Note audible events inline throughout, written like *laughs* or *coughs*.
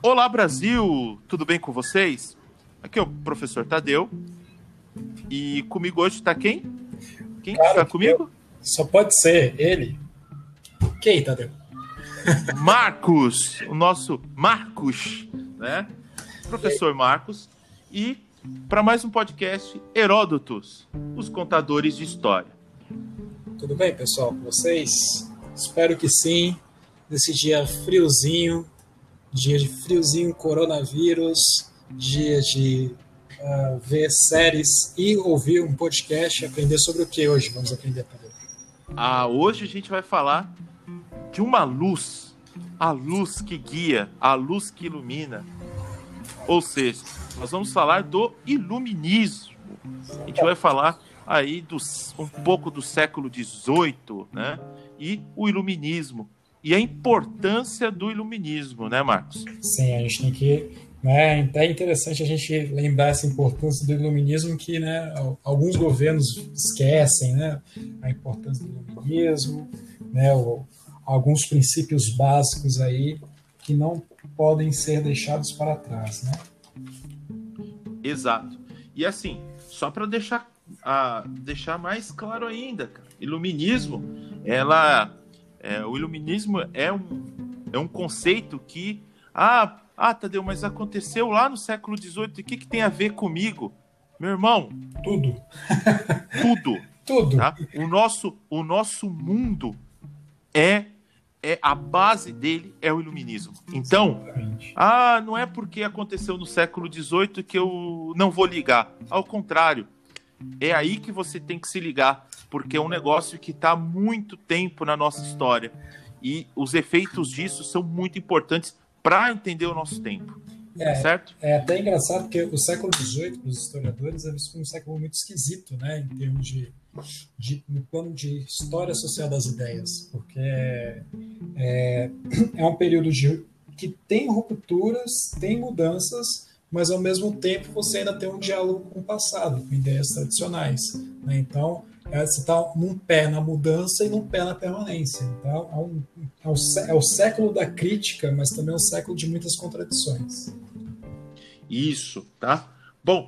Olá Brasil, tudo bem com vocês? Aqui é o professor Tadeu e comigo hoje está quem? Quem está comigo? Só pode ser ele. Quem, Tadeu? *laughs* Marcos, o nosso Marcos, né? Professor Marcos e para mais um podcast Heródotos, os contadores de história. Tudo bem, pessoal, com vocês? Espero que sim. Nesse dia friozinho, dia de friozinho, coronavírus, dia de uh, ver séries e ouvir um podcast, aprender sobre o que hoje vamos aprender, Pedro? Ah, hoje a gente vai falar de uma luz, a luz que guia, a luz que ilumina. Ou seja, nós vamos falar do iluminismo. A gente vai falar aí dos, um pouco do século XVIII, né? E o iluminismo e a importância do iluminismo, né, Marcos? Sim, a gente tem que. Né, é interessante a gente lembrar essa importância do iluminismo que né, alguns governos esquecem né, a importância do iluminismo, né, alguns princípios básicos aí que não podem ser deixados para trás. Né? Exato. E assim, só para deixar, uh, deixar mais claro ainda, cara, iluminismo, ela é, o iluminismo é um, é um conceito que. Ah, ah, Tadeu, mas aconteceu lá no século XVIII. O que, que tem a ver comigo? Meu irmão. Tudo. *laughs* tudo. tudo. Tá? O, nosso, o nosso mundo é é a base dele é o iluminismo. Então, Exatamente. ah, não é porque aconteceu no século XVIII que eu não vou ligar. Ao contrário, é aí que você tem que se ligar porque é um negócio que está há muito tempo na nossa história. E os efeitos disso são muito importantes para entender o nosso tempo. É, certo? É até engraçado porque o século XVIII, para os historiadores, é visto como um século muito esquisito, né, em termos de, de no plano de história social das ideias, porque é, é, é um período de, que tem rupturas, tem mudanças, mas ao mesmo tempo você ainda tem um diálogo com o passado, com ideias tradicionais. Né? Então, é, você está num pé na mudança e num pé na permanência. Então, é, um, é, o, é o século da crítica, mas também é um século de muitas contradições. Isso, tá? Bom,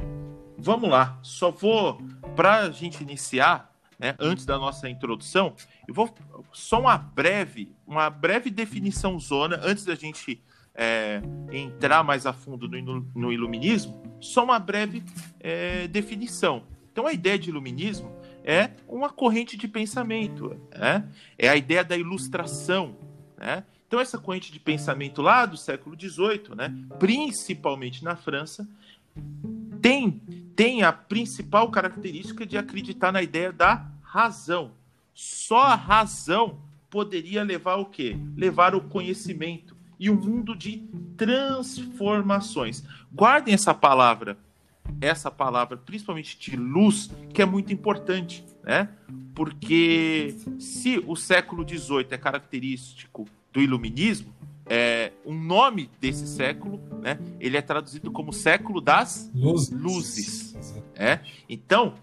vamos lá. Só vou, para a gente iniciar, né, antes da nossa introdução, eu vou só uma breve, uma breve definição zona, antes da gente é, entrar mais a fundo no, no iluminismo, só uma breve é, definição. Então, a ideia de iluminismo é uma corrente de pensamento, né? é a ideia da ilustração. Né? Então, essa corrente de pensamento lá do século XVIII, né, principalmente na França, tem, tem a principal característica de acreditar na ideia da razão. Só a razão poderia levar o quê? Levar o conhecimento e o um mundo de transformações. Guardem essa palavra essa palavra, principalmente de luz, que é muito importante, né? Porque se o século XVIII é característico do iluminismo, é, um nome desse século, né? Ele é traduzido como século das luzes. luzes é? Então,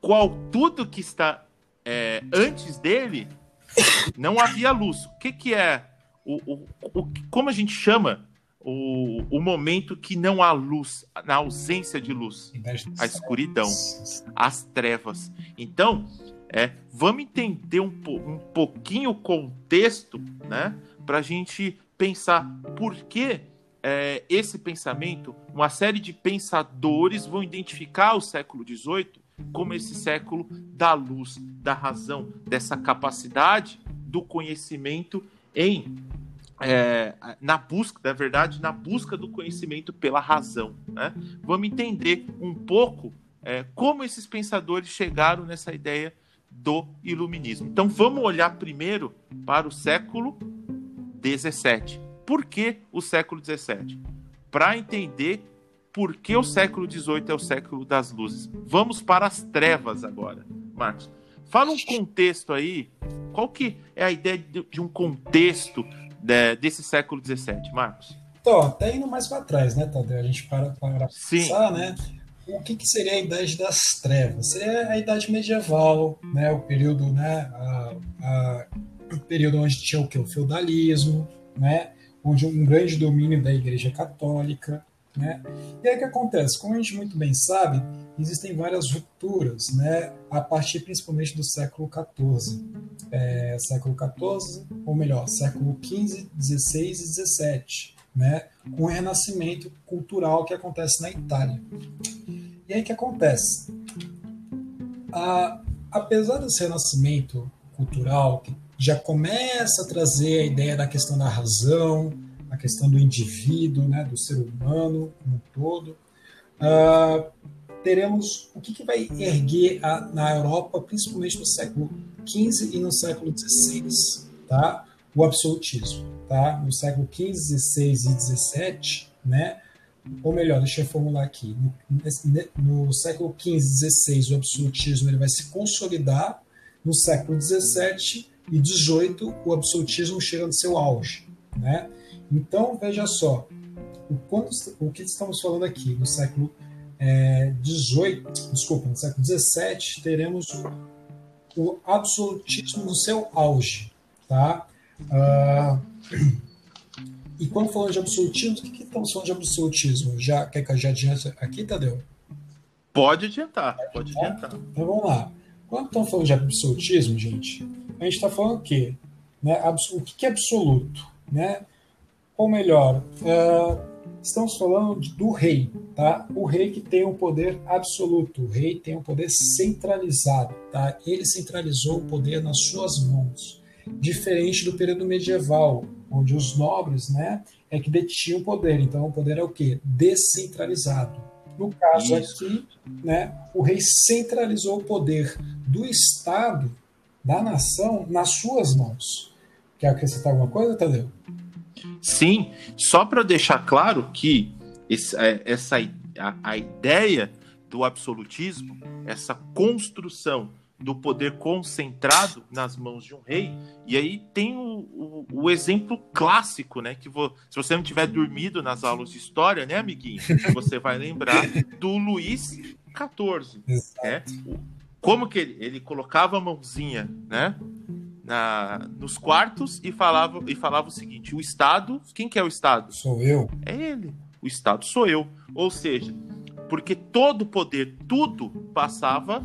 qual tudo que está é, antes dele não havia luz. O que, que é o, o, o como a gente chama o, o momento que não há luz, na ausência de luz, a escuridão, as trevas. Então, é, vamos entender um, um pouquinho o contexto, né, para a gente pensar por que é, esse pensamento, uma série de pensadores vão identificar o século XVIII como esse século da luz, da razão, dessa capacidade do conhecimento em é, na busca, na verdade, na busca do conhecimento pela razão. Né? Vamos entender um pouco é, como esses pensadores chegaram nessa ideia do iluminismo. Então vamos olhar primeiro para o século XVII. Por que o século XVII? Para entender por que o século XVIII é o século das luzes. Vamos para as trevas agora, Marcos. Fala um contexto aí. Qual que é a ideia de um contexto de, desse século XVII, Marcos? Então, até indo mais para trás, né, Tadeu? A gente para para pensar, né? O que, que, seria a Idade das Trevas? Seria a Idade Medieval, né? O período, né? A, a, o período onde tinha o que? O feudalismo, né? onde um grande domínio da Igreja Católica. Né? E aí o que acontece? Como a gente muito bem sabe, existem várias rupturas, né? a partir principalmente do século XIV. É, século XIV, ou melhor, século XV, XVI e XVII, né? com o renascimento cultural que acontece na Itália. E aí o que acontece? A, apesar desse renascimento cultural que já começa a trazer a ideia da questão da razão, a questão do indivíduo, né, do ser humano como um todo. Uh, teremos o que, que vai erguer a, na Europa, principalmente no século XV e no século XVI, tá? o absolutismo. Tá? No século XV, XVI e XVII, né? ou melhor, deixa eu formular aqui, no, no século XV, XVI, o absolutismo ele vai se consolidar, no século XVII e XVIII, o absolutismo chega no seu auge. Né? Então, veja só, o, quando, o que estamos falando aqui? No século XVIII, é, desculpa, no século XVII, teremos o absolutismo no seu auge. Tá? Uh, e quando falamos de absolutismo, o que, que estamos falando de absolutismo? Já, quer que eu já adiante aqui, Tadeu? Pode adiantar, pode adiantar. Então vamos lá. Quando estamos falando de absolutismo, gente, a gente está falando o quê? Né? O que é absoluto? Né? Ou melhor, uh, estamos falando do rei, tá? O rei que tem o poder absoluto, o rei tem o poder centralizado, tá? Ele centralizou o poder nas suas mãos, diferente do período medieval, onde os nobres, né, é que detinham o poder. Então, o poder é o quê? Descentralizado. No caso Isso. aqui, né, o rei centralizou o poder do Estado, da nação, nas suas mãos. Quer acrescentar alguma coisa, Tadeu? Sim, só para deixar claro que esse, é, essa a, a ideia do absolutismo, essa construção do poder concentrado nas mãos de um rei. E aí tem o, o, o exemplo clássico, né? Que vo, se você não tiver dormido nas aulas de história, né, amiguinho? Você vai lembrar do Luís XIV. Né? Como que ele, ele colocava a mãozinha, né? Na, nos quartos e falava, e falava o seguinte: o Estado, quem que é o Estado? Sou eu. É ele. O Estado sou eu. Ou seja, porque todo o poder, tudo passava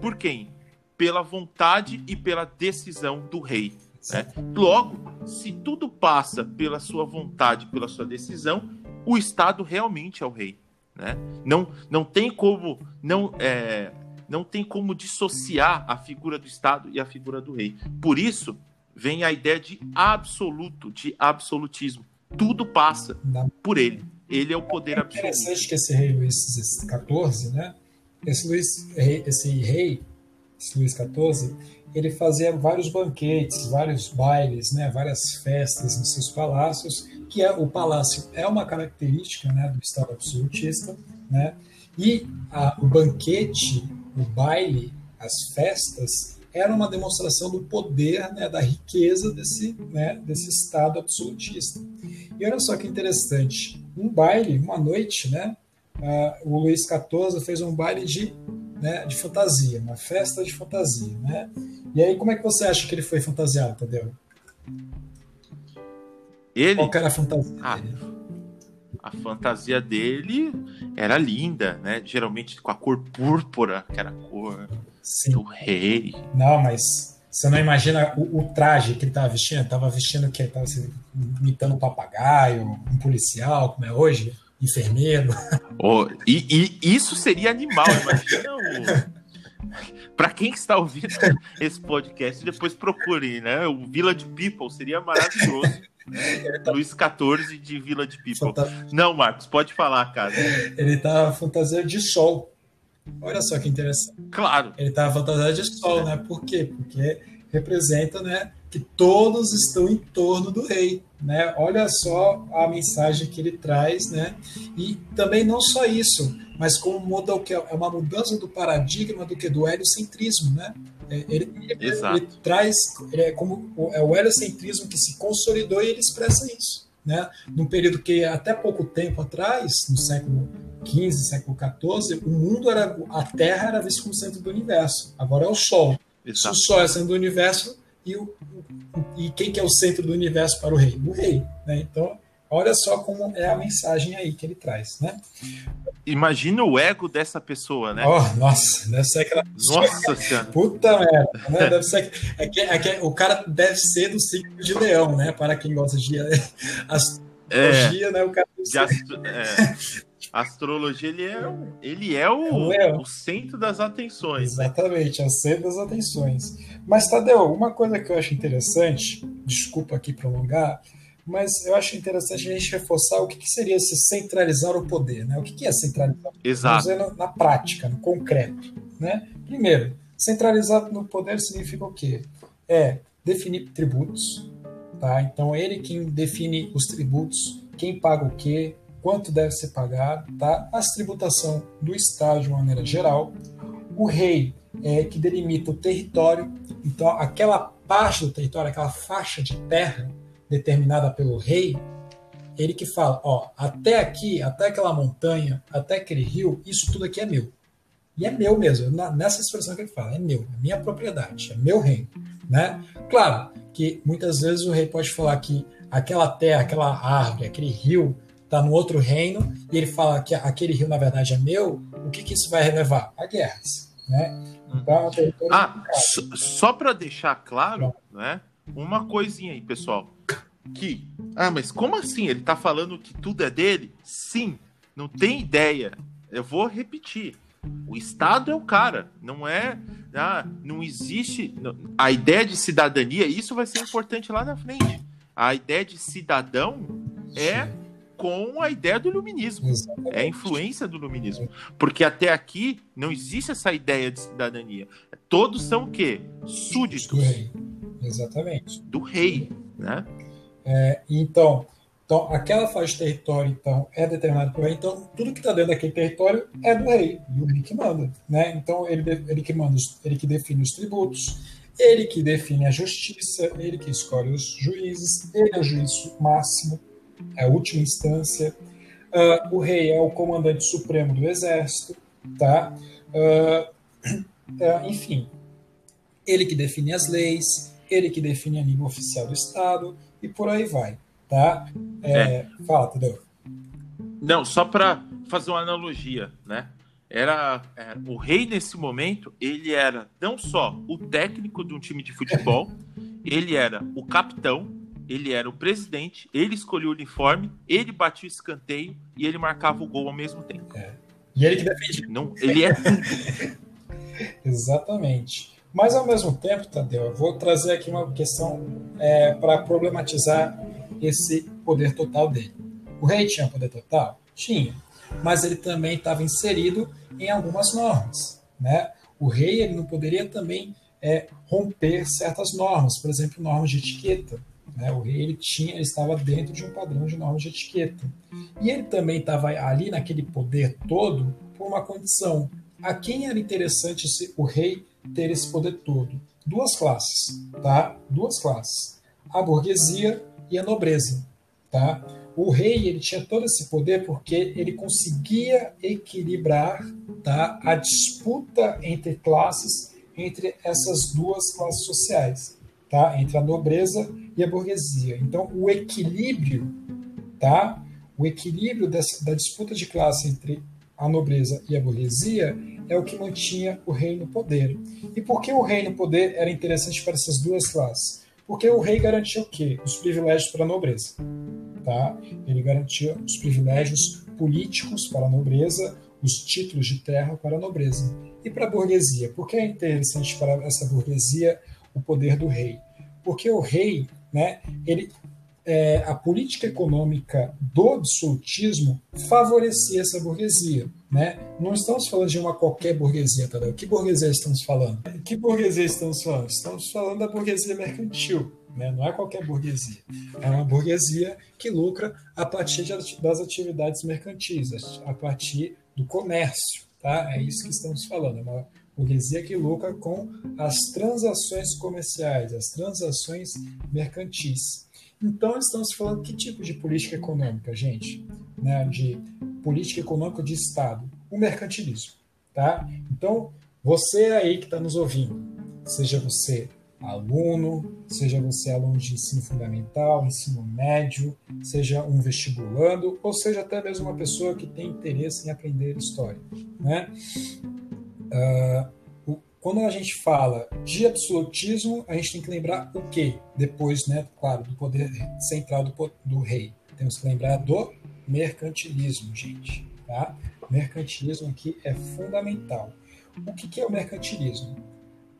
por quem? Pela vontade e pela decisão do rei. Né? Logo, se tudo passa pela sua vontade, pela sua decisão, o Estado realmente é o rei. Né? Não, não tem como não é, não tem como dissociar a figura do Estado e a figura do rei. Por isso vem a ideia de absoluto, de absolutismo. Tudo passa por ele. Ele é o poder absoluto. É interessante que esse rei Luís XIV, né? Esse, Luís, esse rei, esse Luís XIV, ele fazia vários banquetes, vários bailes, né, várias festas nos seus palácios, que é, o palácio é uma característica né, do Estado absolutista, né, e a, o banquete, o baile, as festas, era uma demonstração do poder, né, da riqueza desse, né, desse Estado absolutista. E olha só que interessante, um baile, uma noite, né, uh, o Luís XIV fez um baile de, né, de fantasia, uma festa de fantasia. Né? E aí, como é que você acha que ele foi fantasiado, Tadeu? Ele? Qual era a fantasia ah, dele? A fantasia dele era linda, né? Geralmente com a cor púrpura, que era a cor Sim. do rei. Não, mas você não imagina o, o traje que ele estava vestindo? Estava vestindo o quê? Estava assim, imitando um papagaio, um policial, como é hoje? enfermeiro. *laughs* Oh, e, e, isso seria animal, imagina o. *laughs* Para quem está ouvindo esse podcast, depois procure, né? O Village People seria maravilhoso. *laughs* Tá... Luiz XIV de Village People. Não, Marcos, pode falar, cara. Ele tá fantasiado de sol. Olha só que interessante. Claro. Ele tá fantasiado de sol, né? Por quê? Porque representa, né, que todos estão em torno do rei, né? Olha só a mensagem que ele traz, né? E também não só isso, mas como muda o que é uma mudança do paradigma do que do heliocentrismo, né? É, ele, ele, ele traz ele é como é o heliocentrismo que se consolidou e ele expressa isso, né? Num período que até pouco tempo atrás, no século 15, século 14, o mundo era a Terra era vista como centro do universo. Agora é o Sol. Exato. O Sol é centro do universo, e, o, e quem que é o centro do universo para o rei? O rei. Né? Então, olha só como é a mensagem aí que ele traz. Né? Imagina o ego dessa pessoa, né? Oh, nossa, deve ser aquela. Nossa *laughs* senhora. Puta merda. Né? Deve ser... é que, é que o cara deve ser do signo de leão, né? Para quem gosta de *laughs* astrologia, é, né? O cara de astro... é. *laughs* astrologia ele é, ele é o, é o centro das atenções. Exatamente, é o centro das atenções. Mas, Tadeu, uma coisa que eu acho interessante, desculpa aqui prolongar, mas eu acho interessante a gente reforçar o que, que seria esse centralizar o poder, né? O que, que é centralizar? Exato. Na, na prática, no concreto, né? Primeiro, centralizar no poder significa o quê? É definir tributos, tá? Então ele quem define os tributos, quem paga o quê, quanto deve ser pagado, tá? As tributação do Estado de uma maneira geral. O rei é que delimita o território, então aquela parte do território, aquela faixa de terra determinada pelo rei, ele que fala, ó, até aqui, até aquela montanha, até aquele rio, isso tudo aqui é meu. E é meu mesmo, nessa expressão que ele fala, é meu, é minha propriedade, é meu reino, né? Claro que muitas vezes o rei pode falar que aquela terra, aquela árvore, aquele rio está no outro reino e ele fala que aquele rio na verdade é meu, o que, que isso vai relevar? A guerras, né? Então, ah, só, só para deixar claro, né? Uma coisinha aí, pessoal, que ah, mas como assim? Ele está falando que tudo é dele? Sim, não tem ideia. Eu vou repetir. O Estado é o cara, não é. Ah, não existe. A ideia de cidadania, isso vai ser importante lá na frente. A ideia de cidadão é com a ideia do iluminismo. Exatamente. É a influência do iluminismo. Porque até aqui não existe essa ideia de cidadania. Todos são o quê? Súditos. Do rei. Exatamente. Do rei, né? É, então, então, aquela faixa de território então, é determinada por rei. Então, tudo que está dentro daquele território é do rei. E o rei que manda. Né? Então, ele, ele, que manda, ele que define os tributos, ele que define a justiça, ele que escolhe os juízes, ele é o juiz máximo é a última instância. Uh, o rei é o comandante supremo do exército, tá? Uh, uh, enfim, ele que define as leis, ele que define a língua oficial do Estado e por aí vai, tá? É, é. Fala, Tadeu. Não, só para fazer uma analogia, né? Era, era, o rei nesse momento, ele era não só o técnico de um time de futebol, ele era o capitão, ele era o presidente, ele escolhia o uniforme, ele batia o escanteio e ele marcava o gol ao mesmo tempo. É. E ele que defende. Não, ele é. *laughs* Exatamente. Mas ao mesmo tempo, Tadeu, eu vou trazer aqui uma questão é, para problematizar esse poder total dele. O rei tinha poder total? Tinha. Mas ele também estava inserido em algumas normas. Né? O rei ele não poderia também é, romper certas normas, por exemplo, normas de etiqueta. Né? O rei ele tinha, ele estava dentro de um padrão de normas de etiqueta. E ele também estava ali naquele poder todo por uma condição. A quem era interessante o rei ter esse poder todo? Duas classes, tá? Duas classes. A burguesia e a nobreza, tá? O rei ele tinha todo esse poder porque ele conseguia equilibrar tá, a disputa entre classes, entre essas duas classes sociais tá? entre a nobreza e a burguesia. Então, o equilíbrio, tá? o equilíbrio dessa, da disputa de classe entre a nobreza e a burguesia é o que mantinha o rei no poder. E por que o rei no poder era interessante para essas duas classes? Porque o rei garantia o quê? Os privilégios para a nobreza. Tá? Ele garantia os privilégios políticos para a nobreza, os títulos de terra para a nobreza. E para a burguesia? Por que é interessante para essa burguesia o poder do rei. Porque o rei, né, ele, é, a política econômica do absolutismo favorecia essa burguesia. Né? Não estamos falando de uma qualquer burguesia, tá? Que burguesia estamos falando? Que burguesia estamos falando? Estamos falando da burguesia mercantil. Né? Não é qualquer burguesia. É uma burguesia que lucra a partir das atividades mercantis, a partir do comércio. Tá? É isso que estamos falando. É uma burguesia que lucra com as transações comerciais, as transações mercantis. Então, estamos falando que tipo de política econômica, gente? Né? De política econômica de Estado. O mercantilismo. Tá? Então, você aí que está nos ouvindo, seja você aluno, seja você aluno de ensino fundamental, ensino médio, seja um vestibulando, ou seja até mesmo uma pessoa que tem interesse em aprender história. Né? Uh, quando a gente fala de absolutismo, a gente tem que lembrar o quê? Depois, né, claro, do poder central do, do rei. Temos que lembrar do mercantilismo, gente. Tá? Mercantilismo aqui é fundamental. O que, que é o mercantilismo?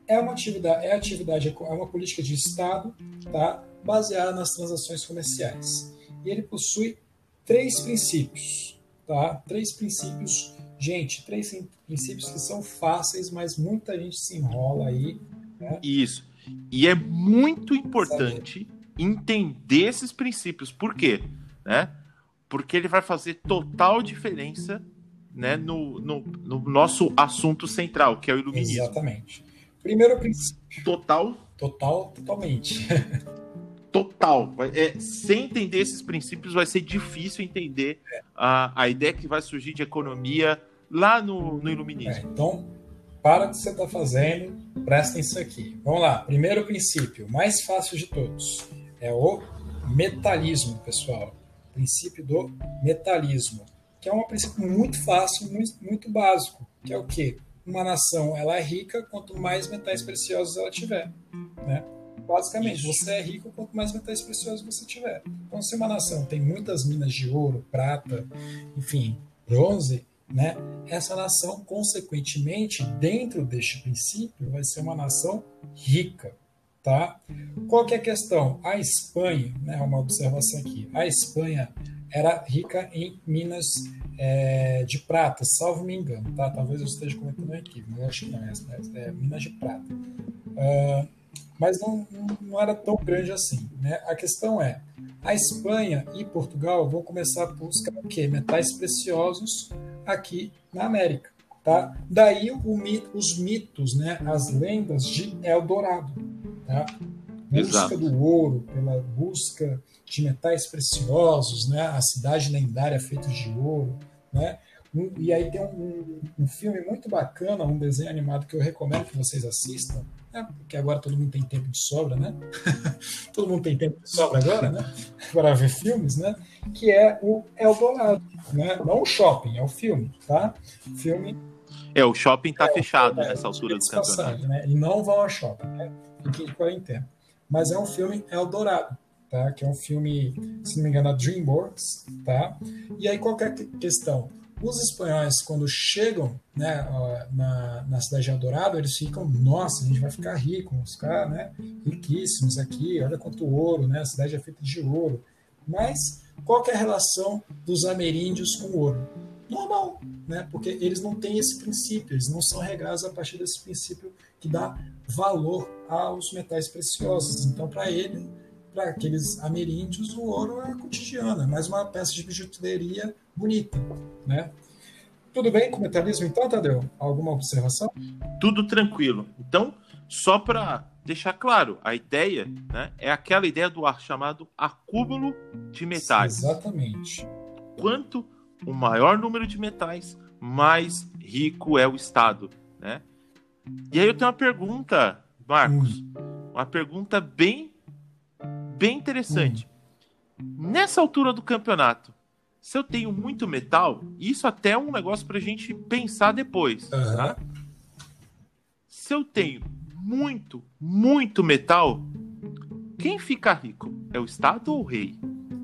é uma atividade, é atividade, é uma política de Estado, tá? baseada nas transações comerciais. E ele possui três princípios, tá? Três princípios, gente, três princípios que são fáceis, mas muita gente se enrola aí. Né? Isso. E é muito importante entender esses princípios. Por quê? Né? Porque ele vai fazer total diferença né, no, no, no nosso assunto central, que é o iluminismo. Exatamente. Primeiro princípio. Total. Total, totalmente. *laughs* Total. É, sem entender esses princípios, vai ser difícil entender a, a ideia que vai surgir de economia lá no, no iluminismo. É, então, para o que você está fazendo, presta atenção aqui. Vamos lá. Primeiro princípio, mais fácil de todos, é o metalismo, pessoal. princípio do metalismo, que é um princípio muito fácil, muito, muito básico, que é o quê? uma nação ela é rica quanto mais metais preciosos ela tiver, né? Basicamente, você é rico quanto mais metais preciosos você tiver. Então, se uma nação tem muitas minas de ouro, prata, enfim, bronze, né? Essa nação, consequentemente, dentro deste princípio, vai ser uma nação rica, tá? Qual que é a questão? A Espanha, né? Uma observação aqui. A Espanha era rica em minas é, de prata, salvo me engano, tá? Talvez eu esteja um equívoco, mas acho que não, é, é, é Minas de Prata. Uh, mas não, não, era tão grande assim. Né? A questão é, a Espanha e Portugal vão começar a buscar o quê? Metais preciosos aqui na América. Tá? Daí mito, os mitos, né? as lendas de Eldorado. Tá? Busca Exato. do ouro, pela busca de metais preciosos, né? a cidade lendária feita de ouro. Né? E aí tem um, um, filme muito bacana, um desenho animado que eu recomendo que vocês assistam, né? porque agora todo mundo tem tempo de sobra, né? *laughs* todo mundo tem tempo de sobra agora, né? *laughs* Para ver filmes, né? Que é o Eldorado, né? Não o shopping, é o filme, tá? filme. É, o shopping está é, fechado é, nessa altura do campeonato. Né? E não vão ao shopping, né? Fiquem em quarentena. Mas é um filme Eldorado tá? Que é um filme, se não me engano, da DreamWorks, tá? E aí qual é a questão? Os espanhóis, quando chegam né, na, na cidade de Eldorado, eles ficam, nossa, a gente vai ficar rico, vamos ficar né, riquíssimos aqui, olha quanto ouro, né, a cidade é feita de ouro. Mas qual é a relação dos ameríndios com o ouro? Normal, né, porque eles não têm esse princípio, eles não são regados a partir desse princípio que dá valor aos metais preciosos. Então, para ele, para aqueles ameríndios, o ouro é cotidiano, é mais uma peça de bijuteria bonita, né? Tudo bem com o metalismo então, Tadeu? Alguma observação? Tudo tranquilo. Então, só para deixar claro, a ideia né, é aquela ideia do ar chamado acúmulo de metais. Sim, exatamente. Quanto o maior número de metais, mais rico é o Estado. Né? E aí eu tenho uma pergunta, Marcos. Hum. Uma pergunta bem bem interessante. Nessa altura do campeonato, se eu tenho muito metal, isso até é um negócio para a gente pensar depois. Uhum. Tá? Se eu tenho muito, muito metal, quem fica rico? É o Estado ou o rei?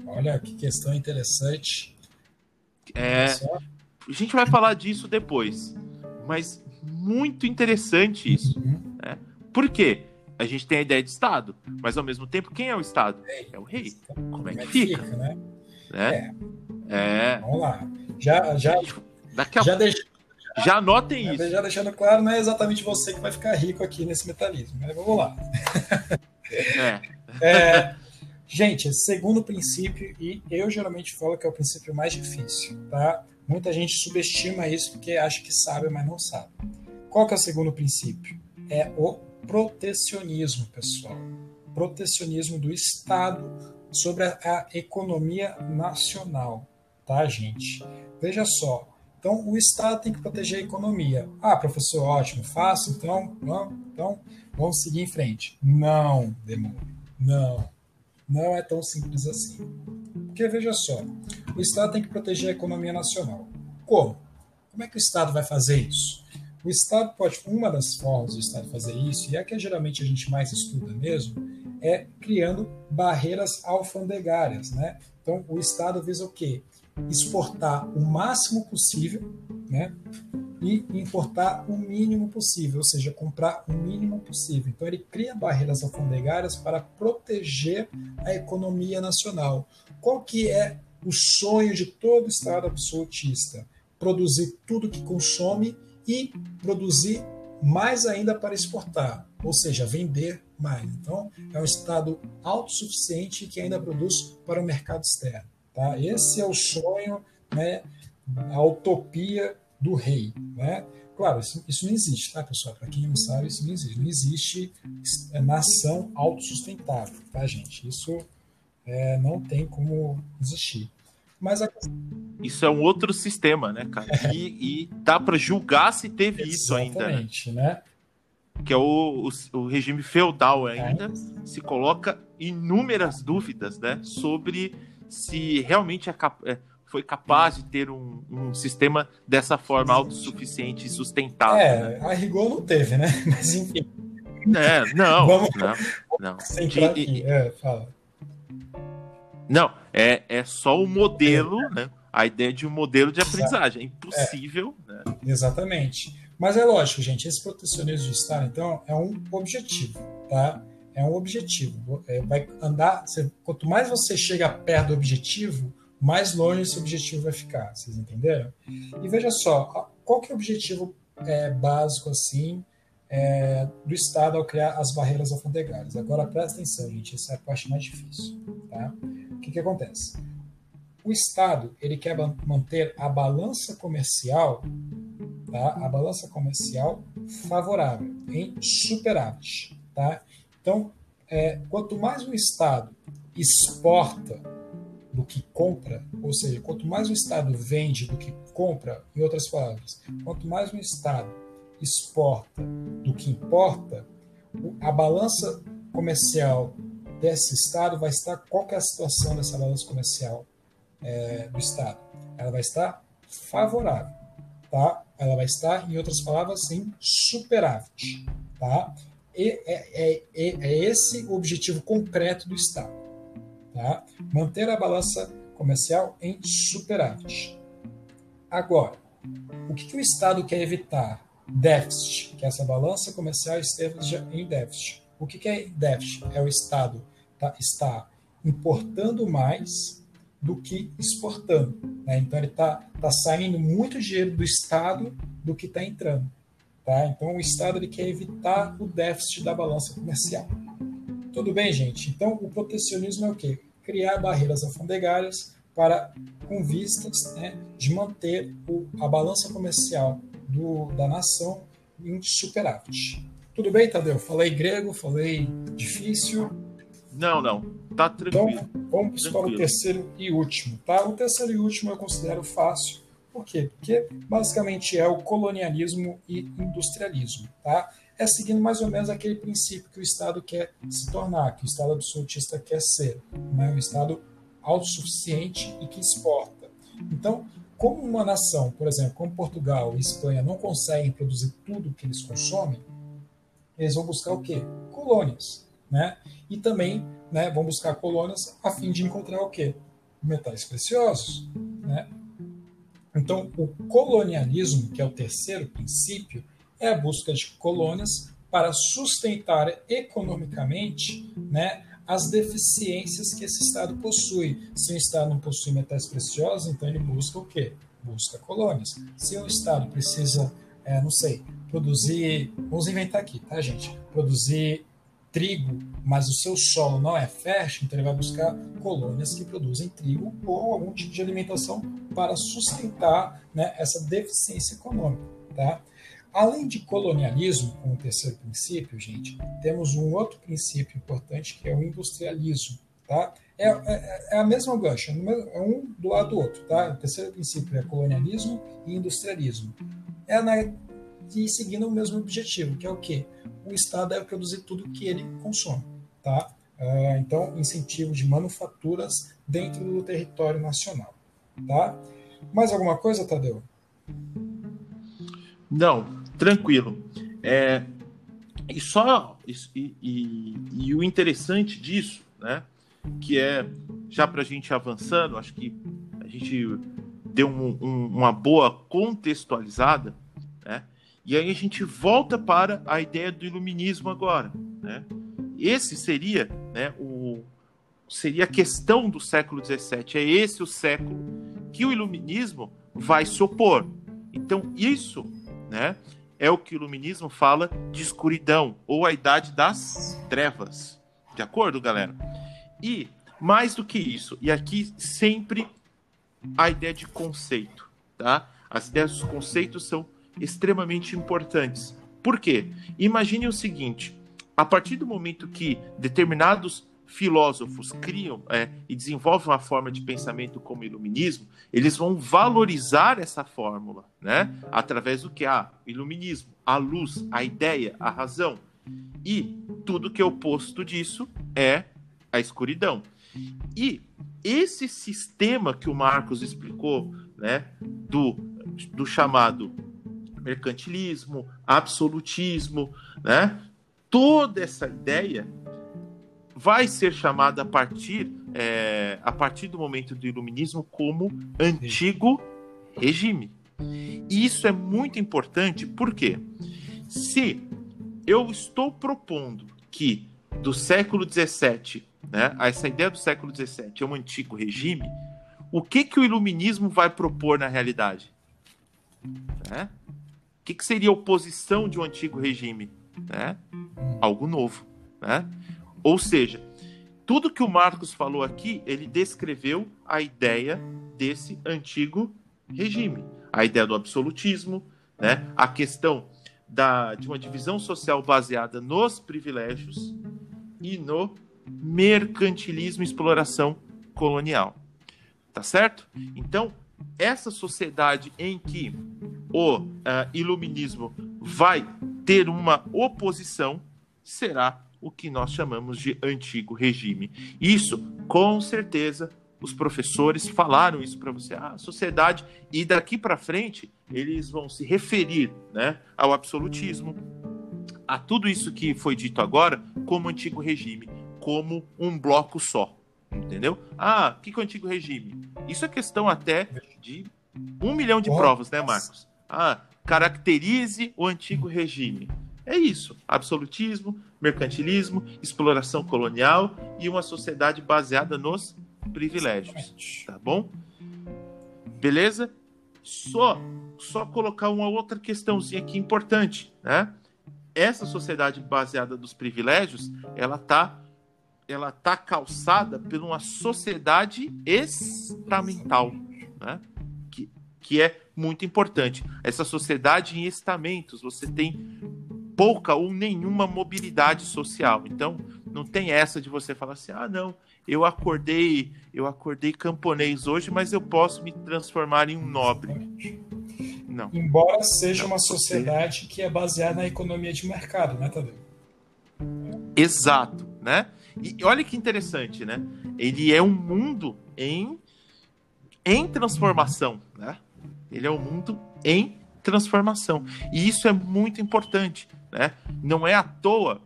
Olha que questão interessante. É, a gente vai falar disso depois, mas muito interessante isso. Uhum. Né? Por quê? A gente tem a ideia de Estado, mas ao mesmo tempo, quem é o Estado? É o rei. Como é que fica? fica né? né? É. é. Vamos lá. Já, já, Daqui a... já, deix... já anotem já, isso. Já deixando claro, não é exatamente você que vai ficar rico aqui nesse metalismo, mas vamos lá. É. *laughs* é. Gente, segundo princípio, e eu geralmente falo que é o princípio mais difícil, tá? Muita gente subestima isso porque acha que sabe, mas não sabe. Qual que é o segundo princípio? É o protecionismo, pessoal. Protecionismo do Estado sobre a, economia nacional, tá, gente? Veja só, Então, o Estado tem que proteger a economia. Ah, professor, ótimo, fácil, então, não, então vamos seguir em frente. Não, demônio, não. Não é tão simples assim. Porque, veja só, o Estado tem que proteger a economia nacional. Como? Como é que o Estado vai fazer isso? O Estado pode, uma das formas do Estado fazer isso, e é que geralmente a gente mais estuda mesmo, é criando barreiras alfandegárias, né? Então, o Estado visa o quê? Exportar o máximo possível, né? E importar o mínimo possível, ou seja, comprar o mínimo possível. Então, ele cria barreiras alfandegárias para proteger a economia nacional. Qual que é o sonho de todo Estado absolutista? Produzir tudo que consome e produzir mais ainda para exportar, ou seja, vender mais. Então, é um Estado autossuficiente que ainda produz para o mercado externo. Tá? Esse é o sonho, né, a utopia do rei. Né? Claro, isso, isso não existe, tá, pessoal? Para quem não sabe, isso não existe. Não existe nação autossustentável, tá, gente? Isso é, não tem como existir. Mas a... Isso é um outro sistema, né, cara? *laughs* E, e dá para julgar se teve isso ainda. Né? né? Que é o, o, o regime feudal ainda. É. Se coloca inúmeras dúvidas, né? Sobre se realmente é, é foi capaz de ter um, um, sistema dessa forma autossuficiente e sustentável. É, né? a rigor não teve, né? *laughs* Mas enfim. É, não, Vamos... não, não. *laughs* De, aqui. É, fala. Não, é, é só o modelo, né? A ideia de um modelo de aprendizagem. É impossível. É. Né? Exatamente. Mas é lógico, gente, esse protecionismo de Estado, então, é um objetivo, tá? É um objetivo. É, vai andar. Você, quanto mais você chega perto do objetivo, mais longe esse objetivo vai ficar. Vocês entenderam? E veja só, qual que é o objetivo é, básico assim é, do Estado ao criar as barreiras alfandegárias? Agora presta atenção, gente, essa é a parte mais difícil, tá? Que, que acontece? O Estado ele quer manter a balança comercial, tá? a balança comercial favorável, em superávit. Tá? Então, é, quanto mais o Estado exporta do que compra, ou seja, quanto mais o Estado vende do que compra, em outras palavras, quanto mais o Estado exporta do que importa, a balança comercial desse Estado vai estar. Qual é a situação dessa balança comercial é, do Estado? Ela vai estar favorável, tá? Ela vai estar, em outras palavras, em superávit, tá? E é, é, é, é esse o objetivo concreto do Estado, tá? Manter a balança comercial em superávit. Agora, o que, que o Estado quer evitar? Déficit, que essa balança comercial esteja em déficit. O que, que é déficit? É o Estado tá, está importando mais do que exportando. Né? Então, ele está tá saindo muito dinheiro do Estado do que está entrando. Tá? Então, o Estado ele quer evitar o déficit da balança comercial. Tudo bem, gente? Então, o protecionismo é o quê? Criar barreiras alfandegárias para, com vistas né, de manter o, a balança comercial do, da nação em superávit. Tudo bem, Tadeu? Falei grego, falei difícil. Não, não. Tá tranquilo. Então, vamos tranquilo. para o terceiro e último, tá? O terceiro e último eu considero fácil. Por quê? Porque basicamente é o colonialismo e industrialismo, tá? É seguindo mais ou menos aquele princípio que o Estado quer se tornar, que o Estado absolutista quer ser, né? um Estado autossuficiente e que exporta. Então, como uma nação, por exemplo, como Portugal e Espanha não conseguem produzir tudo que eles consomem, eles vão buscar o quê? Colônias né? E também né, vão buscar colônias a fim de encontrar o quê? Metais preciosos, né? Então, o colonialismo, que é o terceiro princípio, é a busca de colônias para sustentar economicamente né, as deficiências que esse Estado possui. Se o Estado não possui metais preciosos, então ele busca o quê? Busca colônias. Se o Estado precisa, é, não sei, produzir, vamos inventar aqui, tá, gente? Produzir trigo, mas o seu solo não é fértil, então ele vai buscar colônias que produzem trigo ou algum tipo de alimentação para sustentar né, essa deficiência econômica. Tá? Além de colonialismo, como terceiro princípio, gente, temos um outro princípio importante que é o industrialismo. Tá? É, é, é a mesma gancha, é um do lado do outro. Tá? O terceiro princípio é colonialismo e industrialismo. É na, e seguindo o mesmo objetivo, que é o quê? O Estado deve produzir tudo que ele consome. Tá? Uh, então, incentivo de manufaturas dentro do território nacional. Tá? Mais alguma coisa, Tadeu? Não, tranquilo. É, e só e, e, e, o interessante disso, né, que é já para a gente avançando, acho que a gente deu um, um, uma boa contextualizada, né, e aí a gente volta para a ideia do iluminismo agora, né. Esse seria, né, o seria a questão do século XVII. É esse o século que o iluminismo vai se opor. Então isso, né, é o que o iluminismo fala de escuridão ou a idade das trevas. De acordo, galera? E mais do que isso, e aqui sempre a ideia de conceito, tá? As ideias dos conceitos são extremamente importantes. Por quê? Imagine o seguinte: a partir do momento que determinados filósofos criam é, e desenvolvem uma forma de pensamento como o iluminismo, eles vão valorizar essa fórmula, né? Através do que? Ah, iluminismo, a luz, a ideia, a razão. E tudo que é oposto disso é a escuridão. E esse sistema que o Marcos explicou, né, do, do chamado mercantilismo, absolutismo, né, toda essa ideia vai ser chamada a partir, é, a partir do momento do iluminismo como antigo regime. E isso é muito importante porque se eu estou propondo que do século XVII, né, essa ideia do século XVII é um antigo regime, o que, que o iluminismo vai propor na realidade? Né? O que, que seria oposição de um antigo regime? Né? Algo novo. Né? Ou seja, tudo que o Marcos falou aqui, ele descreveu a ideia desse antigo regime, a ideia do absolutismo, né? A questão da, de uma divisão social baseada nos privilégios e no mercantilismo e exploração colonial. Tá certo? Então, essa sociedade em que o uh, iluminismo vai ter uma oposição será o que nós chamamos de antigo regime. Isso, com certeza, os professores falaram isso para você. Ah, a sociedade e daqui para frente eles vão se referir, né, ao absolutismo, a tudo isso que foi dito agora como antigo regime, como um bloco só, entendeu? Ah, o que, que é o antigo regime? Isso é questão até de um milhão de provas, né, Marcos? Ah, caracterize o antigo regime. É isso: absolutismo, mercantilismo, exploração colonial e uma sociedade baseada nos privilégios. Tá bom? Beleza? Só, só colocar uma outra questãozinha aqui importante, né? Essa sociedade baseada nos privilégios, ela tá ela tá calçada por uma sociedade estamental, né? Que, é muito importante. Essa sociedade em estamentos, você tem pouca ou nenhuma mobilidade social. Então, não tem essa de você falar assim: "Ah, não, eu acordei, eu acordei camponês hoje, mas eu posso me transformar em um nobre". Não. Embora seja não, uma sociedade você... que é baseada na economia de mercado, né, Tadeu? Exato, né? E olha que interessante, né? Ele é um mundo em em transformação, né? Ele é um mundo em transformação. E isso é muito importante. Né? Não é à toa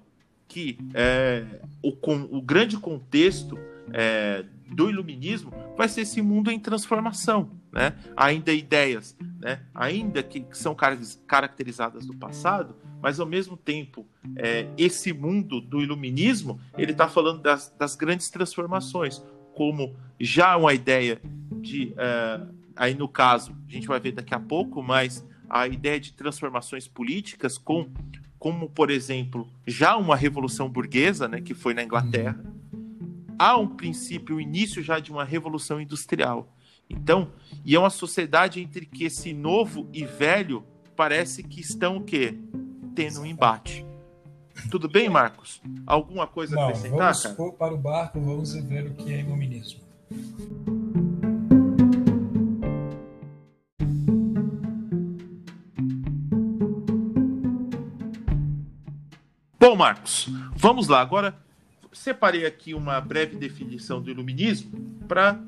que é, o, com, o grande contexto é, do iluminismo vai ser esse mundo em transformação. Né? Ainda ideias, né? ainda que, que são car caracterizadas do passado, mas ao mesmo tempo é, esse mundo do iluminismo ele está falando das, das, grandes transformações, como já uma ideia de é, aí no caso a gente vai ver daqui a pouco, mas a ideia de transformações políticas com como por exemplo já uma revolução burguesa, né, que foi na Inglaterra, há um princípio, o um início já de uma revolução industrial. Então, e é uma sociedade entre que esse novo e velho parece que estão o quê? Tendo um embate. Tudo bem, Marcos? Alguma coisa a acrescentar, vamos cara? para o barco, vamos ver o que é iluminismo. Bom, Marcos, vamos lá. Agora, separei aqui uma breve definição do iluminismo para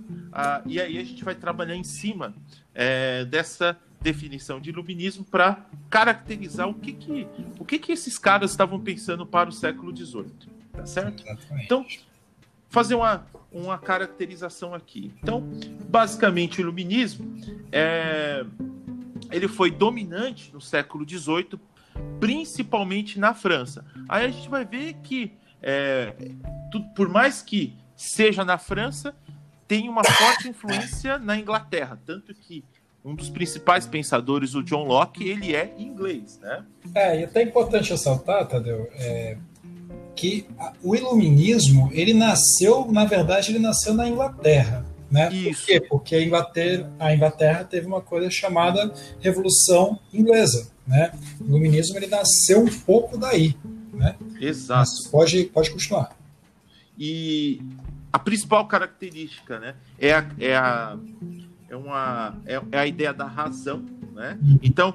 e aí a gente vai trabalhar em cima é, dessa definição de iluminismo para caracterizar o que que, o que que esses caras estavam pensando para o século XVIII, tá certo? Exatamente. Então, fazer uma, uma caracterização aqui. Então, basicamente, o iluminismo é, ele foi dominante no século XVIII, principalmente na França. Aí a gente vai ver que, é, tudo, por mais que seja na França, tem uma forte influência na Inglaterra, tanto que um dos principais pensadores, o John Locke, ele é inglês, né? É, e até importante ressaltar, Tadeu, é, que o iluminismo, ele nasceu, na verdade, ele nasceu na Inglaterra, né? Isso. Por quê? Porque a Inglaterra, a Inglaterra teve uma coisa chamada Revolução Inglesa, né? O iluminismo, ele nasceu um pouco daí, né? Exato. Mas pode, pode continuar. E a principal característica, né, é a, é a é uma é, é, a ideia da razão, né? Então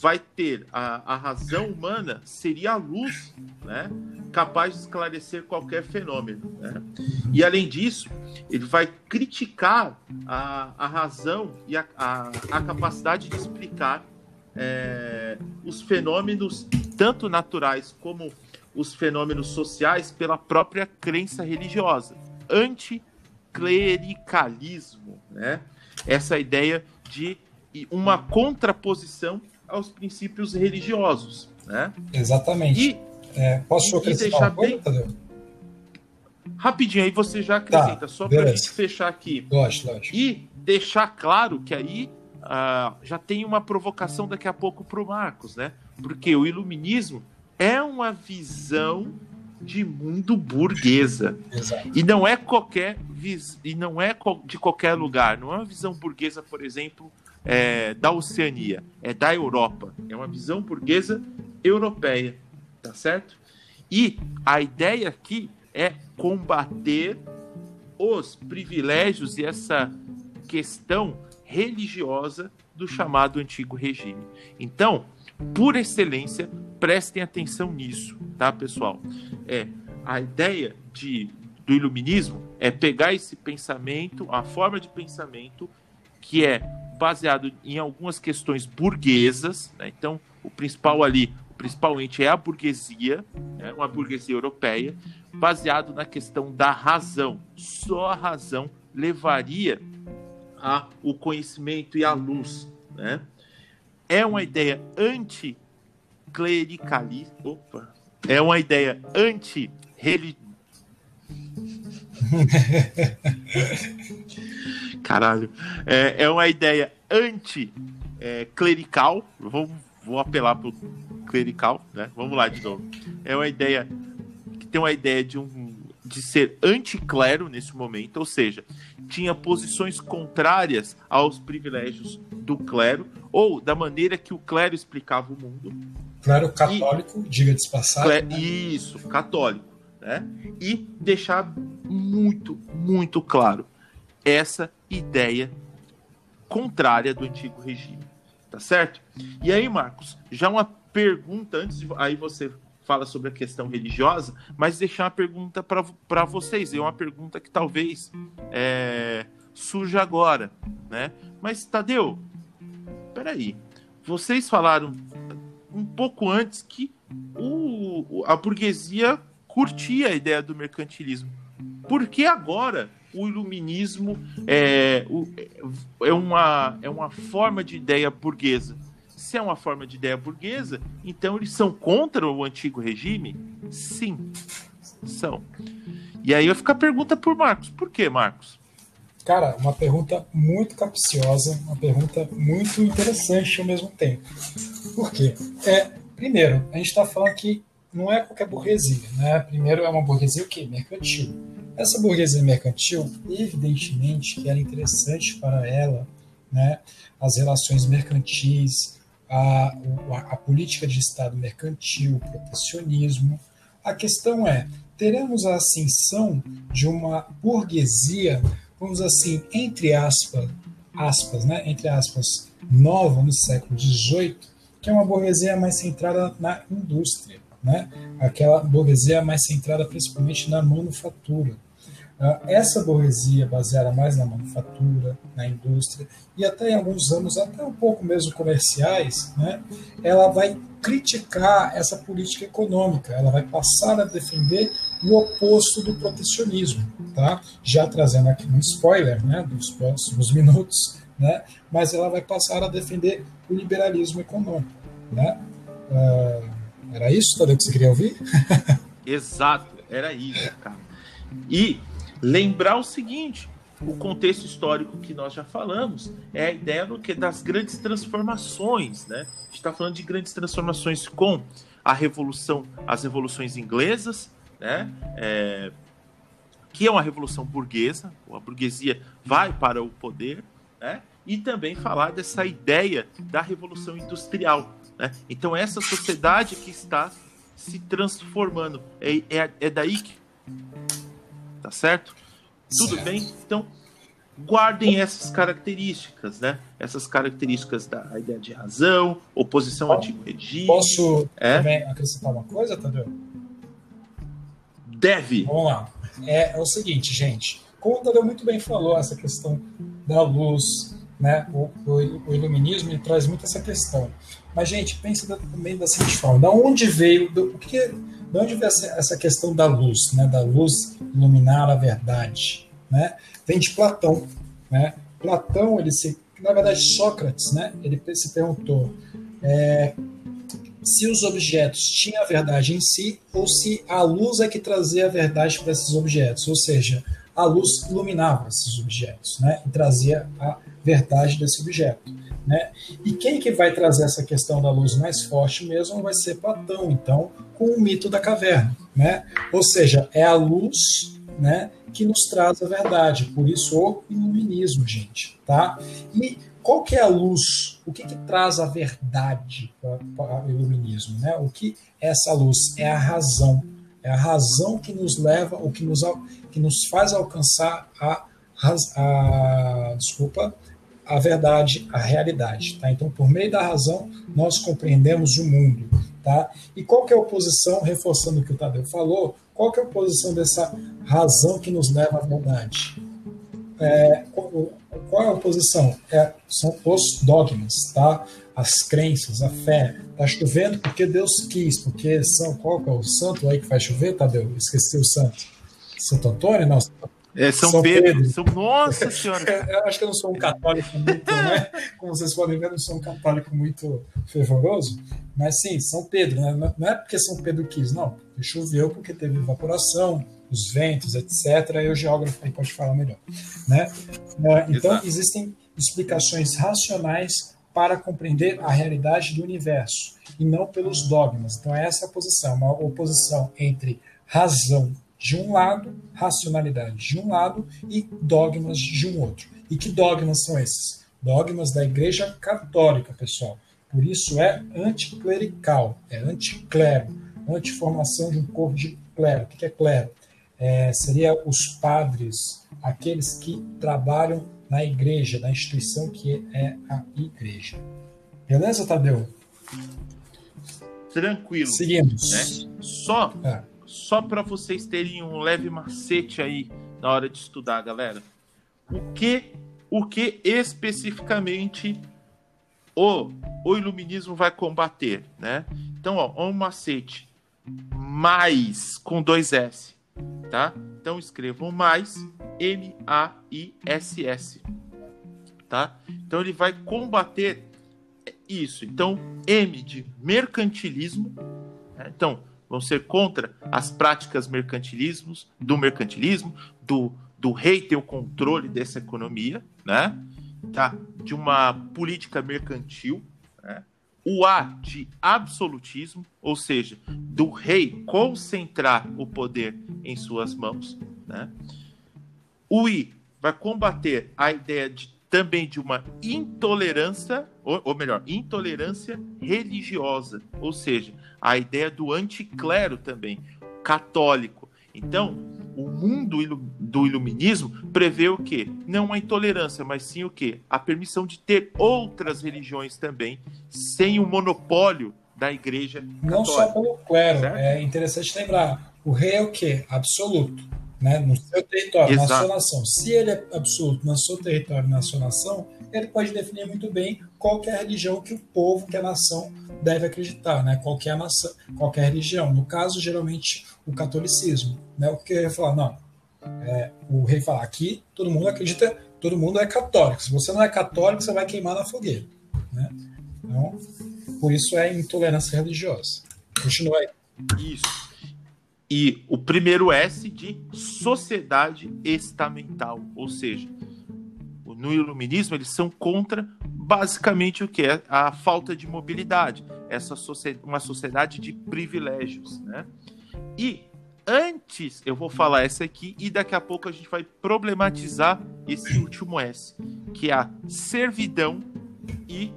vai ter a, a razão humana seria a luz, né? Capaz de esclarecer qualquer fenômeno, né? E além disso, ele vai criticar a, a razão e a, a, a capacidade de explicar é, os fenômenos tanto naturais como os fenômenos sociais pela própria crença religiosa, anticlericalismo, né? essa ideia de uma contraposição aos princípios religiosos. Né? Exatamente. E, é, posso e deixar bem. Rapidinho, aí você já acrescenta, tá, só para a gente fechar aqui. Lógico, lógico. E deixar claro que aí uh, já tem uma provocação daqui a pouco para o Marcos, né? Porque o iluminismo é uma visão de mundo burguesa. Exato. E não é qualquer vis... e não é de qualquer lugar. Não é uma visão burguesa, por exemplo, é, da Oceania, é da Europa. É uma visão burguesa europeia, tá certo? E a ideia aqui é combater os privilégios e essa questão religiosa do chamado antigo regime. Então, por excelência, prestem atenção nisso, tá, pessoal? É a ideia de, do iluminismo é pegar esse pensamento, a forma de pensamento que é baseado em algumas questões burguesas, né? então o principal ali, o principal ente é a burguesia, né? uma burguesia europeia, baseado na questão da razão. Só a razão levaria a o conhecimento e a luz, né? É uma ideia anticlericalista. Opa! É uma ideia anti *laughs* Caralho. É, é uma ideia anti-clerical. É, vou, vou apelar pro clerical, né? Vamos lá de novo. É uma ideia que tem uma ideia de um de ser anticlero nesse momento, ou seja, tinha posições contrárias aos privilégios do clero ou da maneira que o clero explicava o mundo. Clero católico, e, diga de passagem. Né? Isso, católico, né? E deixar muito, muito claro essa ideia contrária do antigo regime, tá certo? E aí, Marcos, já uma pergunta antes de aí você fala sobre a questão religiosa, mas deixar uma pergunta para vocês. É uma pergunta que talvez é, surja agora, né? Mas, Tadeu, peraí. Vocês falaram um pouco antes que o, a burguesia curtia a ideia do mercantilismo. Por que agora o iluminismo é, é, uma, é uma forma de ideia burguesa? Se é uma forma de ideia burguesa, então eles são contra o antigo regime? Sim, são. E aí eu fico a pergunta por Marcos. Por que, Marcos? Cara, uma pergunta muito capciosa, uma pergunta muito interessante ao mesmo tempo. Por quê? É, primeiro, a gente está falando que não é qualquer burguesia, né? Primeiro é uma burguesia o quê? Mercantil. Essa burguesia mercantil, evidentemente que era interessante para ela, né? As relações mercantis, a, a, política de Estado mercantil, protecionismo, A questão é, teremos a ascensão de uma burguesia, vamos assim, entre aspas, aspas, né, entre aspas, nova no século XVIII, que é uma burguesia mais centrada na indústria, né? aquela burguesia mais centrada principalmente na manufatura. Ah, essa burguesia baseada mais na manufatura, na indústria e até em alguns anos até um pouco mesmo comerciais, né, ela vai criticar essa política econômica, ela vai passar a defender o oposto do protecionismo, tá? Já trazendo aqui um spoiler, né, dos próximos minutos, né, mas ela vai passar a defender o liberalismo econômico, né? Uh, era isso, Tadeu, que você queria ouvir? *laughs* Exato, era isso, cara. E lembrar o seguinte: o contexto histórico que nós já falamos é a ideia do que das grandes transformações, né? A gente está falando de grandes transformações com a revolução, as revoluções inglesas, né? É, que é uma revolução burguesa, a burguesia vai para o poder, né? E também falar dessa ideia da revolução industrial, né? Então essa sociedade que está se transformando é, é, é daí que tá certo? Tudo certo. bem? Então, guardem essas características, né? Essas características da ideia de razão, oposição ao antigo regime. Posso é? também acrescentar uma coisa, Tadeu? Deve. Vamos lá. É, é, o seguinte, gente. Como o Tadeu muito bem falou, essa questão da luz, né? O, o, o iluminismo traz muito essa questão. Mas, gente, pense também da seguinte forma: da onde veio, do, o que de onde vem essa questão da luz, né? da luz iluminar a verdade? Né? Vem de Platão. Né? Platão, ele se, na verdade, Sócrates, né? ele se perguntou é, se os objetos tinham a verdade em si ou se a luz é que trazia a verdade para esses objetos, ou seja, a luz iluminava esses objetos né? e trazia a verdade desse objeto. Né? E quem que vai trazer essa questão da luz mais forte mesmo vai ser Platão, então, com o mito da caverna. Né? Ou seja, é a luz né, que nos traz a verdade, por isso o iluminismo, gente. Tá? E qual que é a luz? O que, que traz a verdade para o iluminismo? Né? O que é essa luz? É a razão. É a razão que nos leva, o que nos, que nos faz alcançar a, a, a desculpa, a verdade, a realidade. Tá? Então, por meio da razão, nós compreendemos o mundo. Tá? E qual que é a oposição, reforçando o que o Tadeu falou, qual que é a oposição dessa razão que nos leva à verdade? É, qual é a oposição? É, são os dogmas, tá? as crenças, a fé. Está chovendo porque Deus quis, porque são, qual que é o santo aí que faz chover, Tadeu? Esqueci o santo. Santo Antônio? Não, é, São, São Pedro. Pedro. São... Nossa Senhora! *laughs* eu acho que eu não sou um católico muito, né? Como vocês podem ver, eu não sou um católico muito fervoroso. Mas sim, São Pedro. Né? Não é porque São Pedro quis, não. Choveu porque teve evaporação, os ventos, etc. Aí o geógrafo aí pode falar melhor. Né? É, então, Exato. existem explicações racionais para compreender a realidade do universo e não pelos dogmas. Então, essa é a posição, uma oposição entre razão de um lado, racionalidade de um lado e dogmas de um outro. E que dogmas são esses? Dogmas da Igreja Católica, pessoal. Por isso é anticlerical, é anticlero, antiformação de um corpo de clero. O que é clero? É, seria os padres, aqueles que trabalham na igreja, na instituição que é a igreja. Beleza, Tadeu? Tranquilo. Seguimos. Né? Só é só para vocês terem um leve macete aí na hora de estudar, galera. O que, o que especificamente o, o iluminismo vai combater, né? Então, ó, um macete mais com dois S, tá? Então escrevam mais M A I S S, tá? Então ele vai combater isso. Então M de mercantilismo, né? então vão ser contra as práticas mercantilismos, do mercantilismo, do, do rei ter o controle dessa economia, né? Tá? De uma política mercantil, né? O A de absolutismo, ou seja, do rei concentrar o poder em suas mãos, né? O I vai combater a ideia de também de uma intolerância, ou, ou, melhor, intolerância religiosa, ou seja, a ideia do anticlero também. católico. Então, o mundo do iluminismo prevê o quê? Não a intolerância, mas sim o quê? A permissão de ter outras religiões também, sem o monopólio da igreja católica. Não só pelo clero, certo? é interessante lembrar, o rei é o quê? Absoluto, né? no seu território, Exato. na sua nação. Se ele é absoluto no seu território, na sua nação, ele pode definir muito bem qual é a religião que o povo, que a nação deve acreditar, né? Qualquer nação, qualquer religião. No caso, geralmente, o catolicismo, né? O que eu ia falar, não. É, o rei fala aqui, todo mundo acredita, todo mundo é católico. Se você não é católico, você vai queimar na fogueira, né? Então, por isso é intolerância religiosa. Continua aí. Isso. E o primeiro S de sociedade estamental, ou seja, no iluminismo eles são contra basicamente o que? É a falta de mobilidade, essa uma sociedade de privilégios, né? E antes eu vou falar essa aqui e daqui a pouco a gente vai problematizar esse último S, que é a servidão e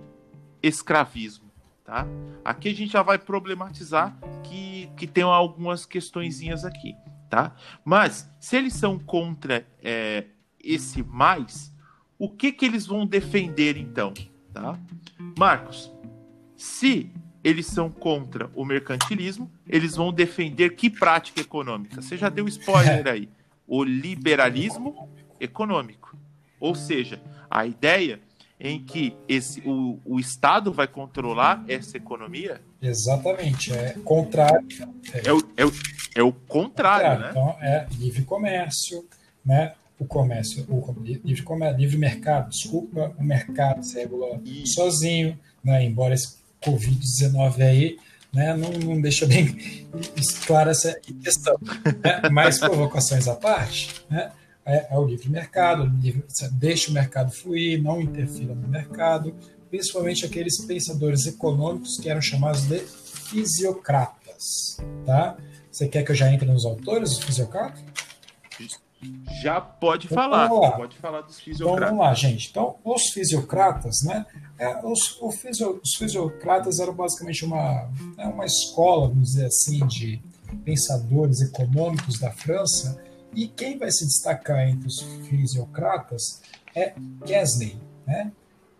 escravismo, tá? Aqui a gente já vai problematizar que, que tem algumas questõezinhas aqui, tá? Mas se eles são contra é, esse mais, o que, que eles vão defender então? Tá? Marcos, se eles são contra o mercantilismo, eles vão defender que prática econômica? Você já deu spoiler aí. *laughs* O liberalismo econômico. Ou seja, a ideia em que esse, o, o Estado vai controlar essa economia? Exatamente, é contrário. É, é, o, é, o, é o contrário, contrário, né? Então, é livre comércio, né? o comércio, o livre, comércio, livre mercado, desculpa, o mercado se regula sozinho, né? embora esse Covid-19 aí né, não, não, deixa bem *laughs* clara essa questão. Né? Mas provocações à parte, né, é, é, o livre mercado, deixa o mercado fluir, não interfira no mercado, principalmente aqueles pensadores econômicos que eram chamados de fisiocratas. Tá? Você quer que eu já entre nos autores dos fisiocratas? Já pode então, falar, pode falar dos fisiocratas. Então, vamos lá, gente. Então, os fisiocratas, né? É, os, fisio, os, fisiocratas eram basicamente uma, é uma escola, vamos dizer assim, de pensadores econômicos da França. E quem vai se destacar entre os fisiocratas é Quesney, né?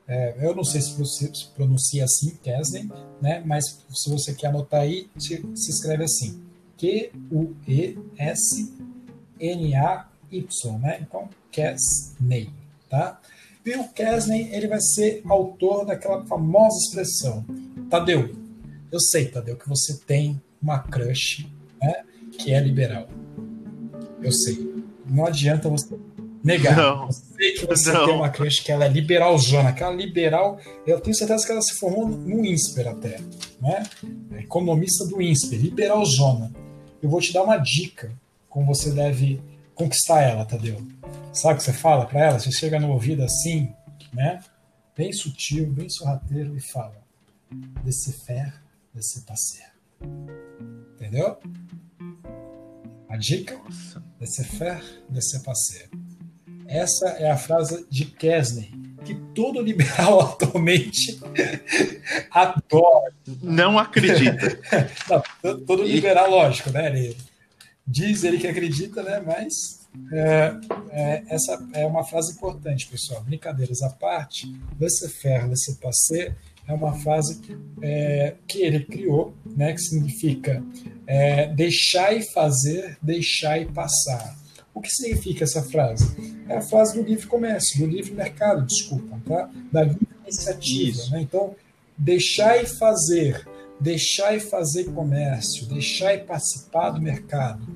É, eu não sei se você se pronuncia assim, Quesney, né? Mas se você quer anotar aí, se, escreve assim: Q-U-E-S-N-A Y, né? Então, Kesney, tá? E o Kesney, ele vai ser autor daquela famosa expressão, Tadeu, eu sei, Tadeu, que você tem uma crush, né, que é liberal. Eu sei. Não adianta você negar. Não. Eu sei que você não. tem uma crush que ela é liberalzona, aquela liberal, eu tenho certeza que ela se formou no INSPER até, né? Economista do INSPER, liberalzona. Eu vou te dar uma dica como você deve conquistar ela, Tadeu. Sabe o que você fala para ela? Você chega no ouvido assim, né? Bem sutil, bem sorrateiro e fala: Laissez faire, laissez passer. Entendeu? A dica? Laissez faire, laissez passer. Essa é a frase de Kesney, que todo liberal *laughs* atualmente *laughs* adora. Não acredita. *laughs* Não, todo liberal, lógico, né? Ele diz ele que acredita, né? Mas é, é, essa é uma frase importante, pessoal. Brincadeiras à parte, laissez faire, laissez passer é uma frase é, que ele criou, né? Que significa é, deixar e fazer, deixar e passar. O que significa essa frase? É a frase do livre comércio, do livre mercado, desculpa, tá? Da livre iniciativa. Né? Então, deixar e fazer, deixar e fazer comércio, deixar e participar do mercado,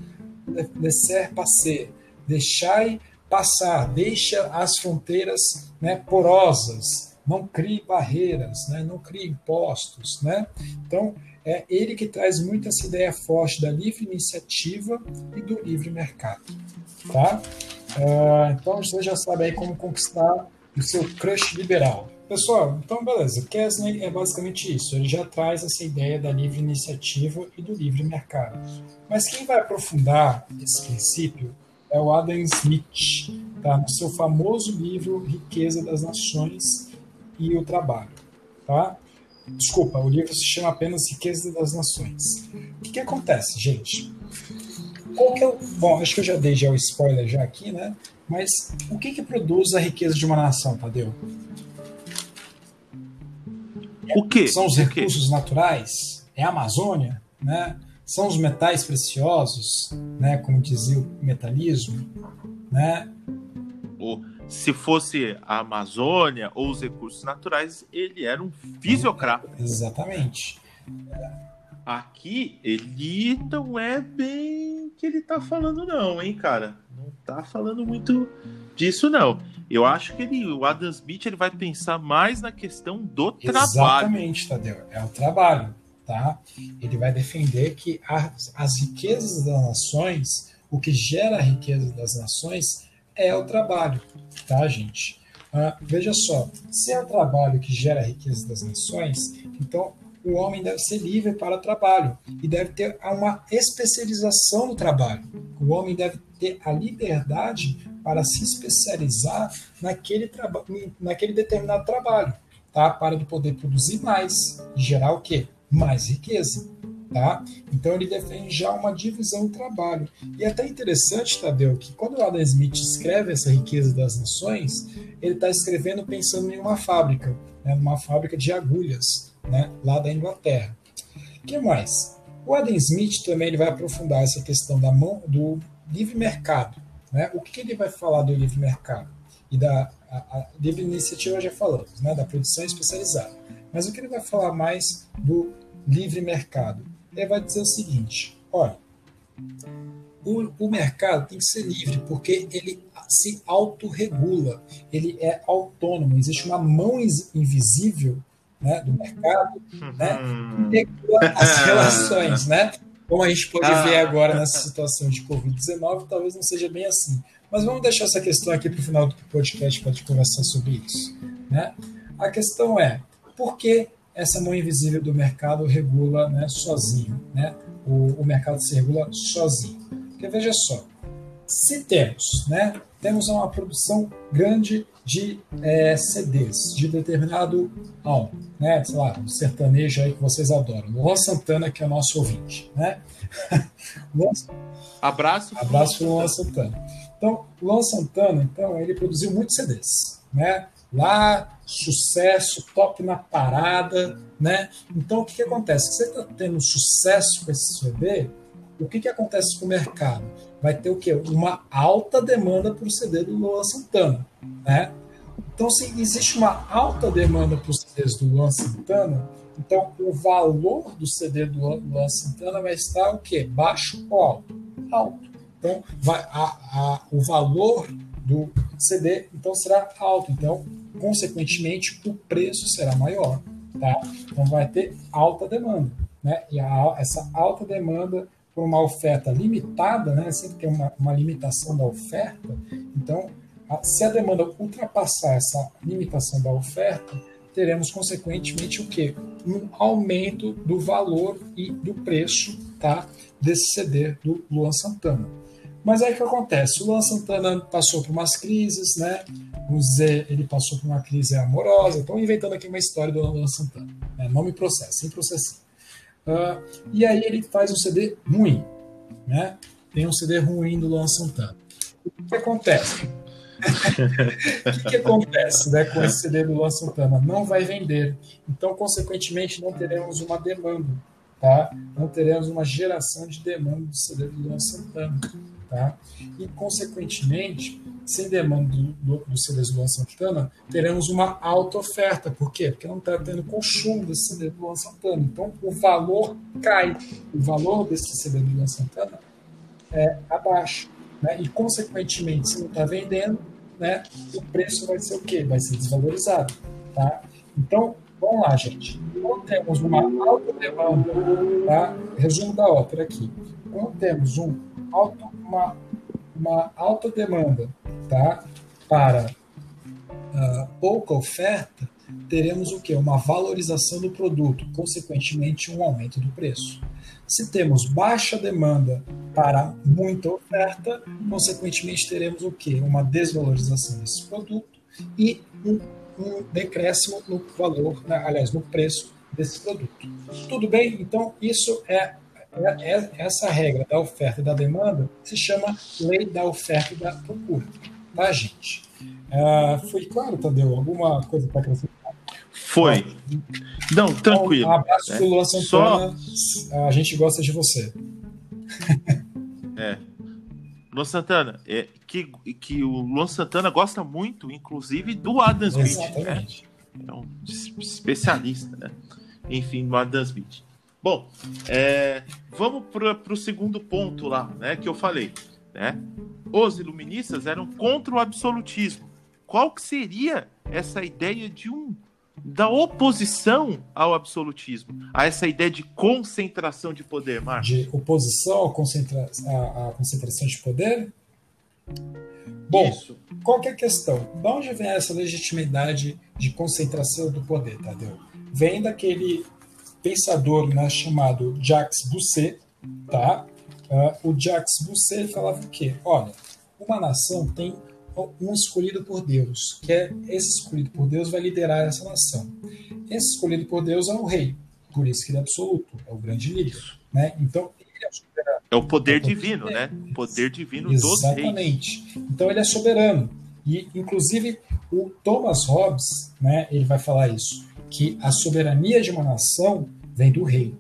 laisser passer, deixar passar, deixa as fronteiras né, porosas, não crie barreiras, né, não crie impostos. Né? Então, é ele que traz muito essa ideia forte da livre iniciativa e do livre mercado. Tá? Uh, então, você já sabe aí como conquistar o seu crush liberal. Pessoal, então beleza. Kesney é basicamente isso. Ele já traz essa ideia da livre iniciativa e do livre mercado. Mas quem vai aprofundar esse princípio é o Adam Smith, tá? no seu famoso livro Riqueza das Nações e o Trabalho. Tá? Desculpa, o livro se chama apenas Riqueza das Nações. O que, que acontece, gente? qual que é o, bom, acho que eu já dei já o spoiler já aqui, né? Mas o que que produz a riqueza de uma nação, Tadeu? O que? São os recursos naturais? É a Amazônia, né? São os metais preciosos, né? Como dizia o metalismo, né? Ou, se fosse a Amazônia ou os recursos naturais, ele era um fisiocrata. Exatamente. Aqui ele não é bem que ele tá falando, não, hein, cara? Não tá falando muito disso, não. Eu acho que ele, o Adam Smith ele vai pensar mais na questão do trabalho. Exatamente, Tadeu. É o trabalho, tá? Ele vai defender que as, as riquezas das nações, o que gera a riqueza das nações é o trabalho, tá, gente? Ah, veja só, se é o trabalho que gera a riqueza das nações, então o homem deve ser livre para o trabalho e deve ter uma especialização no trabalho. O homem deve ter a liberdade para se especializar naquele, naquele determinado trabalho, tá? Para poder produzir mais e gerar o quê? Mais riqueza. Tá? Então ele defende já uma divisão do trabalho. E é até interessante, Tadeu, que quando o Adam Smith escreve essa riqueza das nações, ele está escrevendo pensando em uma fábrica, né, uma fábrica de agulhas, né, lá da Inglaterra. O que mais? O Adam Smith também ele vai aprofundar essa questão da mão do livre mercado. Né? O que, ele vai falar do livre mercado? E da a, a livre iniciativa já falamos, né? da produção especializada. Mas o que ele vai falar mais do livre mercado? Ele vai dizer o seguinte: olha, o, o mercado tem que ser livre porque ele se autorregula, ele é autônomo, existe uma mão invisível né, do mercado né, que regula as *laughs* relações, né? Como a gente pode ver ah. agora nessa situação de Covid-19, talvez não seja bem assim. Mas vamos deixar essa questão aqui para o final do podcast para a gente conversar sobre isso. Né? A questão é, por que essa mão invisível do mercado regula né, sozinho? Né? O, o mercado se regula sozinho. Porque veja só, se temos, né, temos uma produção grande de é, CDs de determinado álbum, né? Sei lá, um sertanejo aí que vocês adoram. Luan Santana, que é o nosso ouvinte, né? *laughs* Luan... Abraço. Abraço para o Luan Santana. Então, Luan Santana, então, ele produziu muitos CDs, né? Lá, sucesso, top na parada, né? Então, o que, que acontece? Se você está tendo sucesso com esse CD, o que, que acontece com o mercado? Vai ter o quê? Uma alta demanda por CD do Luan Santana. Né? Então, se existe uma alta demanda por CDs do Luan Santana, então o valor do CD do Luan Santana vai estar o quê? Baixo ou alto? Alto. Então, vai, a, a, o valor do CD então será alto. Então, consequentemente, o preço será maior. Tá? Então, vai ter alta demanda. Né? E a, essa alta demanda por uma oferta limitada, né? sempre tem uma, uma limitação da oferta, então, a, se a demanda ultrapassar essa limitação da oferta, teremos consequentemente o quê? Um aumento do valor e do preço tá, desse CD do Luan Santana. Mas aí o que acontece? O Luan Santana passou por umas crises, né? O Zé ele passou por uma crise amorosa. Estou inventando aqui uma história do Luan Santana. Né? Não me processe, sem processar. Uh, e aí ele faz um CD ruim, né? Tem um CD ruim do Luan Santana. O que, que acontece? *laughs* o que, que, acontece né, com esse CD do Luan Santana? Não vai vender. Então, consequentemente, não teremos uma demanda. Tá? Não teremos uma geração de demanda do CD do Luan Santana. Tá? E, consequentemente, sem demanda do, do, do CDs do Luan Santana, teremos uma alta oferta. Por quê? Porque não está tendo consumo desse CD do Luan Santana. Então, o valor cai. O valor desse CD do Luan Santana é abaixo. Né? E, consequentemente, se não está vendendo, né, o preço vai ser o quê? Vai ser desvalorizado. Tá? Então, vamos lá, gente. Quando temos uma alta demanda, tá? resumo da ópera aqui. Quando temos um alto, uma, uma alta demanda tá, para uh, pouca oferta, teremos o que? Uma valorização do produto, consequentemente um aumento do preço. Se temos baixa demanda para muita oferta, consequentemente teremos o que? Uma desvalorização desse produto e um, um decréscimo no valor, né, aliás, no preço desse produto. Tudo bem? Então, isso é essa regra da oferta e da demanda se chama lei da oferta e da procura, tá, gente? Uh, foi claro, Tadeu? Alguma coisa para acrescentar? Foi. Não, tranquilo. Um abraço né? pro Luan Santana. Só... A gente gosta de você. É. Luan Santana, é, que, que o Luan Santana gosta muito, inclusive, do Adam Smith. Né? É um especialista, né? Enfim, do Adam Smith. Bom, é, vamos para o segundo ponto lá, né? Que eu falei, né? Os iluministas eram contra o absolutismo. Qual que seria essa ideia de um da oposição ao absolutismo, a essa ideia de concentração de poder, Marcos? De oposição à, concentra à, à concentração de poder? Bom, Isso. qual é a questão? De onde vem essa legitimidade de concentração do poder, Tadeu? Vem daquele pensador né, chamado Jacques Bousset, tá? Uh, o Jacques Bousset falava o quê? Olha, uma nação tem um escolhido por Deus, que é esse escolhido por Deus vai liderar essa nação. Esse escolhido por Deus é o rei, por isso que ele é absoluto, é o grande líder, né? Então ele é soberano. É o poder é divino, né? O poder divino Exatamente. dos reis. Exatamente. Então ele é soberano. E inclusive o Thomas Hobbes, né, ele vai falar isso, que a soberania de uma nação vem do rei.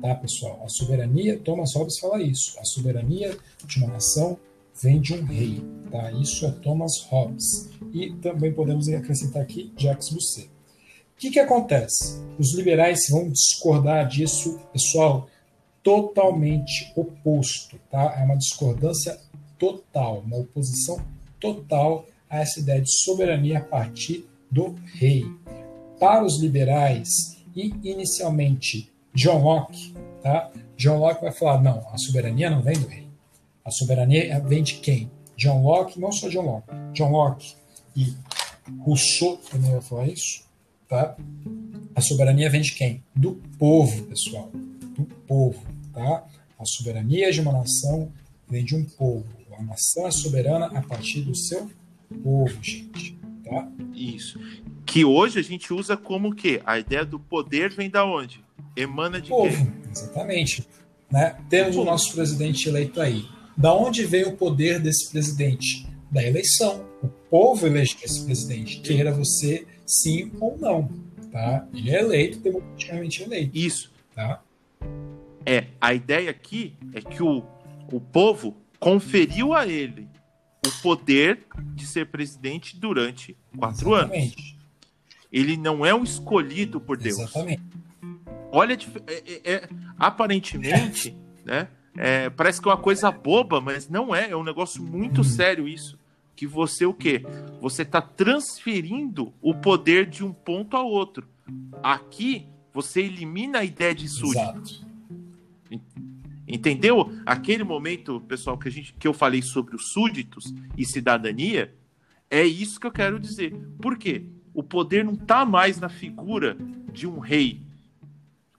Tá, pessoal? A soberania, Thomas Hobbes fala isso. A soberania de uma nação vem de um rei. Tá? Isso é Thomas Hobbes. E também podemos acrescentar aqui Jacques Rousseau. O que, que acontece? Os liberais vão discordar disso, pessoal, totalmente oposto. Tá? É uma discordância total, uma oposição total a essa ideia de soberania a partir do rei. Para os liberais, e inicialmente John Locke, tá? John Locke vai falar: não, a soberania não vem do rei. A soberania vem de quem? John Locke, não só John Locke, John Locke e Rousseau também vai falar isso, tá? A soberania vem de quem? Do povo, pessoal, do povo, tá? A soberania de uma nação vem de um povo. A nação é soberana a partir do seu povo, gente, tá? Isso. Que hoje a gente usa como que a ideia do poder vem da onde? Emana de povo, quem? Exatamente. Né? Temos o nosso presidente eleito aí. Da onde veio o poder desse presidente? Da eleição. O povo elegeu esse presidente, queira você sim ou não. Tá? Ele é eleito, democraticamente eleito. Isso. Tá? É, a ideia aqui é que o, o povo conferiu a ele o poder de ser presidente durante quatro Exatamente. anos. Ele não é um escolhido por Deus. Exatamente. Olha, é, é, é, aparentemente, né? É, parece que é uma coisa boba, mas não é. É um negócio muito sério isso. Que você o quê? Você está transferindo o poder de um ponto a outro. Aqui, você elimina a ideia de súdito. Entendeu? Aquele momento, pessoal, que, a gente, que eu falei sobre os súditos e cidadania, é isso que eu quero dizer. Por quê? O poder não está mais na figura de um rei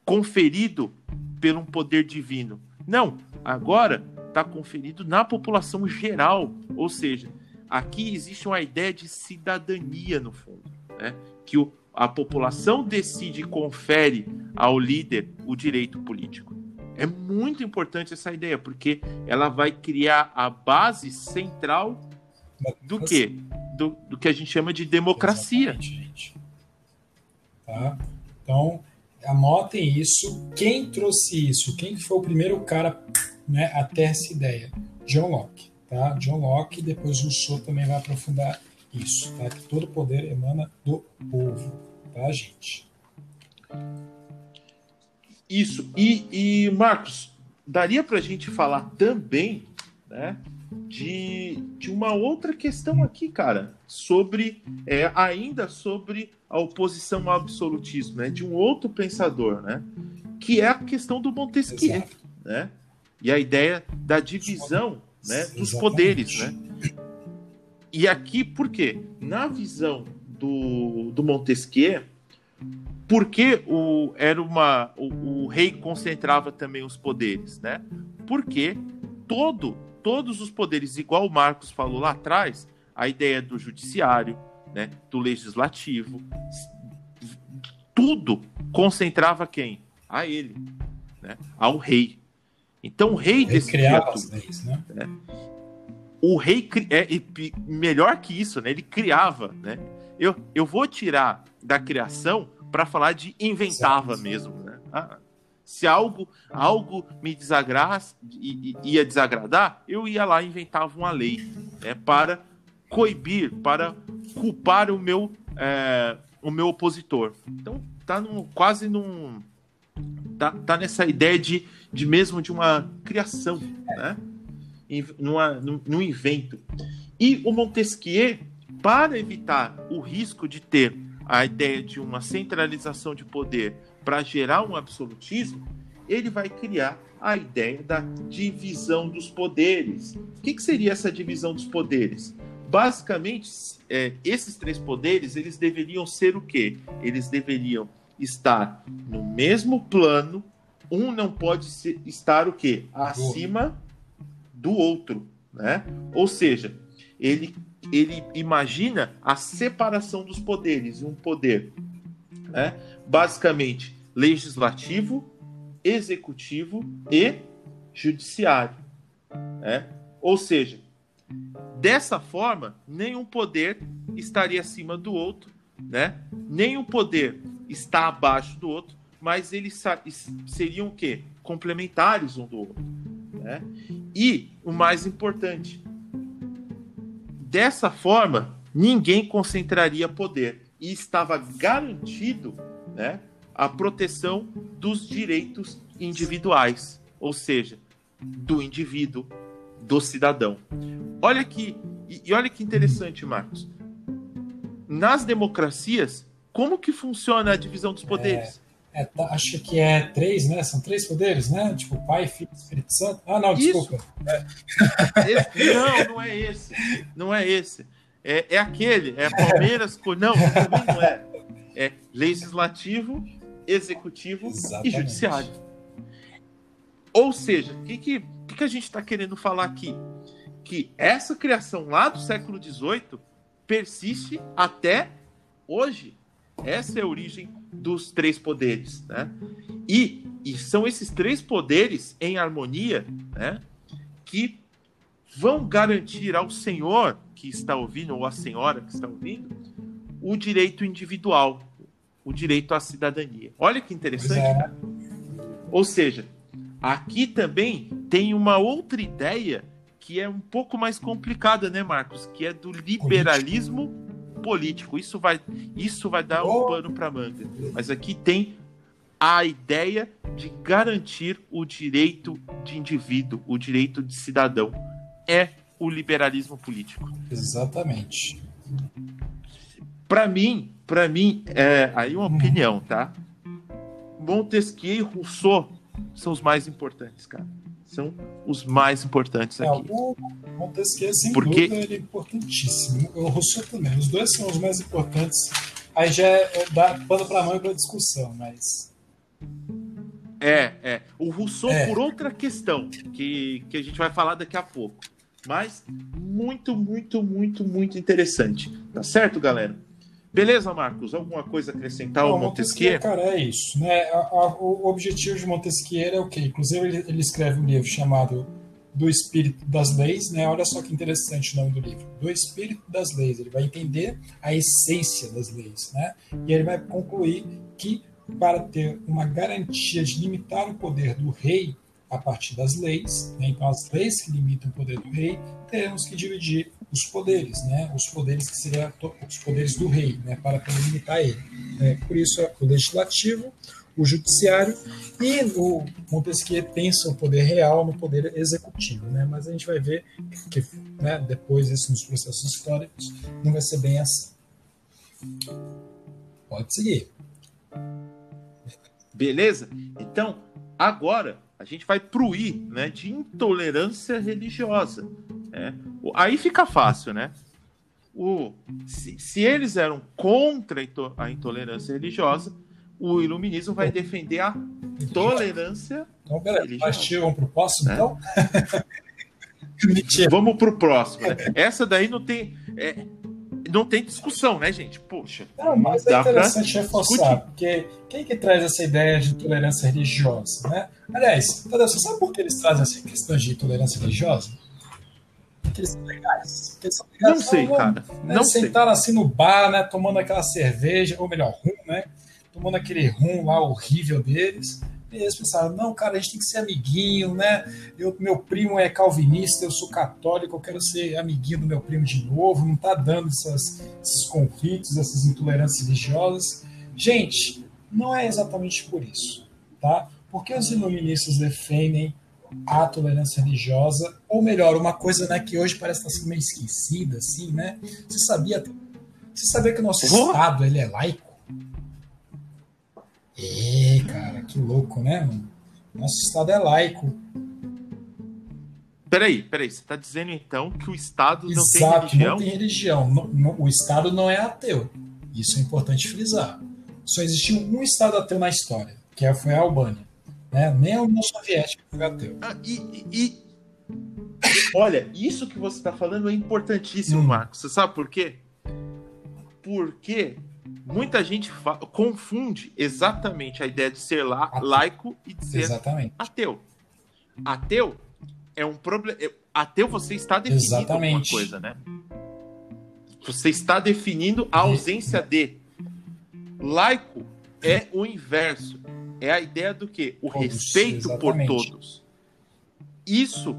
conferido por um poder divino. Não, agora está conferido na população geral. Ou seja, aqui existe uma ideia de cidadania no fundo, né? que o, a população decide e confere ao líder o direito político. É muito importante essa ideia, porque ela vai criar a base central do que? Do, do que a gente chama de democracia. Tá? Então, anotem isso. Quem trouxe isso? Quem foi o primeiro cara né, até essa ideia? John Locke. Tá? John Locke, depois Rousseau também vai aprofundar isso, tá? que todo poder emana do povo, tá, gente? Isso. E, e Marcos, daria para a gente falar também, né, de, de uma outra questão aqui, cara, sobre é, ainda sobre a oposição ao absolutismo, né, de um outro pensador, né, que é a questão do Montesquieu, Exato. né, e a ideia da divisão, né, dos Exatamente. poderes, né. E aqui, por quê? Na visão do, do Montesquieu, porque o, era uma, o, o rei concentrava também os poderes, né? Porque todo todos os poderes, igual o Marcos falou lá atrás, a ideia do judiciário, né, do legislativo, tudo concentrava quem? A ele, né, ao rei. Então o rei desse criava as leis, né? É, o rei é, melhor que isso, né? Ele criava, né? Eu, eu vou tirar da criação para falar de inventava mesmo, né? Ah, se algo algo me desagrasse ia desagradar, eu ia lá e inventava uma lei né, para coibir, para culpar o meu é, o meu opositor. Então tá num, quase num tá, tá nessa ideia de, de mesmo de uma criação, né? Numa, num, num invento. E o Montesquieu, para evitar o risco de ter a ideia de uma centralização de poder para gerar um absolutismo, ele vai criar a ideia da divisão dos poderes. O que, que seria essa divisão dos poderes? Basicamente, é, esses três poderes eles deveriam ser o quê? Eles deveriam estar no mesmo plano. Um não pode ser, estar o quê? Acima do outro, né? Ou seja, ele ele imagina a separação dos poderes, um poder, né? Basicamente, legislativo, executivo e judiciário, né? Ou seja, dessa forma, nenhum poder estaria acima do outro, né? Nenhum poder está abaixo do outro, mas eles seriam o quê? Complementares um do outro, né? E o mais importante, dessa forma, ninguém concentraria poder e estava garantido, né, a proteção dos direitos individuais, ou seja, do indivíduo, do cidadão. Olha que e olha que interessante, Marcos. Nas democracias, como que funciona a divisão dos poderes? É, é, tá, acho que é três, né? São três poderes, né? Tipo Pai, Filho, Espírito Santo. Ah, não, desculpa. Esse, não, não é esse. Não é esse. É, é aquele. É Palmeiras. Não, também não é. É legislativo, executivo Exatamente. e judiciário. Ou seja, o que, que, que a gente está querendo falar aqui? Que essa criação lá do século XVIII persiste até hoje. Essa é a origem dos três poderes, né? E, e são esses três poderes em harmonia, né? Que vão garantir ao senhor que está ouvindo ou à senhora que está ouvindo o direito individual, o direito à cidadania. Olha que interessante. É. Ou seja, aqui também tem uma outra ideia que é um pouco mais complicada, né, Marcos? Que é do liberalismo político. Isso vai, isso vai dar um pano para manga. Mas aqui tem a ideia de garantir o direito de indivíduo, o direito de cidadão. É o liberalismo político. Exatamente. Para mim, para mim, é aí uma opinião, tá? Montesquieu e Rousseau são os mais importantes, cara são os mais importantes é, aqui. O Montesquieu, sem Porque... dúvida, ele é importantíssimo. O Rousseau também. Os dois são os mais importantes. Aí já é, dá pano para mão e para discussão, mas. É, é. O Rousseau, é. por outra questão, que, que a gente vai falar daqui a pouco. Mas muito, muito, muito, muito interessante. Tá certo, galera? Beleza, Marcos? Alguma coisa a acrescentar ao Montesquieu? Montesquieu? Cara, é isso. Né? A, a, o objetivo de Montesquieu é o quê? Inclusive, ele, ele, escreve um livro chamado Do Espírito das Leis. Né? Olha só que interessante o nome do livro. Do Espírito das Leis. Ele vai entender a essência das leis. Né? E ele vai concluir que, para ter uma garantia de limitar o poder do rei a partir das leis, né? então as leis que limitam o poder do rei, teremos que dividir os poderes, né? os poderes que seriam os poderes do rei, né? para limitar ele. É, por isso, o legislativo, o judiciário e o Montesquieu pensa o poder real no poder executivo, né? Mas a gente vai ver que né, depois isso nos processos históricos não vai ser bem assim. Pode seguir. Beleza? Então, agora a gente vai pruir né, de intolerância religiosa. Né? Aí fica fácil, né? O, se, se eles eram contra a intolerância religiosa, o iluminismo vai defender a tolerância então, pera, religiosa. Vamos para o próximo, né? então? *laughs* Vamos para o próximo. Né? Essa daí não tem. É, não tem discussão, né, gente? Poxa. Não, mas é interessante reforçar, porque quem que traz essa ideia de tolerância religiosa, né? Aliás, você sabe por que eles trazem essa questão de tolerância religiosa? Porque eles são legais. Eles são legais não sei, cara. Né, não sentaram sei. assim no bar, né? Tomando aquela cerveja, ou melhor, rum, né? Tomando aquele rum lá horrível deles. E eles pensaram, não, cara, a gente tem que ser amiguinho, né? Eu, meu primo é calvinista, eu sou católico, eu quero ser amiguinho do meu primo de novo, não tá dando essas, esses conflitos, essas intolerâncias religiosas. Gente, não é exatamente por isso, tá? Porque os iluministas defendem a tolerância religiosa, ou melhor, uma coisa né, que hoje parece estar sendo meio esquecida, assim, né? Você sabia, você sabia que o nosso oh. Estado ele é laico? É, cara, que louco, né? Nosso Estado é laico. Peraí, peraí, você está dizendo então que o Estado Exato, não tem religião? não tem religião. o Estado não é ateu. Isso é importante frisar. Só existiu um Estado ateu na história, que foi a Albânia. Né? Nem a União Soviética foi ateu. Ah, e, e, *laughs* olha, isso que você está falando é importantíssimo, Hum. Marcos. Você sabe por quê? Porque muita gente confunde exatamente a ideia de ser la- Ateu. laico e de ser Exatamente. ateu. Ateu é um problema. Ateu você está definindo Exatamente. alguma coisa, né? Você está definindo a ausência de. Laico é o inverso. É a ideia do que? O Todos, respeito por exatamente. todos. Isso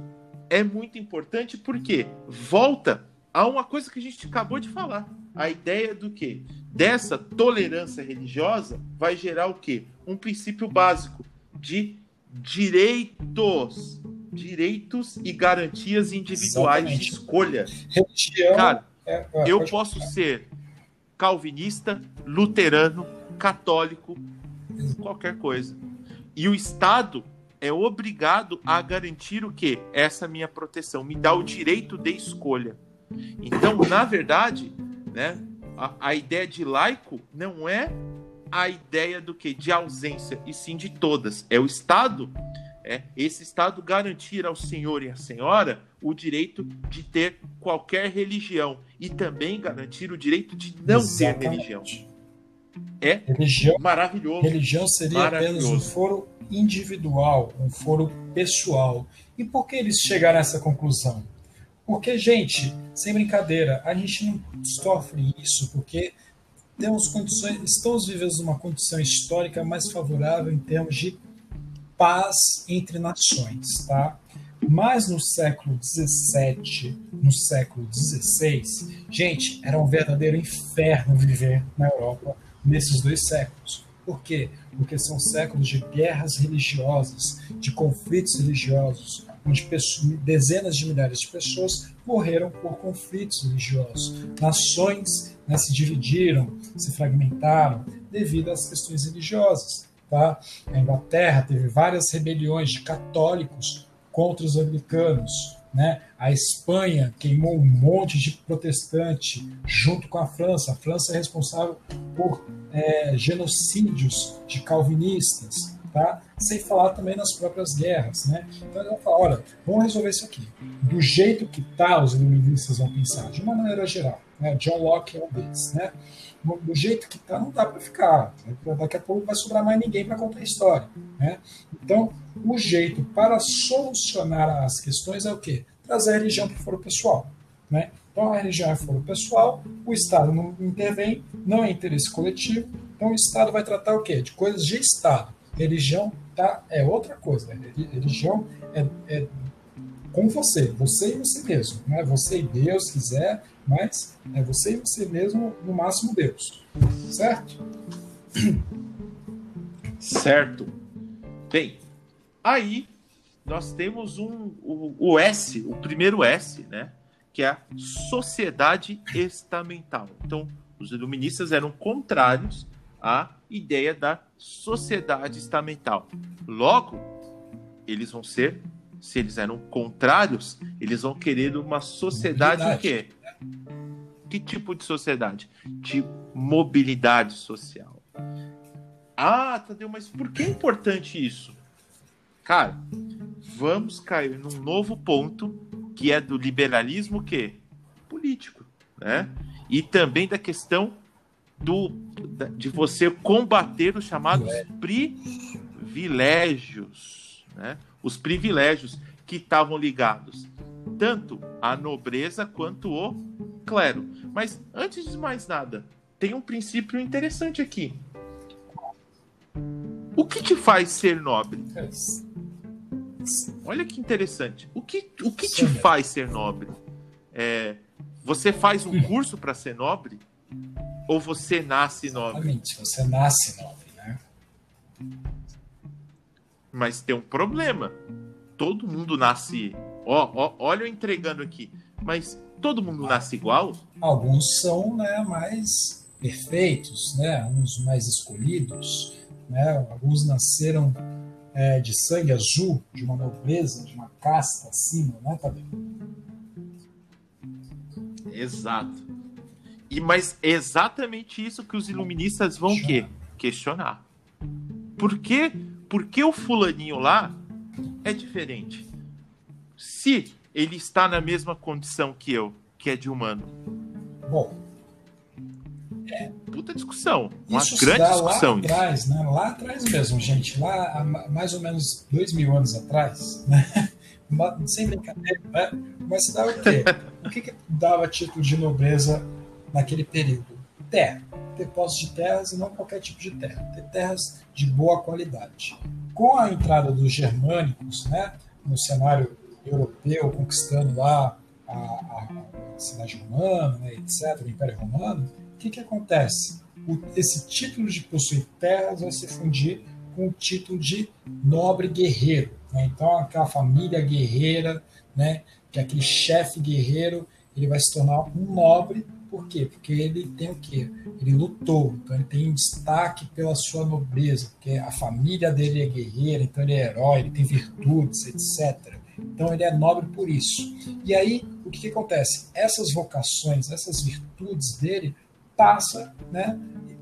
é muito importante porque volta a uma coisa que a gente acabou de falar. A ideia do que? Dessa tolerância religiosa vai gerar o quê? Um princípio básico de direitos. Direitos e garantias individuais de Exatamente. escolha. Religião. Cara, é- é, eu posso falar. ser calvinista, luterano, católico, qualquer coisa. E o Estado é obrigado a garantir o quê? Essa minha proteção, me dá o direito de escolha. Então, na verdade, né, a, a ideia de laico não é a ideia do que de ausência e sim de todas. É o Estado, é esse Estado garantir ao senhor e à senhora o direito de ter qualquer religião e também garantir o direito de não ter Exatamente. religião. É Religião, maravilhoso. religião seria apenas um Maravilhoso. foro individual, um foro pessoal. E por que eles chegaram a essa conclusão? Porque, gente, sem brincadeira, a gente não sofre isso porque temos condições, estamos vivendo uma condição histórica mais favorável em termos de paz entre nações, tá? Mas no século XVII, no século XVI, gente, era um verdadeiro inferno viver na Europa nesses dois séculos. Por quê? Porque são séculos de guerras religiosas, de conflitos religiosos, onde dezenas de milhares de pessoas morreram por conflitos religiosos. Nações né, se dividiram, se fragmentaram devido às questões religiosas. Tá? A Inglaterra teve várias rebeliões de católicos contra os anglicanos. Né? A Espanha queimou um monte de protestante junto com a França. A França é responsável por é, genocídios de calvinistas, tá? sem falar também nas próprias guerras. Né? Então eles vão falar, olha, vamos resolver isso aqui. Do jeito que tá, os iluministas vão pensar, de uma maneira geral. Né? John Locke é um deles. Né? Do jeito que tá, não dá para ficar. né? Daqui a pouco vai sobrar mais ninguém para contar a história. Né? Então, o jeito para solucionar as questões é o quê? Trazer a religião para o foro pessoal. Né? Então, a religião é foro pessoal, o Estado não intervém, não é interesse coletivo, então o Estado vai tratar o quê? De coisas de Estado. Religião tá, é outra coisa. Religião é, é com você, você e você mesmo. Não é você e Deus quiser, mas é você e você mesmo, no máximo Deus. Certo? Certo. Bem, aí nós temos um, o, o S, o primeiro S, né? Que é a sociedade estamental. Então, os iluministas eram contrários à ideia da sociedade estamental. Logo, eles vão ser, se eles eram contrários, eles vão querer uma sociedade o quê? Que tipo de sociedade? De mobilidade social. Ah, Tadeu, mas por que é importante isso? Cara, vamos cair num novo ponto que é do liberalismo que político, né? e também da questão do, de você combater os chamados privilégios, né? Os privilégios que estavam ligados tanto à nobreza quanto o clero. Mas antes de mais nada, tem um princípio interessante aqui. O que te faz ser nobre? Olha que interessante. O que, o que te faz ser nobre? É, você faz um curso para ser nobre? Ou você nasce nobre? Exatamente, você nasce nobre, né? Mas tem um problema. Todo mundo nasce. Ó, ó, olha eu entregando aqui. Mas todo mundo nasce igual? Alguns são né, mais perfeitos, né? Uns mais escolhidos, né? Alguns nasceram é, de sangue azul, de uma nobreza, de uma casta acima, né, Tadeu? Exato. E mas é exatamente isso que os iluministas vão que questionar. Por que, por que o fulaninho lá é diferente? Se ele está na mesma condição que eu, que é de humano. Bom, é, puta discussão. Uma grande discussão. Lá atrás, né? Lá atrás mesmo, gente. Lá há mais ou menos dois mil anos atrás, né? *laughs* Sem brincadeira, né? Mas se dava o quê? *laughs* O que, que dava título de nobreza naquele período? Terra. Ter posse de terras e não qualquer tipo de terra. Ter terras de boa qualidade. Com a entrada dos germânicos, né? No cenário europeu, conquistando lá a, a, cidade romana, né, etc., o Império Romano, que, que acontece? O, esse título de possuir terras vai se fundir com o título de nobre guerreiro. Né? Então, aquela família guerreira, né? que é aquele chefe guerreiro, ele vai se tornar um nobre. Por quê? Porque ele tem o quê? Ele lutou, então ele tem destaque pela sua nobreza, porque a família dele é guerreira, então ele é herói, ele tem virtudes, etc. Então ele é nobre por isso. E aí, o que, que acontece? Essas vocações, essas virtudes dele passa né,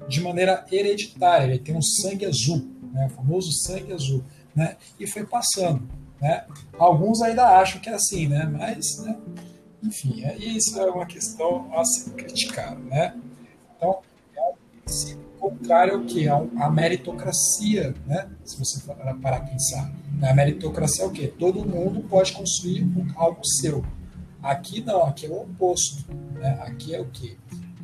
de maneira hereditária, ele tem um sangue azul, né, o famoso sangue azul, né, e foi passando. Né. Alguns ainda acham que é assim, né, mas, né, enfim, é, isso é uma questão a ser criticada. Né. Então, é um princípio contrário ao que? A meritocracia, né, se você parar para pensar. A meritocracia é o quê? Todo mundo pode construir algo seu. Aqui não, aqui é o oposto. Né? Aqui é o quê?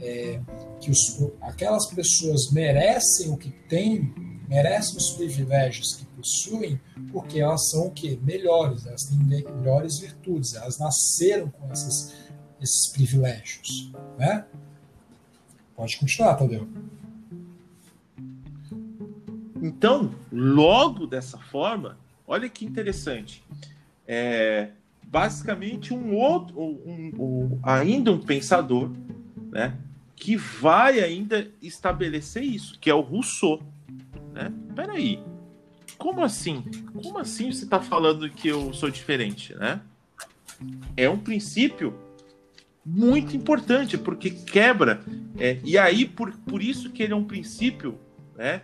é, que os, aquelas pessoas merecem o que têm, merecem os privilégios que possuem, porque elas são o quê? Melhores, elas têm melhores virtudes, elas nasceram com esses, esses privilégios. Né? Pode continuar, Tadeu. Então, logo dessa forma, olha que interessante. É, basicamente, um outro, um, um, ainda um pensador, né, que vai ainda estabelecer isso, que é o Rousseau. Né? Peraí, como assim? Como assim você está falando que eu sou diferente? Né? É um princípio muito importante, porque quebra. É, e aí, por, por isso que ele é um princípio né,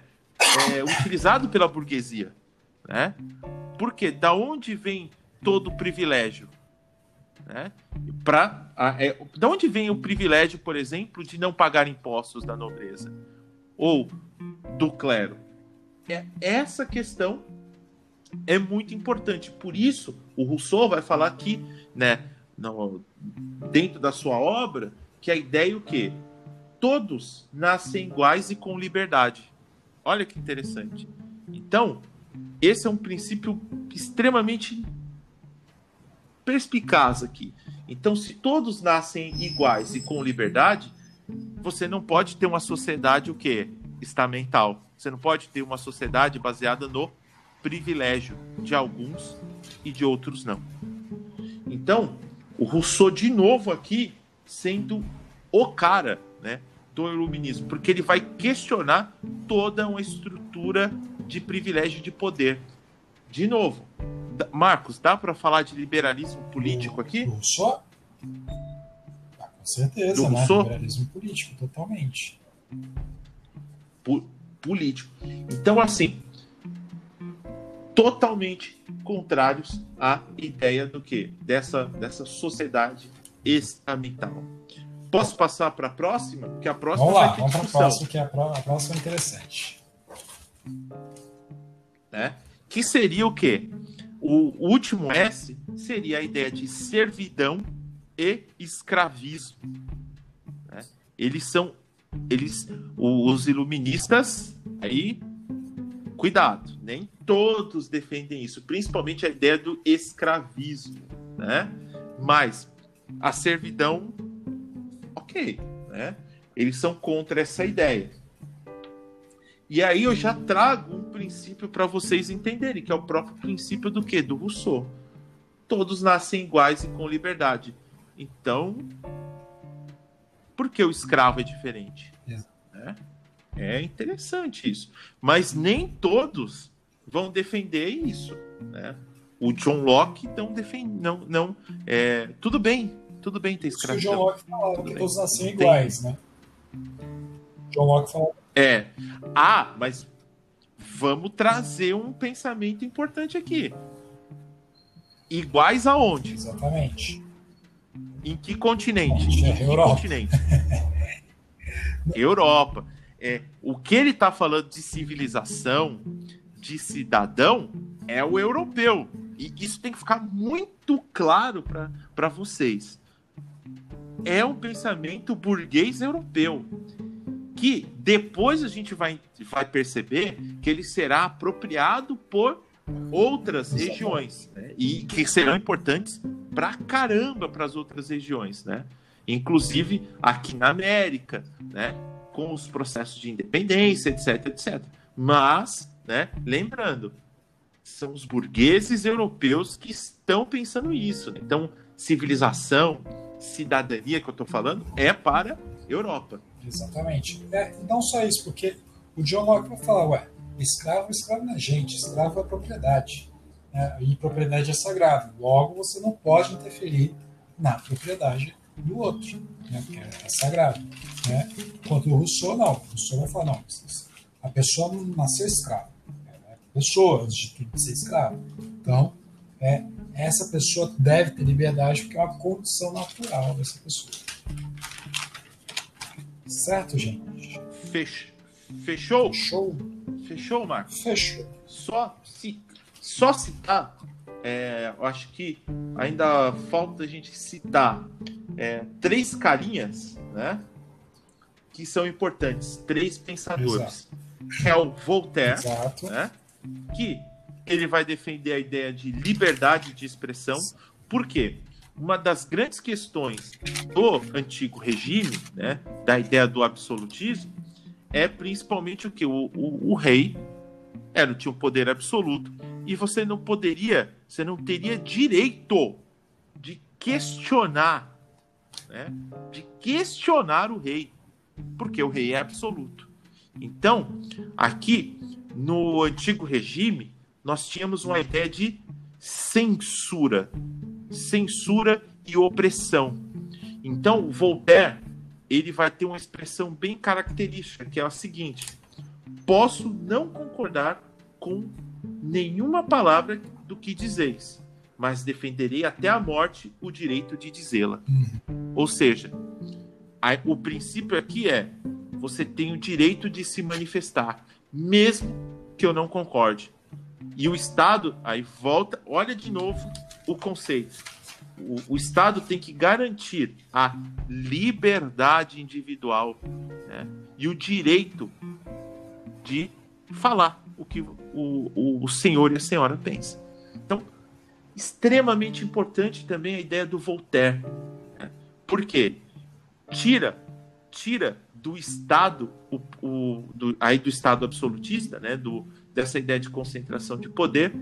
é, utilizado pela burguesia. Né? Porque da onde vem todo o privilégio? Né? Pra, é, de onde vem o privilégio, por exemplo, de não pagar impostos da nobreza ou do clero? É, essa questão é muito importante. Por isso, o Rousseau vai falar aqui, né, no, dentro da sua obra, que a ideia é o quê? Todos nascem iguais e com liberdade. Olha que interessante. Então, esse é um princípio extremamente perspicaz aqui. Então, se todos nascem iguais e com liberdade, você não pode ter uma sociedade o quê? Estamental. Você não pode ter uma sociedade baseada no privilégio de alguns e de outros não. Então, o Rousseau de novo aqui sendo o cara, né, do iluminismo, porque ele vai questionar toda uma estrutura de privilégio de poder. De novo, Marcos, dá para falar de liberalismo político aqui? Rousseau? Ah, com certeza, do né? Rousseau? Liberalismo político, totalmente. Político. Então, assim, totalmente contrários à ideia do que? Dessa, dessa sociedade estamental. Posso passar para a próxima? Porque a próxima vamos lá, vamos para a próxima, que é a, próxima é interessante. Né? Que seria o quê? O último S seria a ideia de servidão e escravismo. Né? Eles são, eles, os iluministas, aí, cuidado, nem todos defendem isso, principalmente a ideia do escravismo, né? Mas a servidão, ok, né? Eles são contra essa ideia. E aí eu já trago um princípio para vocês entenderem, que é o próprio princípio do que? Do Rousseau. Todos nascem iguais e com liberdade. Então, por que o escravo é diferente? É, é interessante isso. Mas nem todos vão defender isso. Né? O John Locke não defende. Não, não, é, tudo bem, tudo bem ter escravidão. O John Locke falava que todos nasciam iguais, Tem... né? John Locke falava é. Ah, mas vamos trazer um pensamento importante aqui. Iguais aonde? Exatamente. Em que continente? É, Europa. continente? *laughs* Europa. É, o que ele está falando de civilização, de cidadão, é o europeu. E isso tem que ficar muito claro para vocês. É um pensamento burguês europeu que depois a gente vai, vai perceber que ele será apropriado por outras regiões e que serão importantes pra caramba para as outras regiões, né? Inclusive aqui na América, né? Com os processos de independência, etc, etc. Mas, né? Lembrando, são os burgueses europeus que estão pensando isso. Né? Então, civilização, cidadania que eu estou falando é para Europa. Exatamente. É, não só isso, porque o John Locke vai falar, ué, escravo, escravo não é gente, escravo é propriedade. Né? E propriedade é sagrado. Logo, você não pode interferir na propriedade do outro, né? porque é sagrado. Né? Enquanto o Rousseau, não. O Rousseau vai falar, não, a pessoa não nasceu escrava. É pessoa, antes de tudo, ser escravo. Então, é, essa pessoa deve ter liberdade porque é uma condição natural dessa pessoa. Certo, gente? Fech... Fechou? Fechou. Fechou, Marcos? Fechou. Só, ci... Só citar, é, eu acho que ainda falta a gente citar é, três carinhas, né? Que são importantes. Três pensadores. Exato. É o Voltaire, Exato. né? Que ele vai defender a ideia de liberdade de expressão. Por quê? uma das grandes questões do antigo regime, né, da ideia do absolutismo, é principalmente o que o, o, o rei era tinha um poder absoluto e você não poderia, você não teria direito de questionar, né, de questionar o rei, porque o rei é absoluto. Então, aqui no antigo regime, nós tínhamos uma ideia de censura, censura e opressão. Então, Voltaire ele vai ter uma expressão bem característica, que é a seguinte: posso não concordar com nenhuma palavra do que dizeis, mas defenderei até a morte o direito de dizê-la. Ou seja, a, o princípio aqui é: você tem o direito de se manifestar, mesmo que eu não concorde. E o Estado, aí volta, olha de novo o conceito. O, o Estado tem que garantir a liberdade individual né? e o direito de falar o que o, o, senhor e a senhora pensam. Então, extremamente importante também a ideia do Voltaire. Né? Por quê? Tira, tira do Estado, o, o, do, aí do Estado absolutista, né? do, dessa ideia de concentração de poder,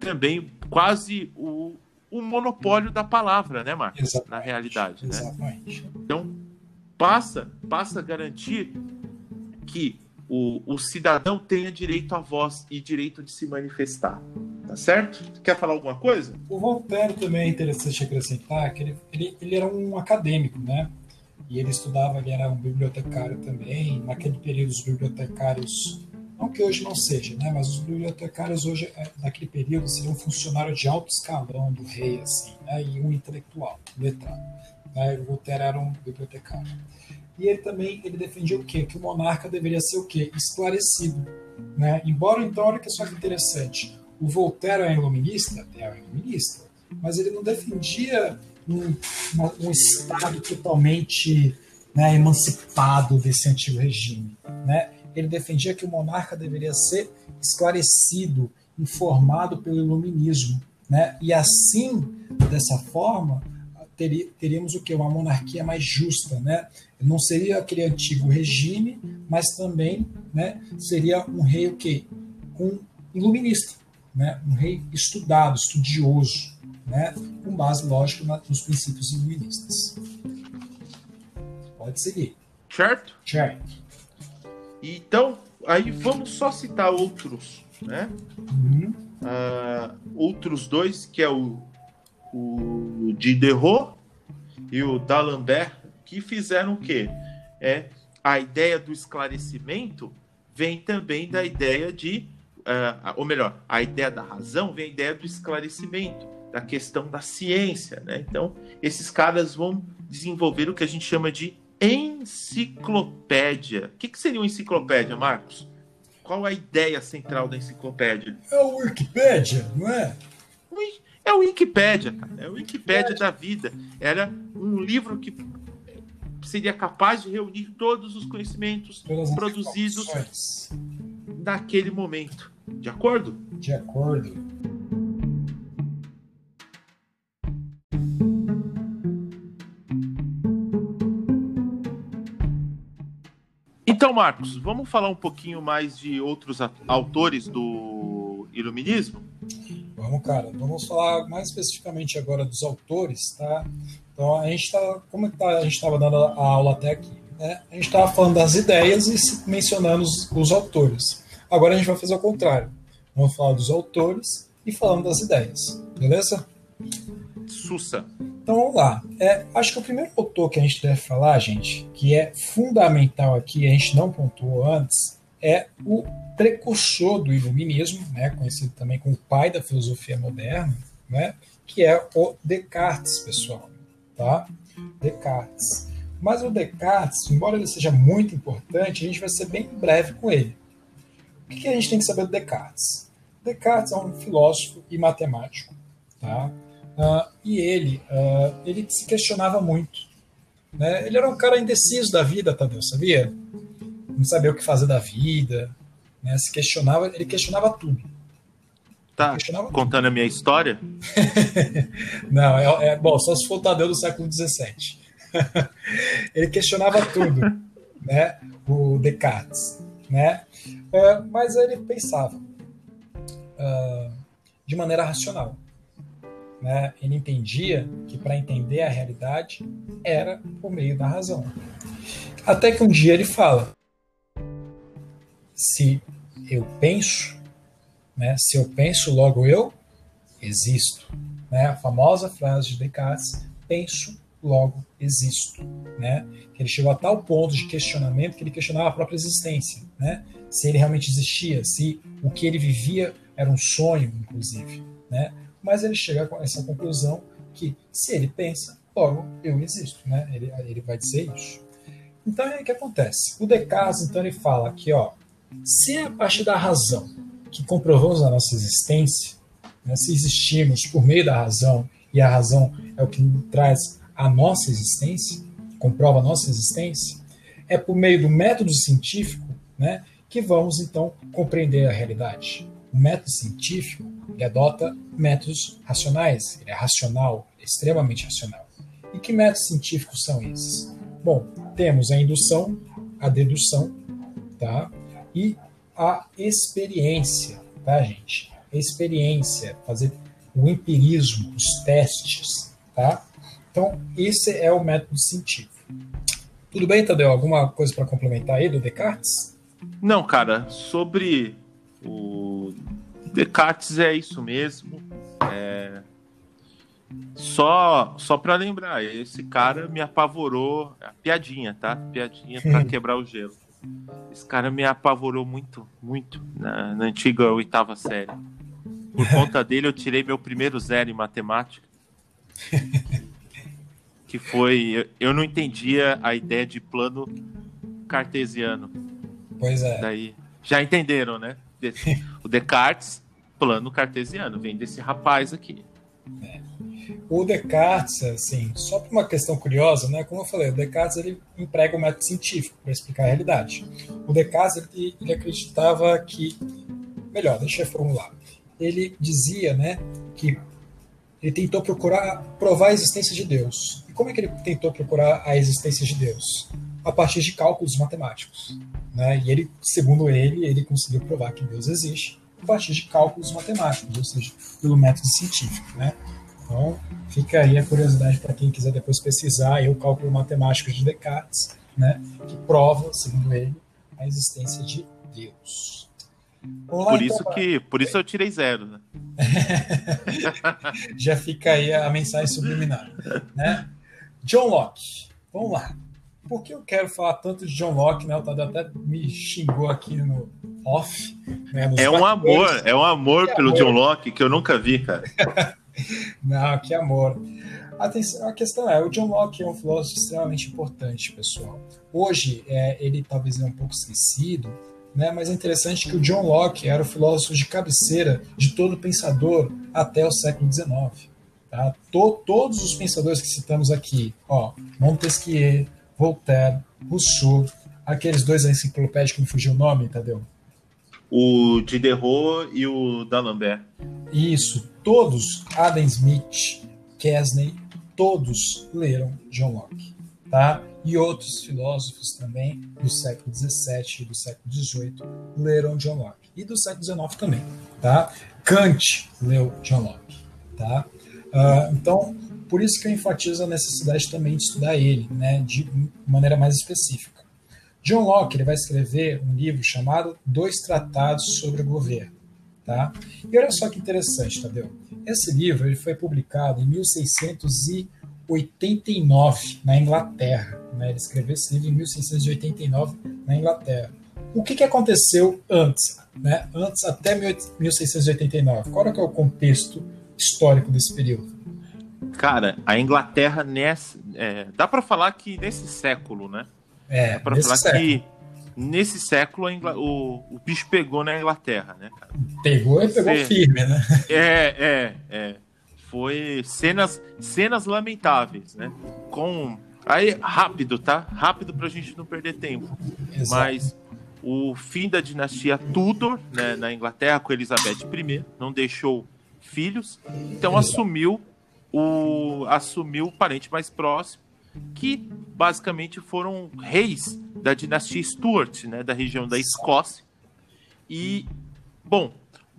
também quase o, o monopólio da palavra, né, Marcos? Exatamente, Na realidade, né? Exatamente. Então, passa, passa a garantir que o, o cidadão tenha direito à voz e direito de se manifestar. Tá certo? Quer falar alguma coisa? O Voltaire também é interessante acrescentar que ele, ele, ele era um acadêmico, né? E ele estudava, ele era um bibliotecário também. Naquele período, os bibliotecários não que hoje não seja, né? mas os bibliotecários hoje, é, naquele período, seriam um funcionário de alto escalão do rei, assim, né? e um intelectual, um letrado. Né? Voltaire era um bibliotecário. E ele também ele defendia o quê? Que o monarca deveria ser o quê? Esclarecido. Né? Embora, então, olha que só que interessante, o Voltaire é iluminista? É iluminista. Mas ele não defendia um, um Estado totalmente né, emancipado desse antigo regime. Né? Ele defendia que o monarca deveria ser esclarecido, informado pelo iluminismo. Né? E assim, dessa forma, teríamos o que? Uma monarquia mais justa. Né? Não seria aquele antigo regime, mas também né, seria um rei o quê? Um iluminista, né? um rei estudado, estudioso, né? com base, lógico, nos princípios iluministas. Pode seguir. Certo? Certo. Então, aí vamos só citar outros, né? Uhum. Uh, outros dois, que é o, o Diderot e o D'Alembert, que fizeram o quê? É, a ideia do esclarecimento vem também da ideia de, uh, ou melhor, a ideia da razão vem da ideia do esclarecimento, da questão da ciência, né? Então, esses caras vão desenvolver o que a gente chama de enciclopédia. O que, que seria uma enciclopédia, Marcos? Qual a ideia central da enciclopédia? É o Wikipédia, não é? É o Wikipédia, cara. É o Wikipédia da vida. Era um livro que seria capaz de reunir todos os conhecimentos produzidos naquele momento. De acordo? De acordo. Então, Marcos, vamos falar um pouquinho mais de outros autores do iluminismo? Vamos, cara. Vamos falar mais especificamente agora dos autores, tá? Então, a gente está, como tá, a gente estava dando a aula até aqui, né? A gente estava falando das ideias e mencionando os, os autores. Agora a gente vai fazer o contrário. Vamos falar dos autores e falando das ideias, beleza? Sussa. Então vamos lá. É, acho que o primeiro autor que a gente deve falar, gente, que é fundamental aqui, a gente não pontuou antes, é o precursor do iluminismo, né, conhecido também como o pai da filosofia moderna, né, que é o Descartes, pessoal. Tá? Descartes. Mas o Descartes, embora ele seja muito importante, a gente vai ser bem breve com ele. O que a gente tem que saber do Descartes? Descartes é um filósofo e matemático. Tá? Uh, e ele, uh, ele se questionava muito. Né? Ele era um cara indeciso da vida, Tadeu, sabia? Não sabia o que fazer da vida, né? Se questionava, ele questionava tudo. Tá questionava contando tudo. a minha história? *laughs* Não, é, é, bom, só se for o Tadeu do século XVII. *laughs* ele questionava tudo, *laughs* né? O Descartes, né? Uh, mas ele pensava de maneira racional né, ele entendia que para entender a realidade era por meio da razão. Até que um dia ele fala: se eu penso, né, se eu penso, logo eu existo. Né? A famosa frase de Descartes: penso, logo existo. Né? Ele chegou a tal ponto de questionamento que ele questionava a própria existência. Né? Se ele realmente existia, se o que ele vivia era um sonho, inclusive. Né? Mas ele chega a essa conclusão que se ele pensa, logo eu existo, né? Ele, ele vai dizer isso. Então, o que acontece? O Descartes, então, ele fala que, ó, se é a partir da razão que comprovamos a nossa existência, né, se existimos por meio da razão, e a razão é o que traz a nossa existência, comprova a nossa existência, é por meio do método científico né, que vamos, então, compreender a realidade. O método científico ele adota métodos racionais, ele é racional, é extremamente racional. E que métodos científicos são esses? Bom, temos a indução, a dedução, tá? E a experiência, tá, gente? A experiência, fazer o empirismo, os testes, tá? Então, esse é o método científico. Tudo bem, Tadeu? Alguma coisa para complementar aí do Descartes? Não, cara, sobre o Descartes é isso mesmo. É... Só, só para lembrar, esse cara me apavorou. Piadinha, tá? Piadinha para *laughs* quebrar o gelo. Esse cara me apavorou muito, muito na, na antiga oitava série. Por *laughs* conta dele, eu tirei meu primeiro zero em matemática. *laughs* que foi. Eu não entendia a ideia de plano cartesiano. Pois é. Daí, já entenderam, né? O Descartes, plano cartesiano, vem desse rapaz aqui. É. O Descartes, assim, só por uma questão curiosa, né? Como eu falei, o Descartes ele emprega o método científico para explicar a realidade. O Descartes ele, ele acreditava que, melhor, deixa eu formular. Ele dizia, né, que ele tentou procurar provar a existência de Deus. E como é que ele tentou procurar a existência de Deus? A partir de cálculos matemáticos. Né? E ele, segundo ele, ele conseguiu provar que Deus existe a partir de cálculos matemáticos, ou seja, pelo método científico. Né? Então, fica aí a curiosidade para quem quiser depois pesquisar aí o cálculo matemático de Descartes, né? que prova, segundo ele, a existência de Deus. Olá, por isso então, que, por isso eu tirei zero, né? *laughs* Já fica aí a mensagem subliminar, né? John Locke, vamos lá. Por que eu quero falar tanto de John Locke, né? O Tadeu até me xingou aqui no off. Né? é um amor, é um amor que pelo amor. John Locke que eu nunca vi, cara. *laughs* Não, que amor. Atenção, a questão é, o John Locke é um filósofo extremamente importante, pessoal. Hoje, é, ele talvez é um pouco esquecido, né? Mas é interessante que o John Locke era o filósofo de cabeceira de todo pensador até o século XIX. Tá? To, todos os pensadores que citamos aqui, ó, Montesquieu, Voltaire, Rousseau, aqueles dois enciclopédicos que me fugiu o nome, Tadeu? O Diderot e o D'Alembert. Isso, todos, Adam Smith, Kesney, todos leram John Locke, tá? e outros filósofos também do século XVII e do século XVIII leram John Locke. E do século XIX também. Tá? Kant leu John Locke. Tá? Uh, então, por isso que eu enfatizo a necessidade também de estudar ele, né, de maneira mais específica. John Locke ele vai escrever um livro chamado Dois Tratados sobre o Governo. Tá? E olha só que interessante, Tadeu. Esse livro ele foi publicado em 1600 1689, na Inglaterra. Né? Ele escreveu esse livro em 1689, na Inglaterra. O que, que aconteceu antes? Né? Antes, até 1689. Qual era é o contexto histórico desse período? Cara, a Inglaterra nessa. É, dá para falar que nesse século, né? É, dá para falar século. que nesse século o, o bicho pegou na Inglaterra, né? Cara? Pegou e pegou Você... firme, né? É, é, é foi cenas, cenas lamentáveis, né? Com aí rápido, tá? Rápido para a gente não perder tempo. Exato. Mas o fim da dinastia Tudor, né, na Inglaterra com Elizabeth I, não deixou filhos, então Exato. assumiu o assumiu o parente mais próximo, que basicamente foram reis da dinastia Stuart, né, da região da Escócia. E bom,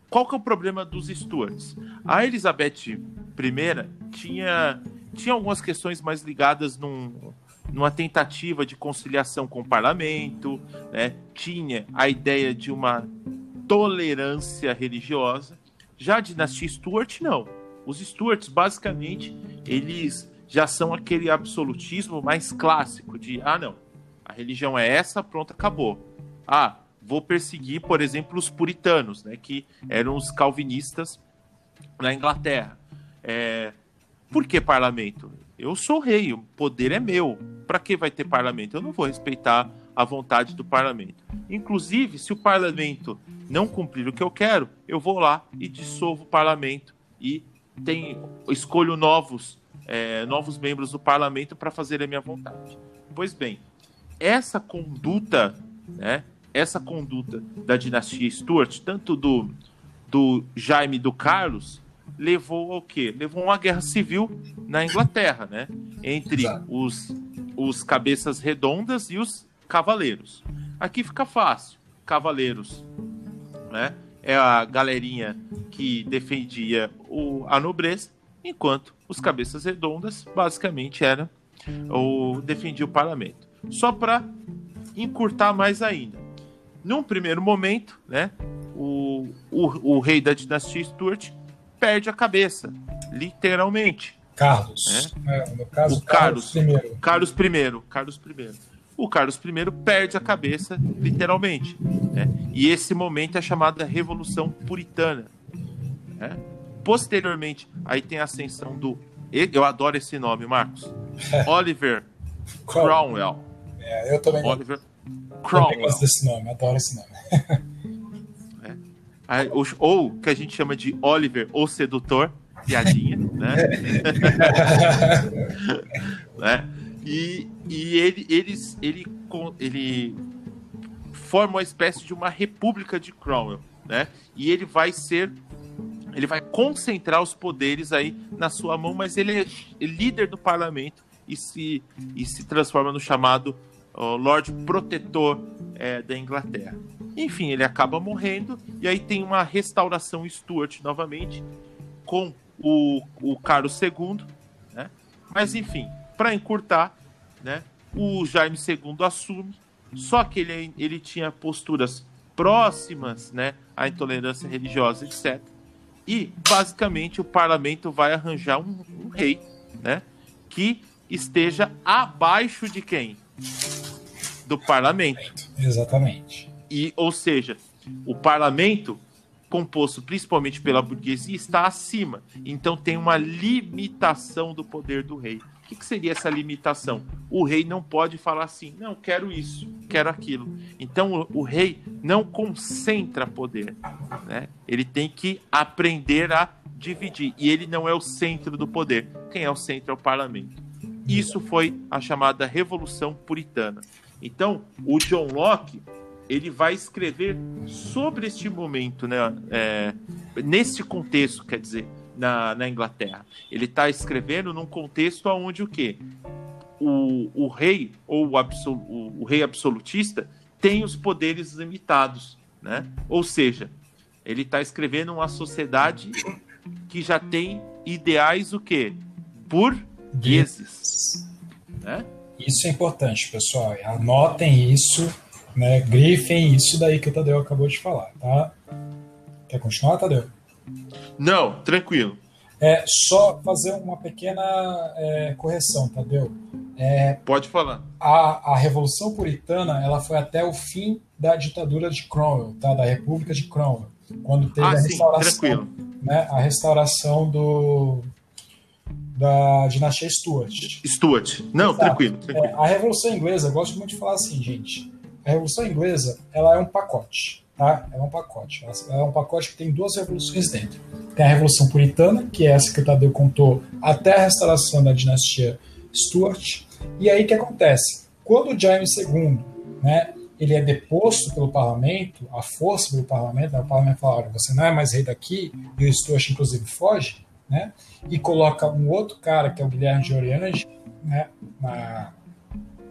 qual que é o problema dos Stuarts? A Elizabeth I tinha, tinha algumas questões mais ligadas num, numa tentativa de conciliação com o parlamento, né? tinha a ideia de uma tolerância religiosa. Já a dinastia Stuart, não. Os Stuarts, basicamente, eles já são aquele absolutismo mais clássico de, ah, não, a religião é essa, pronto, acabou. Ah, vou perseguir, por exemplo, os puritanos, né, que eram os calvinistas na Inglaterra. É, por que parlamento? Eu sou rei, o poder é meu. Para que vai ter parlamento? Eu não vou respeitar a vontade do parlamento. Inclusive, se o parlamento não cumprir o que eu quero, eu vou lá e dissolvo o parlamento e tenho, escolho novos, é, novos membros do parlamento para fazer a minha vontade. Pois bem, essa conduta né, essa conduta da dinastia Stuart, tanto do, do Jaime do Carlos, levou ao quê? Levou a uma guerra civil na Inglaterra, né? Entre os, os cabeças redondas e os cavaleiros. Aqui fica fácil. Cavaleiros, né? É a galerinha que defendia o, a nobreza, enquanto os cabeças redondas basicamente era o defendia o parlamento. Só para encurtar mais ainda. Num primeiro momento, né, o, o, o rei da dinastia Stuart perde a cabeça, literalmente. Carlos. Né? É, no caso, o Carlos, Carlos I. Carlos I. Carlos I. O Carlos I perde a cabeça, literalmente. Né? E esse momento é chamado Revolução Puritana. Né? Posteriormente, aí tem a ascensão do. Eu adoro esse nome, Marcos. *laughs* Oliver Cromwell. É, eu também Oliver Cromwell. gosto desse nome, adoro esse nome. *laughs* é. Ou que a gente chama de Oliver, o sedutor, piadinha, né? *laughs* né? E, e ele, eles, ele, ele forma uma espécie de uma república de Cromwell, né? E ele vai ser ele vai concentrar os poderes aí na sua mão, mas ele é líder do parlamento e se, e se transforma no chamado uh, Lord Protetor é, da Inglaterra. Enfim, ele acaba morrendo e aí tem uma restauração Stuart novamente com o, o Carlos II, né? Mas enfim, para encurtar, né? O Jaime II assume, só que ele, ele tinha posturas próximas, né, à intolerância religiosa, etc. E basicamente o parlamento vai arranjar um, um rei, né, que esteja abaixo de quem? Do parlamento. Exatamente. E, ou seja, o parlamento, composto principalmente pela burguesia, está acima. Então tem uma limitação do poder do rei. O que, que seria essa limitação? O rei não pode falar assim, não, quero isso, quero aquilo. Então o, o rei não concentra poder. Né? Ele tem que aprender a dividir. E ele não é o centro do poder. Quem é o centro é o parlamento. Isso foi a chamada Revolução Puritana. Então, o John Locke ele vai escrever sobre este momento, né? É, nesse contexto, quer dizer, na, na Inglaterra. Ele está escrevendo num contexto onde o quê? O, o rei ou o, absol, o, o rei absolutista tem os poderes limitados, né? Ou seja, ele está escrevendo uma sociedade que já tem ideais o quê? Burgueses. Né? Isso é importante, pessoal. Anotem isso, né? grifem isso daí que o Tadeu acabou de falar, tá? Quer continuar, Tadeu? Não, tranquilo. É só fazer uma pequena é, correção, Tadeu. É, Pode falar. A, a Revolução Puritana ela foi até o fim da ditadura de Cromwell, tá? da República de Cromwell, quando teve ah, a sim, restauração, tranquilo. né? a restauração do, da dinastia Stuart. Stuart. Não, Exato. tranquilo. tranquilo. É, a Revolução Inglesa, eu gosto muito de falar assim, gente. A Revolução Inglesa ela é um pacote. Tá? É um pacote. É um pacote que tem duas revoluções dentro. Tem a Revolução Puritana, que é essa que o Tadeu contou, até a restauração da dinastia Stuart. E aí o que acontece? Quando o Jaime II né, ele é deposto pelo parlamento, a força pelo parlamento, né, o parlamento fala, olha, você não é mais rei daqui, e o Stuart inclusive foge, né, e coloca um outro cara, que é o Guilherme de Oriange, né, na,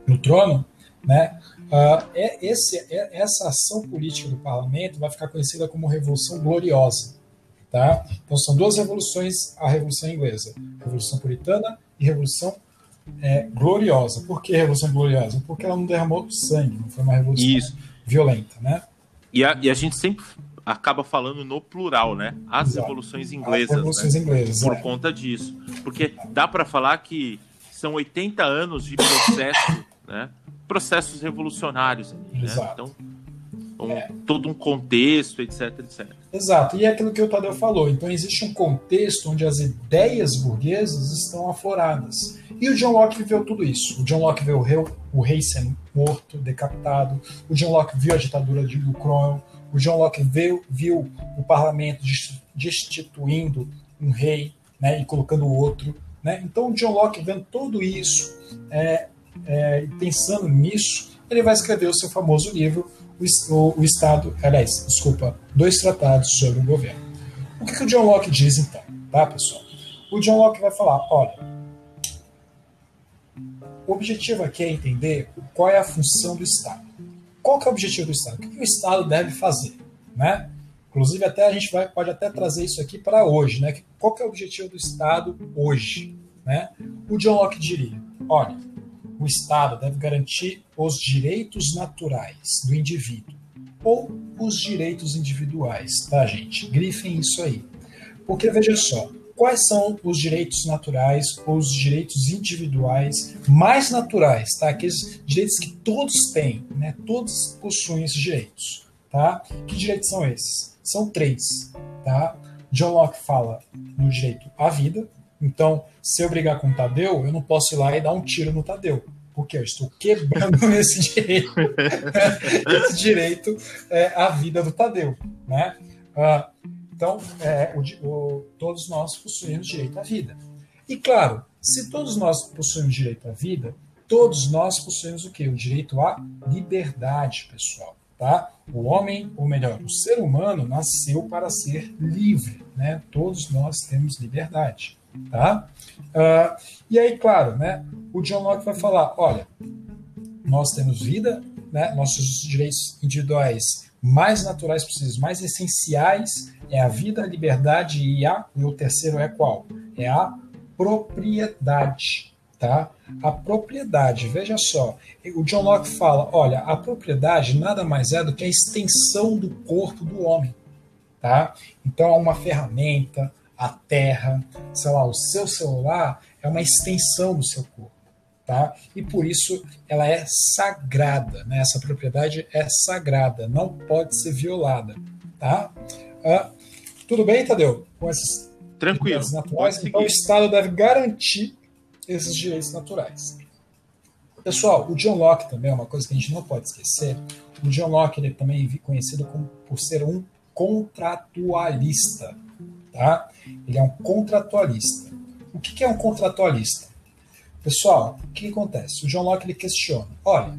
no trono, né, Uh, é, esse, é, essa ação política do parlamento vai ficar conhecida como Revolução Gloriosa. Tá? Então são duas revoluções, a Revolução Inglesa, Revolução Puritana e Revolução é, Gloriosa. Por que Revolução Gloriosa? Porque ela não derramou sangue, não foi uma revolução Isso. violenta. Né? E, a, e a gente sempre acaba falando no plural, né? As Exato. revoluções inglesas. As revoluções né? inglesas. Por é. conta disso. Porque dá para falar que são 80 anos de processo, né? Processos revolucionários. Né? Então, um, é. todo um contexto, etc, etc. Exato, e é aquilo que o Tadeu falou. Então, existe um contexto onde as ideias burguesas estão afloradas. E o John Locke viveu tudo isso. O John Locke viu o rei, o rei sendo morto, decapitado. O John Locke viu a ditadura de Cromwell. O John Locke viu, viu o parlamento destituindo um rei né, e colocando outro. Né? Então, o John Locke vendo tudo isso, é, é, pensando nisso, ele vai escrever o seu famoso livro, O, o Estado, aliás, desculpa, Dois Tratados sobre o Governo. O que, que o John Locke diz então, tá, pessoal? O John Locke vai falar: olha, o objetivo aqui é entender qual é a função do Estado. Qual que é o objetivo do Estado? O que, que o Estado deve fazer, né? Inclusive, até a gente vai, pode até trazer isso aqui para hoje, né? Qual que é o objetivo do Estado hoje, né? O John Locke diria: olha, o Estado deve garantir os direitos naturais do indivíduo ou os direitos individuais, tá, gente? Grifem isso aí. Porque veja só, quais são os direitos naturais ou os direitos individuais mais naturais, tá? Aqueles direitos que todos têm, né? Todos possuem esses direitos, tá? Que direitos são esses? São três, tá? John Locke fala no direito à vida, Então, se eu brigar com o Tadeu, eu não posso ir lá e dar um tiro no Tadeu, porque eu estou quebrando *laughs* esse direito. *laughs* esse direito é a vida do Tadeu. Né? Ah, então, é, o, o, todos nós possuímos direito à vida. E claro, se todos nós possuímos direito à vida, todos nós possuímos o quê? O direito à liberdade, pessoal. Tá? O homem, ou melhor, o ser humano nasceu para ser livre, né? Todos nós temos liberdade, tá? Uh, e aí, claro, né? O John Locke vai falar, olha, nós temos vida, né? Nossos direitos individuais mais naturais possíveis, mais essenciais é a vida, a liberdade e a e o terceiro é qual? É a propriedade, tá? A propriedade, veja só, o John Locke fala, olha, a propriedade nada mais é do que a extensão do corpo do homem, tá? Então, é uma ferramenta, a terra, sei lá, o seu celular é uma extensão do seu corpo, tá? E por isso ela é sagrada, né? Essa propriedade é sagrada, não pode ser violada, tá? Ah, tudo bem, Tadeu? Com essas Tranquilo. Naturais, então o Estado deve garantir esses direitos naturais. Pessoal, o John Locke também é uma coisa que a gente não pode esquecer. O John Locke ele é também conhecido como, por ser um contratualista. Tá? Ele é um contratualista. O que é um contratualista? Pessoal, o que acontece? O John Locke ele questiona: olha,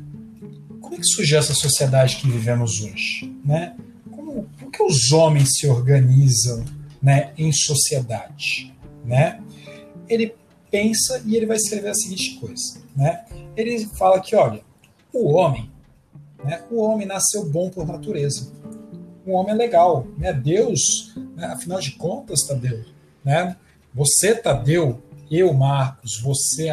como é que surgiu essa sociedade que vivemos hoje? Né? Como, por que os homens se organizam né, em sociedade? Né? Ele pensa e ele vai escrever a seguinte coisa. Né? Ele fala que, olha, o homem, né, o homem nasceu bom por natureza. O homem é legal. Né? Deus, né, afinal de contas, Tadeu, né? você, Tadeu, eu, Marcos, você,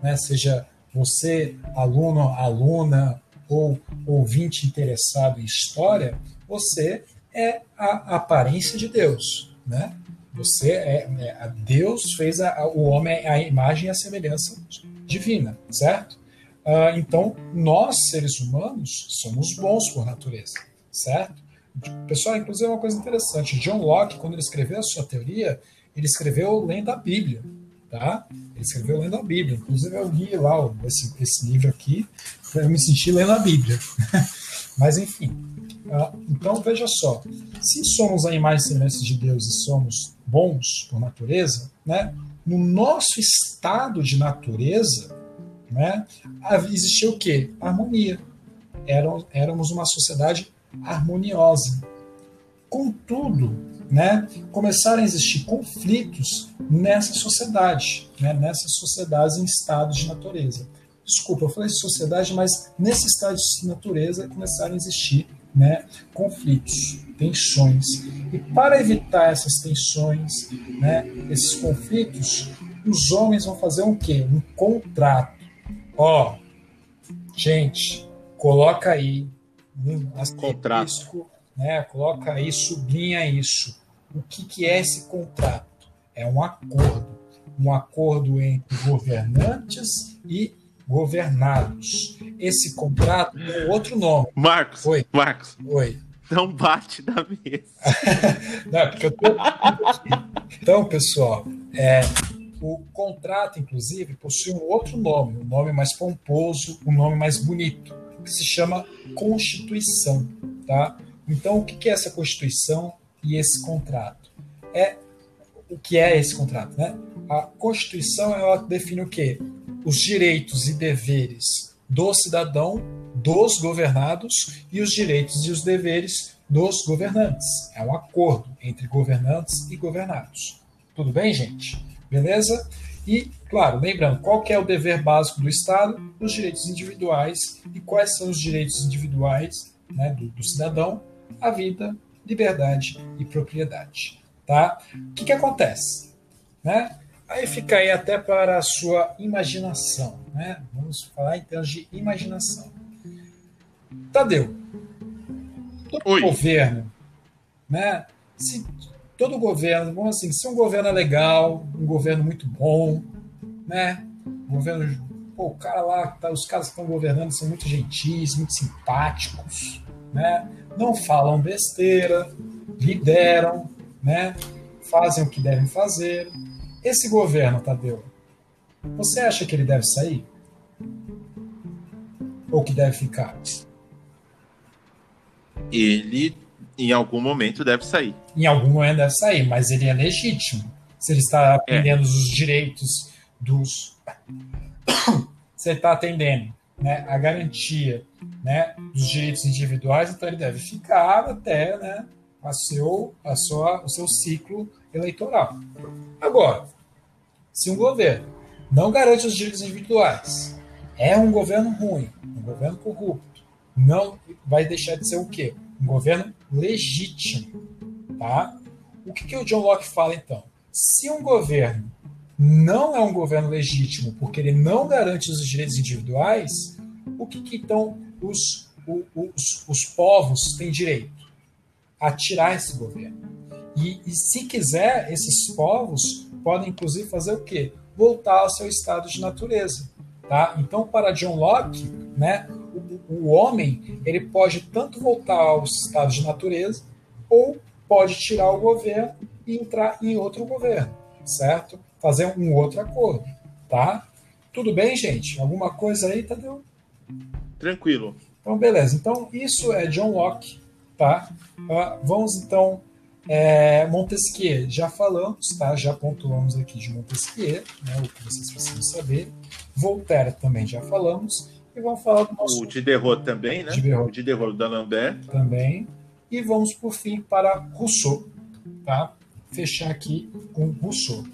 né, seja você, aluno, aluna ou ouvinte interessado em história, você é a aparência de Deus. Né? Você é, é Deus fez a, a, o homem a imagem e a semelhança divina, certo? Uh, então nós seres humanos somos bons por natureza, certo? Pessoal, inclusive é uma coisa interessante. John Locke, quando ele escreveu a sua teoria, ele escreveu lendo a Bíblia, tá? Ele escreveu lendo a Bíblia. Inclusive eu li lá esse, esse livro aqui, eu me senti lendo a Bíblia. *laughs* Mas enfim, uh, então veja só, se somos a imagem e semelhança de Deus e somos bons por natureza, né? no nosso estado de natureza, né, existia o quê? Harmonia. Éramos, éramos uma sociedade harmoniosa. Contudo, né, começaram a existir conflitos nessa sociedade, né, nessas sociedades em estados de natureza. Desculpa, eu falei sociedade, mas nesse estado de natureza começaram a existir né, conflitos, tensões. E para evitar essas tensões, né, esses conflitos, os homens vão fazer um quê? Um contrato. Ó, gente, coloca aí contrato, né, coloca aí, sublinha isso. O que, que é esse contrato? É um acordo, um acordo entre governantes e governados. Esse contrato tem outro nome. Marcos. Oi. Marcos. Oi. Não bate na mesa. *laughs* Não, porque eu tô... Então, pessoal, é, o contrato, inclusive, possui um outro nome, um nome mais pomposo, um nome mais bonito, que se chama Constituição. Tá? Então, o que é essa Constituição e esse contrato? É o que é esse contrato, né? A Constituição ela define o quê? os direitos e deveres do cidadão, dos governados e os direitos e os deveres dos governantes. É um acordo entre governantes e governados. Tudo bem, gente? Beleza? E, claro, lembrando, qual é o dever básico do Estado? Os direitos individuais. E quais são os direitos individuais né, do, do cidadão? A vida, liberdade e propriedade. Tá? O que, que acontece? Né? Aí fica aí até para a sua imaginação, né? Vamos falar em termos de imaginação. Tadeu, todo Oi. governo, né? Se todo governo, vamos assim, se um governo é legal, um governo muito bom, né? Governo, pô, o cara lá, tá, os caras que estão governando são muito gentis, muito simpáticos, né? Não falam besteira, lideram, né? Fazem o que devem fazer, esse governo, Tadeu, você acha que ele deve sair? Ou que deve ficar? Ele, em algum momento, deve sair. Em algum momento deve sair, mas ele é legítimo. Se ele está atendendo é. os direitos dos. *coughs* Ele está atendendo né, a garantia né, dos direitos individuais, então ele deve ficar até né, a seu, a sua, o seu ciclo eleitoral. Agora, se um governo não garante os direitos individuais, é um governo ruim, um governo corrupto, não vai deixar de ser o quê? Um governo legítimo. Tá? O que, que o John Locke fala então? Se um governo não é um governo legítimo porque ele não garante os direitos individuais, o que, que então os, os, os povos têm direito? A tirar esse governo. E, e se quiser, esses povos podem inclusive fazer o quê? Voltar ao seu estado de natureza. Tá? Então, para John Locke, né, o, o homem ele pode tanto voltar ao estado de natureza ou pode tirar o governo e entrar em outro governo, certo? Fazer um outro acordo, tá? Tudo bem, gente? Alguma coisa aí, Tadeu? Tranquilo. Então, beleza. Então, isso é John Locke, tá? Uh, vamos, então, é, Montesquieu, já falamos, tá? Já pontuamos aqui de Montesquieu, né? O que vocês precisam saber. Voltaire também já falamos. E vamos falar do nosso... O Diderot também, né? Diderot. O Diderot da Lambert. Também. E vamos, por fim, para Rousseau, tá? Fechar aqui com Rousseau.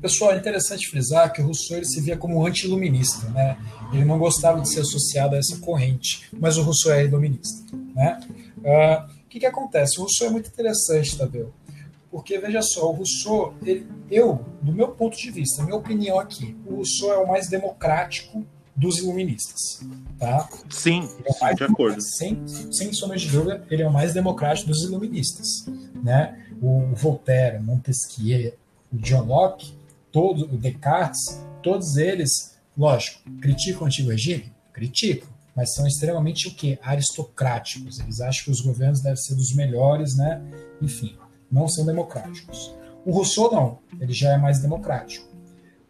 Pessoal, é interessante frisar que o Rousseau ele se via como anti-iluminista, né? Ele não gostava de ser associado a essa corrente, mas o Rousseau é iluminista, né? Uh, o que, que acontece? O Rousseau é muito interessante, Tadeu, porque veja só, o Rousseau, ele, eu, do meu ponto de vista, minha opinião aqui, o Rousseau é o mais democrático dos iluministas. Tá? Sim, é mais, de acordo. Sem, sem sombra de dúvida, ele é o mais democrático dos iluministas. Né? O Voltaire, Montesquieu, o John Locke, todo, o Descartes, todos eles, lógico, criticam o antigo regime? Criticam, mas são extremamente o quê? Aristocráticos. Eles acham que os governos devem ser dos melhores, né? Enfim, não são democráticos. O Rousseau não, ele já é mais democrático.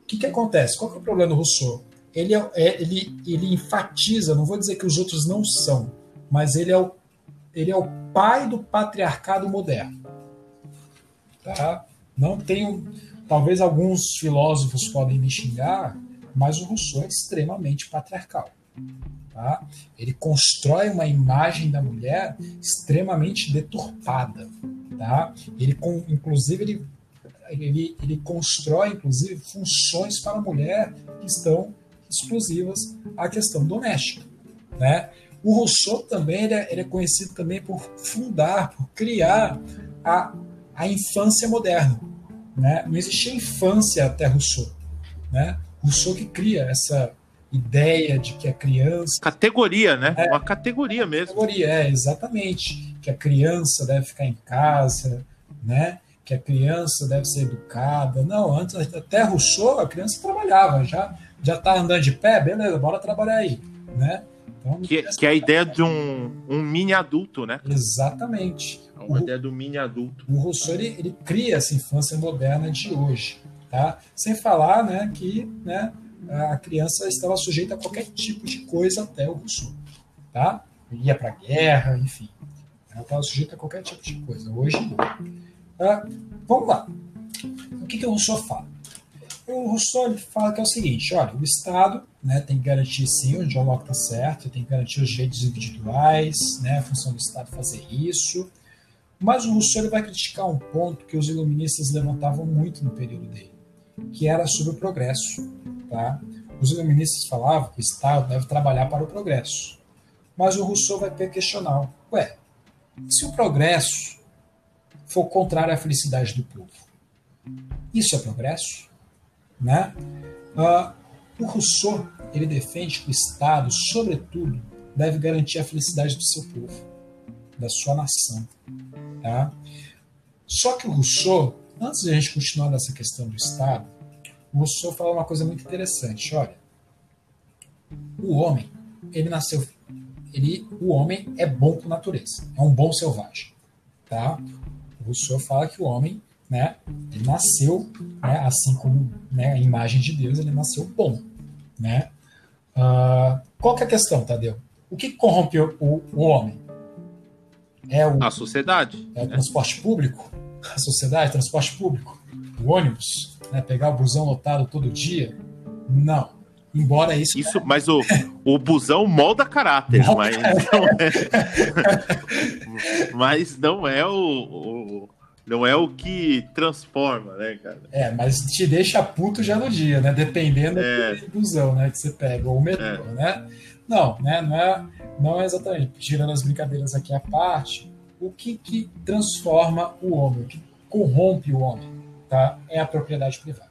O que, que acontece? Qual que é o problema do Rousseau? ele, é, é, ele, ele enfatiza, não vou dizer que os outros não são, mas ele é o, ele é o pai do patriarcado moderno. Tá? Não tenho. Talvez alguns filósofos podem me xingar, mas o Rousseau é extremamente patriarcal. Tá? Ele constrói uma imagem da mulher extremamente deturpada. Tá? Ele, inclusive, ele, ele, ele constrói inclusive funções para a mulher que estão exclusivas à questão doméstica. Né? O Rousseau também ele é, ele é, conhecido também por fundar, por criar a, a infância moderna. Né? Não existia infância até Rousseau. Né? Rousseau que cria essa ideia de que a criança. Categoria, né? É, Uma categoria mesmo. Categoria, é, exatamente. Que a criança deve ficar em casa, né? que a criança deve ser educada. Não, antes, até Rousseau, a criança trabalhava, já já tá andando de pé, beleza, bora trabalhar aí, né? Então, que, que é a ideia de um, um mini adulto, né? Exatamente. Uma o, ideia do mini adulto. O Rousseau ele, ele, cria essa infância moderna de hoje, tá? Sem falar, né, que, né, a criança estava sujeita a qualquer tipo de coisa até o Rousseau, tá? Ia para guerra, enfim, ela estava sujeita a qualquer tipo de coisa. Hoje não. Ah, vamos lá. O que, que o Rousseau fala? o Rousseau fala que é o seguinte: olha, o Estado né, tem que garantir sim, o John Locke está certo, tem que garantir os direitos individuais, né, a função do Estado fazer isso. Mas o Rousseau vai criticar um ponto que os iluministas levantavam muito no período dele, que era sobre o progresso. Tá? Os iluministas falavam que o Estado deve trabalhar para o progresso. Mas o Rousseau vai questionar: ué, se o progresso for contrário à felicidade do povo, isso é progresso? Né? Uh, o Rousseau ele defende que o Estado, sobretudo, deve garantir a felicidade do seu povo, da sua nação. Tá? Só que o Rousseau, antes de a gente continuar nessa questão do Estado, o Rousseau fala uma coisa muito interessante. Olha, o homem, ele nasceu, ele, o homem é bom por natureza, é um bom selvagem. Tá? O Rousseau fala que o homem né? Ele nasceu, né, assim como né, a imagem de Deus, ele nasceu bom, né? Uh, qual que é a questão, Tadeu? O que corrompe o, o homem? É o, a sociedade. É o transporte público? A sociedade, transporte público? O ônibus? Né, pegar o busão lotado todo dia? Não. Embora isso. Isso, mas o, o busão molda caráter, molda mas, Não é, *laughs* mas não é o, o, não é o que transforma, né, cara? É, mas te deixa puto já no dia, né? Dependendo é. do busão, né, que você pega, ou o metrô, é. né? Não, né? Não é, não é exatamente. Tirando as brincadeiras aqui à parte, o que, que transforma o homem, o que corrompe o homem, tá? É a propriedade privada.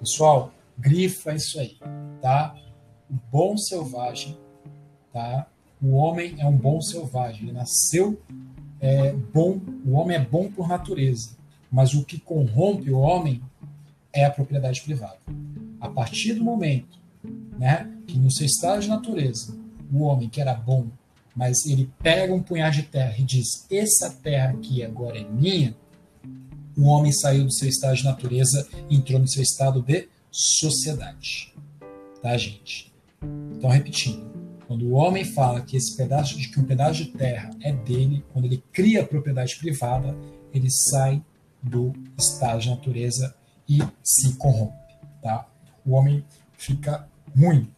Pessoal, grifa isso aí, tá? O bom selvagem, tá? O homem é um bom selvagem. Ele nasceu é, bom. O homem é bom por natureza, mas o que corrompe o homem é a propriedade privada. A partir do momento, né, que no seu estado de natureza, o homem que era bom, mas ele pega um punhado de terra e diz: essa terra aqui agora é minha. O homem saiu do seu estado de natureza e entrou no seu estado de sociedade. Tá, gente? Então, repetindo. Quando o homem fala que esse pedaço de que um pedaço de terra é dele, quando ele cria propriedade privada, ele sai do estado de natureza e se corrompe, tá? O homem fica ruim,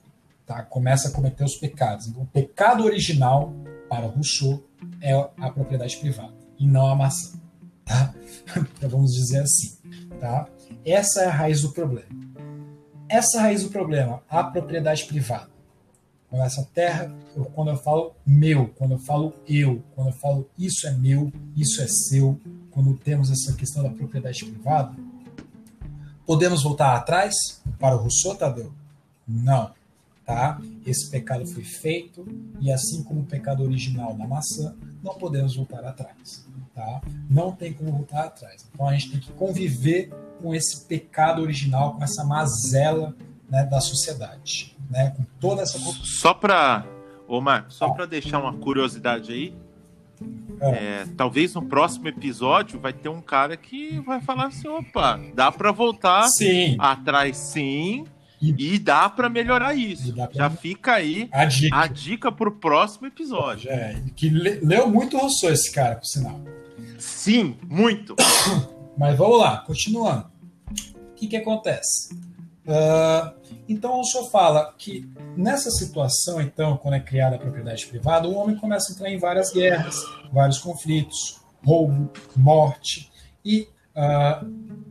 tá? Começa a cometer os pecados. Então, o pecado original para Rousseau é a propriedade privada e não a maçã, tá? *laughs* Então vamos dizer assim, tá? Essa é a raiz do problema. Essa é a raiz do problema, a propriedade privada. Quando essa terra, quando eu falo meu, quando eu falo eu, quando eu falo isso é meu, isso é seu, quando temos essa questão da propriedade privada, podemos voltar atrás para o Rousseau, Tadeu? Não. Tá? Esse pecado foi feito e assim como o pecado original da maçã, não podemos voltar atrás. Tá? Não tem como voltar atrás. Então a gente tem que conviver com esse pecado original, com essa mazela né, da sociedade, né, com toda essa só para Omar, só para deixar uma curiosidade aí, é. É, talvez no próximo episódio vai ter um cara que vai falar assim, opa, dá para voltar sim. atrás sim e, e dá para melhorar isso. Pra... Já fica aí a dica. a dica pro próximo episódio. É, que leu muito Rousseau esse cara, por sinal. Sim, muito. *coughs* Mas vamos lá, continuando. O que, que acontece? Uh, então o senhor fala que nessa situação, então, quando é criada a propriedade privada, o homem começa a entrar em várias guerras, vários conflitos, roubo, morte. E uh,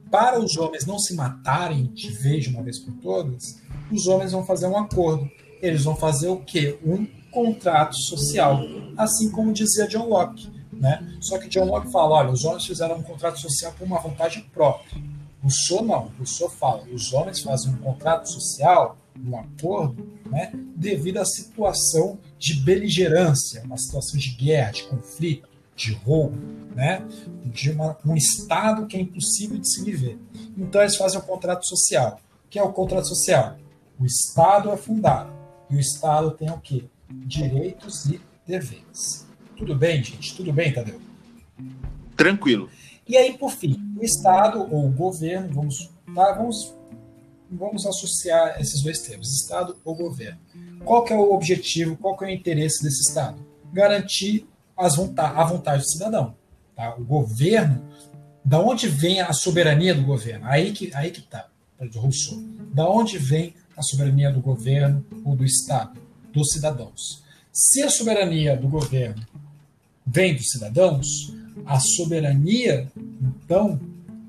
para os homens não se matarem de vez de uma vez por todas, os homens vão fazer um acordo. Eles vão fazer o quê? Um contrato social, assim como dizia John Locke. Né? Só que John Locke fala: olha, os homens fizeram um contrato social por uma vontade própria Rousseau não. Rousseau fala, os homens fazem um contrato social, um acordo, né, devido à situação de beligerância, uma situação de guerra, de conflito, de roubo, né, de uma, um estado que é impossível de se viver. Então eles fazem um contrato social. O que é o contrato social? O Estado é fundado e o Estado tem o quê? Direitos e deveres. Tudo bem, gente? Tudo bem, Tadeu? Tranquilo. E aí, por fim, o Estado ou o governo, vamos, tá, vamos, vamos associar esses dois termos, Estado ou governo. Qual que é o objetivo, qual que é o interesse desse Estado? Garantir as vontade, a vontade do cidadão. Tá? O governo, da onde vem a soberania do governo? Aí que aí que está, de Rousseau. Da onde vem a soberania do governo ou do Estado? Dos cidadãos. Se a soberania do governo vem dos cidadãos, a soberania, então,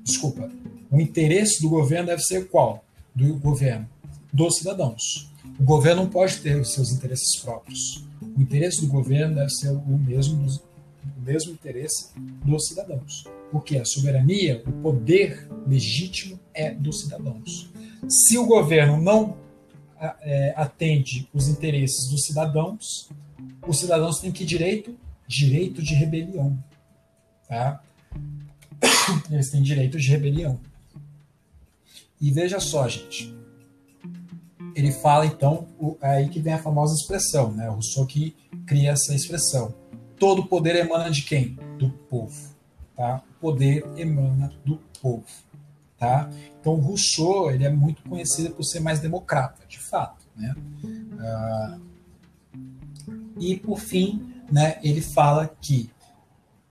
desculpa, o interesse do governo deve ser qual? Do governo? Dos cidadãos. O governo não pode ter os seus interesses próprios. O interesse do governo deve ser o mesmo, o mesmo interesse dos cidadãos. Porque a soberania, o poder legítimo é dos cidadãos. Se o governo não é, atende os interesses dos cidadãos, os cidadãos têm que direito? Direito de rebelião. Tá? *coughs* Eles têm direito de rebelião. E veja só, gente. Ele fala, então, o, aí que vem a famosa expressão, né? O Rousseau que cria essa expressão. Todo poder emana de quem? Do povo. Tá? O poder emana do povo. Tá? Então, Rousseau ele é muito conhecido por ser mais democrata, de fato. Né? Ah, e, por fim, né, ele fala que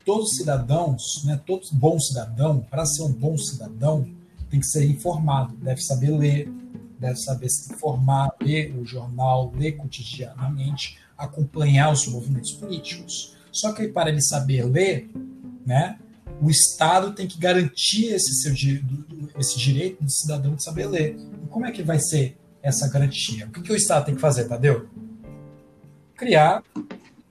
todos os cidadãos, né, todo bom cidadão, para ser um bom cidadão, tem que ser informado, deve saber ler, deve saber se informar, ler o jornal, ler cotidianamente, acompanhar os movimentos políticos. Só que para ele saber ler, né, o Estado tem que garantir esse, seu, esse direito do cidadão de saber ler. E como é que vai ser essa garantia? O que, que o Estado tem que fazer, Tadeu? Criar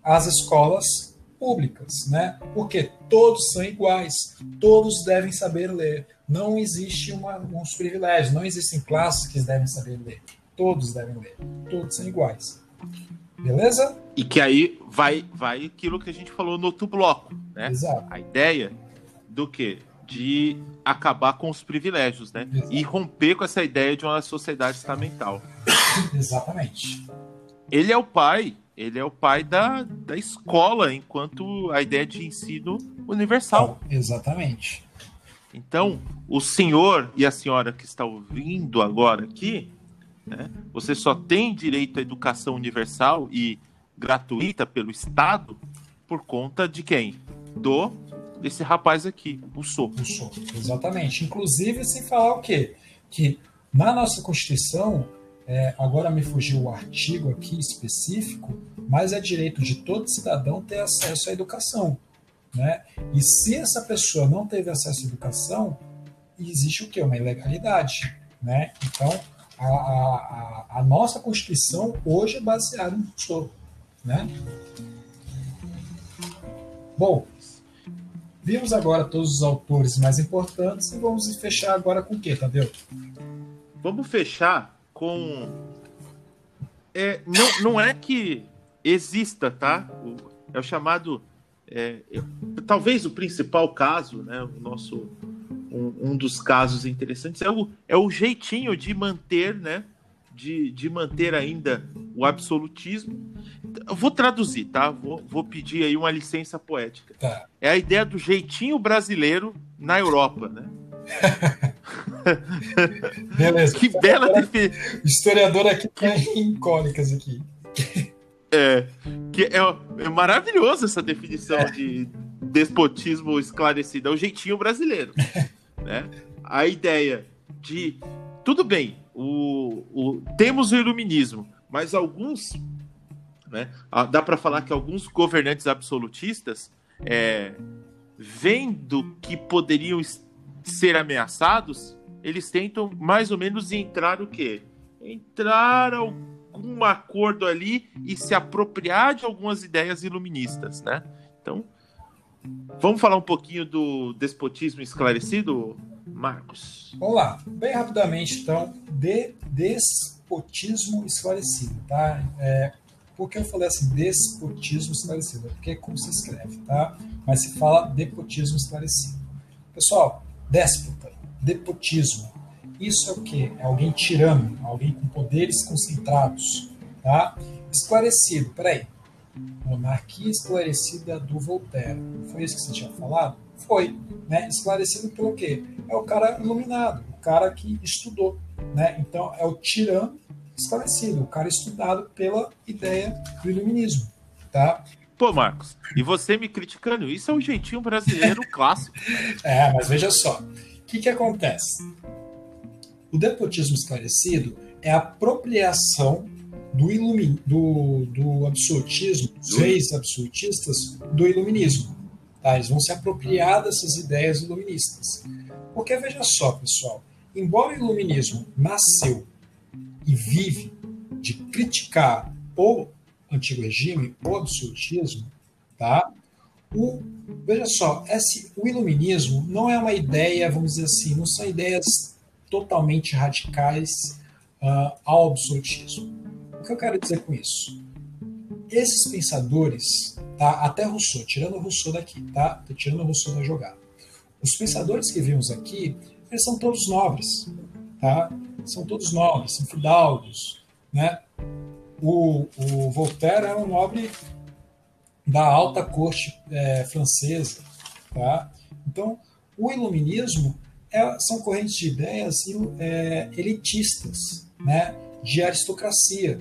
as escolas públicas, né? Porque todos são iguais, todos devem saber ler. Não existe uma, uns privilégios, não existem classes que devem saber ler. Todos devem ler, todos são iguais. Beleza? E que aí vai vai aquilo que a gente falou no outro bloco, né? Exato. A ideia do que de acabar com os privilégios, né? Exato. E romper com essa ideia de uma sociedade estamental. Exatamente. Ele é o pai ele é o pai da, da escola, enquanto a ideia de ensino universal. Exatamente. Então, o senhor e a senhora que está ouvindo agora aqui, né, você só tem direito à educação universal e gratuita pelo Estado por conta de quem? Do desse rapaz aqui, o Sou. O exatamente. Inclusive, se falar o quê? Que na nossa Constituição é, agora me fugiu o artigo aqui específico, mas é direito de todo cidadão ter acesso à educação. Né? E se essa pessoa não teve acesso à educação, existe o quê? Uma ilegalidade. Né? Então, a, a, a nossa Constituição hoje é baseada no Rousseau. Né? Bom, vimos agora todos os autores mais importantes e vamos fechar agora com o quê, Tadeu? Vamos fechar com. É, não, não é que exista, tá? O, é o chamado. É, talvez o principal caso, né? O nosso. Um, um, dos casos interessantes é o, é o jeitinho de manter, né? De, de manter ainda o absolutismo. Eu vou traduzir, tá? Vou, vou pedir aí uma licença poética. Tá. É a ideia do jeitinho brasileiro na Europa, né? *laughs* Beleza. *laughs* Que bela definição. Historiador aqui tem em cólicas aqui. É, que é, é maravilhoso essa definição é. de despotismo esclarecido. É o jeitinho brasileiro. *laughs* né? A ideia de. Tudo bem, o, o, temos o iluminismo, mas alguns. Né, dá para falar que alguns governantes absolutistas, é, vendo que poderiam ser ameaçados, eles tentam mais ou menos entrar o quê? Entrar algum acordo ali e se apropriar de algumas ideias iluministas, né? Então, vamos falar um pouquinho do despotismo esclarecido, Marcos? Vamos lá, bem rapidamente, então, de despotismo esclarecido, tá? É, por que eu falei assim, despotismo esclarecido? Porque é como se escreve, tá? Mas se fala despotismo esclarecido. Pessoal, déspota, depotismo. Isso é o que? É alguém tirano, alguém com poderes concentrados. Tá? Esclarecido, peraí. Monarquia esclarecida do Voltaire. Foi isso que você tinha falado? Foi. Né? Esclarecido pelo quê? É o cara iluminado, o cara que estudou. Né? Então, é o tirano esclarecido, o cara estudado pela ideia do iluminismo. Tá? Pô, Marcos, e você me criticando, isso é um jeitinho brasileiro clássico. *laughs* É, mas veja só, o que, que acontece? O despotismo esclarecido é a apropriação do, ilumin... do, do absolutismo, dos reis absolutistas, do iluminismo. Tá? Eles vão se apropriar dessas ideias iluministas. Porque veja só, pessoal, embora o iluminismo nasceu e vive de criticar ou antigo regime, o absolutismo, tá? O, veja só, esse, o iluminismo não é uma ideia, vamos dizer assim, não são ideias totalmente radicais uh, ao absolutismo. O que eu quero dizer com isso? Esses pensadores, tá? até Rousseau, tirando Rousseau daqui, tá? Tô tirando Rousseau da jogada. Os pensadores que vimos aqui, eles são todos nobres, tá? São todos nobres, são fidalgos, né? o, o Voltaire era um nobre da alta corte é, francesa, Tá? Então, o iluminismo é, são correntes de ideias é, elitistas, né, de aristocracia.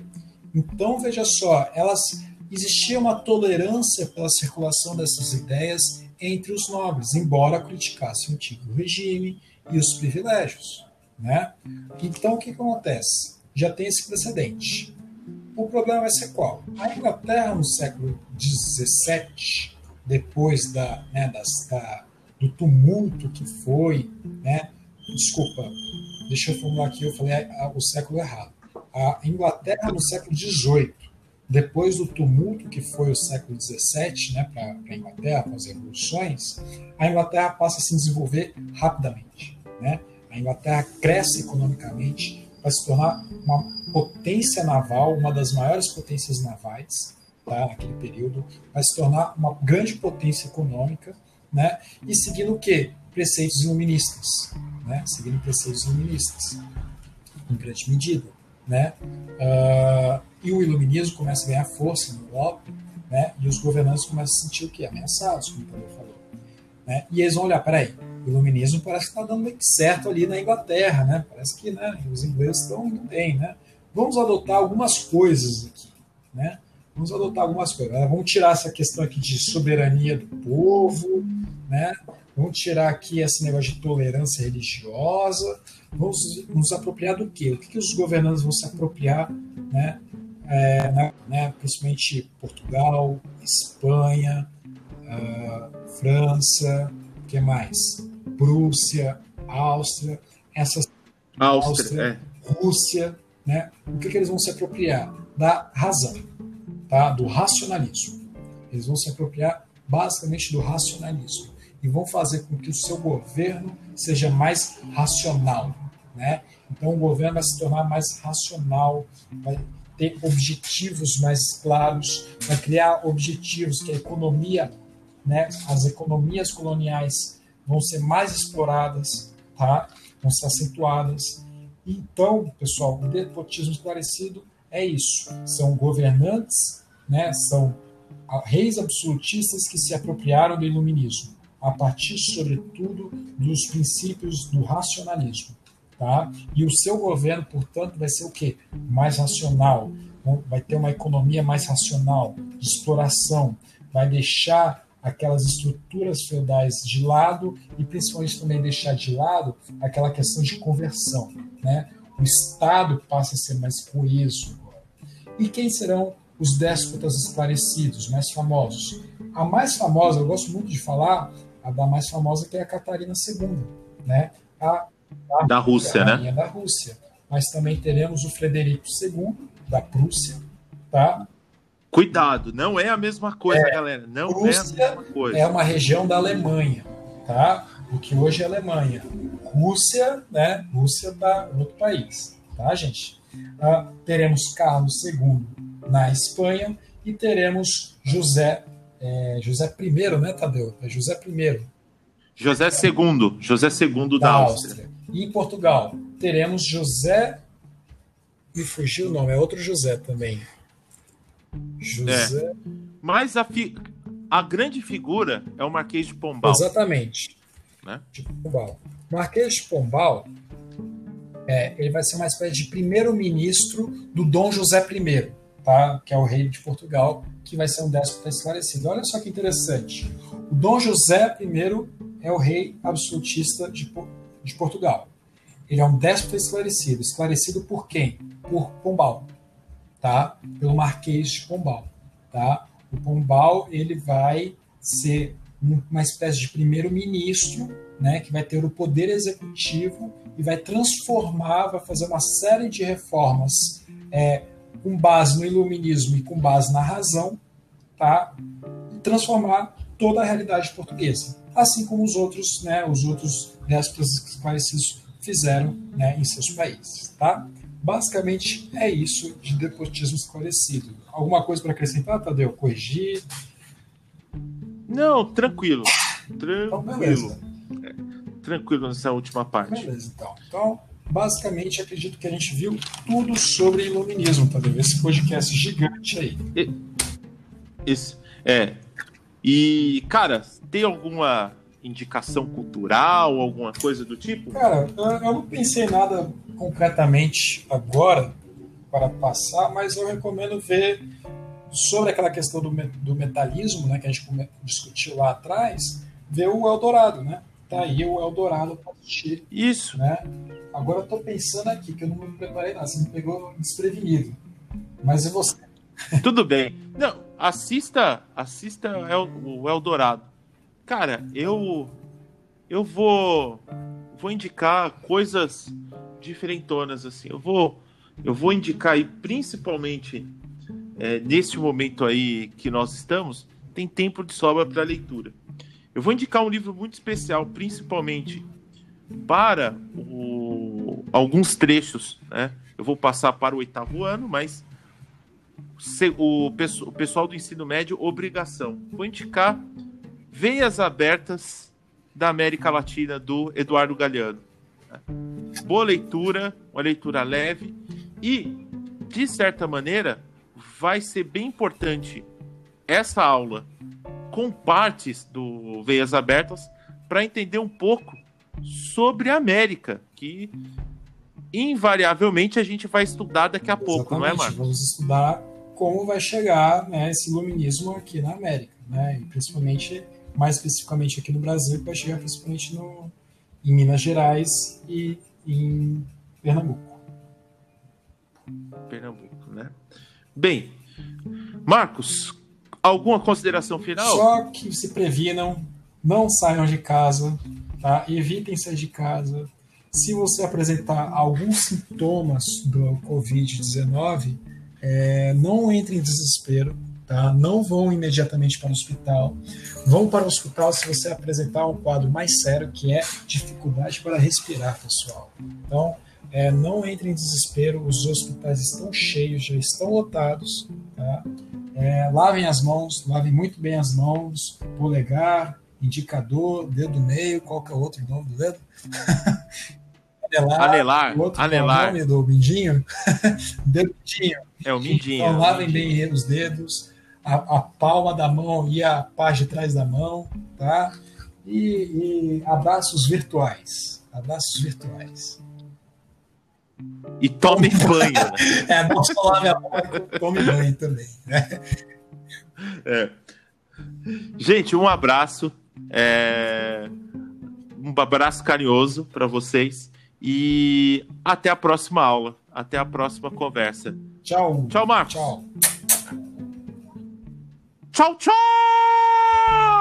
Então, veja só, elas existia uma tolerância pela circulação dessas ideias entre os nobres, embora criticassem o antigo regime e os privilégios. Né? Então, o que acontece? Já tem esse precedente. O problema vai ser qual? A Inglaterra, no século XVII, depois da, né, das, da, do tumulto que foi, né? desculpa, deixa eu formular aqui, eu falei o século errado. A Inglaterra, no século XVIII, depois do tumulto que foi o século XVII né, para a Inglaterra, com as revoluções, a Inglaterra passa a se desenvolver rapidamente. Né? A Inglaterra cresce economicamente para se tornar uma potência naval, uma das maiores potências navais tá, naquele período, vai se tornar uma grande potência econômica, né? e seguindo o quê? Preceitos iluministas, né? seguindo preceitos iluministas, em grande medida. Né? Uh, e o iluminismo começa a ganhar força na Europa, né? e os governantes começam a sentir o quê? Ameaçados, como o Paulo falou. Né? E eles vão olhar, peraí, o iluminismo parece que está dando certo ali na Inglaterra, né? parece que né, os ingleses estão indo bem. Né? Vamos adotar algumas coisas aqui. Né? Vamos adotar algumas coisas. Vamos tirar essa questão aqui de soberania do povo, né? Vamos tirar aqui esse negócio de tolerância religiosa. Vamos nos apropriar do quê? O que, que os governantes vão se apropriar, né? É, né, né principalmente Portugal, Espanha, uh, França, o que mais? Prússia, Áustria, essas Áustria, Áustria é. Rússia, né? O que, que eles vão se apropriar? Da razão, tá? Do racionalismo. Eles vão se apropriar basicamente do racionalismo e vão fazer com que o seu governo seja mais racional, né? Então o governo vai se tornar mais racional, vai ter objetivos mais claros, vai criar objetivos que a economia, né, as economias coloniais vão ser mais exploradas, tá? Vão ser acentuadas. Então, pessoal, o despotismo esclarecido é isso. São governantes, né? São reis absolutistas que se apropriaram do iluminismo, a partir, sobretudo, dos princípios do racionalismo. Tá? E o seu governo, portanto, vai ser o quê? Mais racional, vai ter uma economia mais racional, de exploração, vai deixar aquelas estruturas feudais de lado e principalmente também deixar de lado aquela questão de conversão. Né? O Estado passa a ser mais coeso. E quem serão os déspotas esclarecidos, mais famosos. A mais famosa, eu gosto muito de falar, a da mais famosa que é a Catarina II, né? A, a da Rússia, a né? da Rússia. Mas também teremos o Frederico II, da Prússia, tá? Cuidado, não é a mesma coisa, é, galera. Não Prússia é a mesma coisa. É uma região da Alemanha, tá? O que hoje é Alemanha. Rússia, né? Rússia da outro país, tá, gente? Ah, teremos Carlos II na Espanha e teremos José é, José I, né, Tadeu? É José I. José II, José II da, da Áustria. Áustria. E em Portugal teremos José. Me fugiu o nome, é outro José também. José. É. Mas a, fi... a grande figura é o Marquês de Pombal. Exatamente. Né? De Pombal. Marquês de Pombal é, ele vai ser uma espécie de primeiro-ministro do Dom José I tá? que é o rei de Portugal, que vai ser um déspota esclarecido. Olha só que interessante. O Dom José I é o rei absolutista de, de Portugal. Ele é um déspota esclarecido. Esclarecido por quem? Por Pombal, tá? Pelo Marquês de Pombal, tá? O Pombal ele vai ser uma espécie de primeiro-ministro, né, que vai ter o poder executivo e vai transformar, vai fazer uma série de reformas é, com base no iluminismo e com base na razão, tá? transformar toda a realidade portuguesa, assim como os outros, né, os outros déspotas esclarecidos fizeram né, em seus países. Tá? Basicamente é isso de despotismo esclarecido. Alguma coisa para acrescentar, Tadeu? Corrigir? Não, tranquilo. Tranquilo. Então, tranquilo nessa última parte. Beleza, então. Então, basicamente acredito que a gente viu tudo sobre iluminismo, tá vendo? Esse podcast gigante aí. Isso. É. E, cara, tem alguma indicação cultural, alguma coisa do tipo? Cara, eu não pensei em nada concretamente agora para passar, mas eu recomendo ver sobre aquela questão do, do metalismo, né, que a gente discutiu lá atrás, ver o Eldorado, né? Tá aí o Eldorado para assistir. Isso. Né? Agora eu tô pensando aqui, que eu não me preparei nada, você me pegou desprevenido. Mas e você? *laughs* Tudo bem. Não, assista, assista o Eldorado. Cara, eu eu vou vou indicar coisas diferentonas assim. Eu vou eu vou indicar aí principalmente é, neste momento aí que nós estamos, tem tempo de sobra para leitura. Eu vou indicar um livro muito especial, principalmente para o, alguns trechos, né? Eu vou passar para o oitavo ano, mas o, pessoal do ensino médio, obrigação. Vou indicar Veias Abertas da América Latina, do Eduardo Galeano. Boa leitura, uma leitura leve e, de certa maneira, vai ser bem importante essa aula com partes do Veias Abertas para entender um pouco sobre a América, que invariavelmente a gente vai estudar daqui a pouco, Exatamente. não é, Marcos? Vamos estudar como vai chegar né, esse iluminismo aqui na América, né? E principalmente, mais especificamente aqui no Brasil, vai chegar principalmente no, em Minas Gerais e em Pernambuco. Pernambuco, né? Bem, Marcos, alguma consideração final? Só que se previnam, não saiam de casa, tá? Evitem sair de casa. Se você apresentar alguns sintomas do Covid-19, é, não entre em desespero, tá? Não vão imediatamente para o hospital. Vão para o hospital se você apresentar um quadro mais sério, que é dificuldade para respirar, pessoal. Então, é, não entre em desespero, os hospitais estão cheios, já estão lotados. Tá? É, lavem as mãos, lavem muito bem as mãos, polegar, indicador, dedo meio, qual que é o outro nome do dedo? *laughs* anelar, anelar, o outro anelar. É o nome do mindinho, *laughs* dedo mindinho. É o mindinho. Então, é lavem mindinho. bem os dedos, a, a, palma da mão e a parte de trás da mão, tá? E, e abraços virtuais, abraços virtuais. E tome banho. Né? *laughs* É, não só lave a mão, tome banho também. Né? É. Gente, um abraço. É... Um abraço carinhoso para vocês. E até a próxima aula. Até a próxima conversa. Tchau. Tchau, Marcos. Tchau. Tchau, tchau!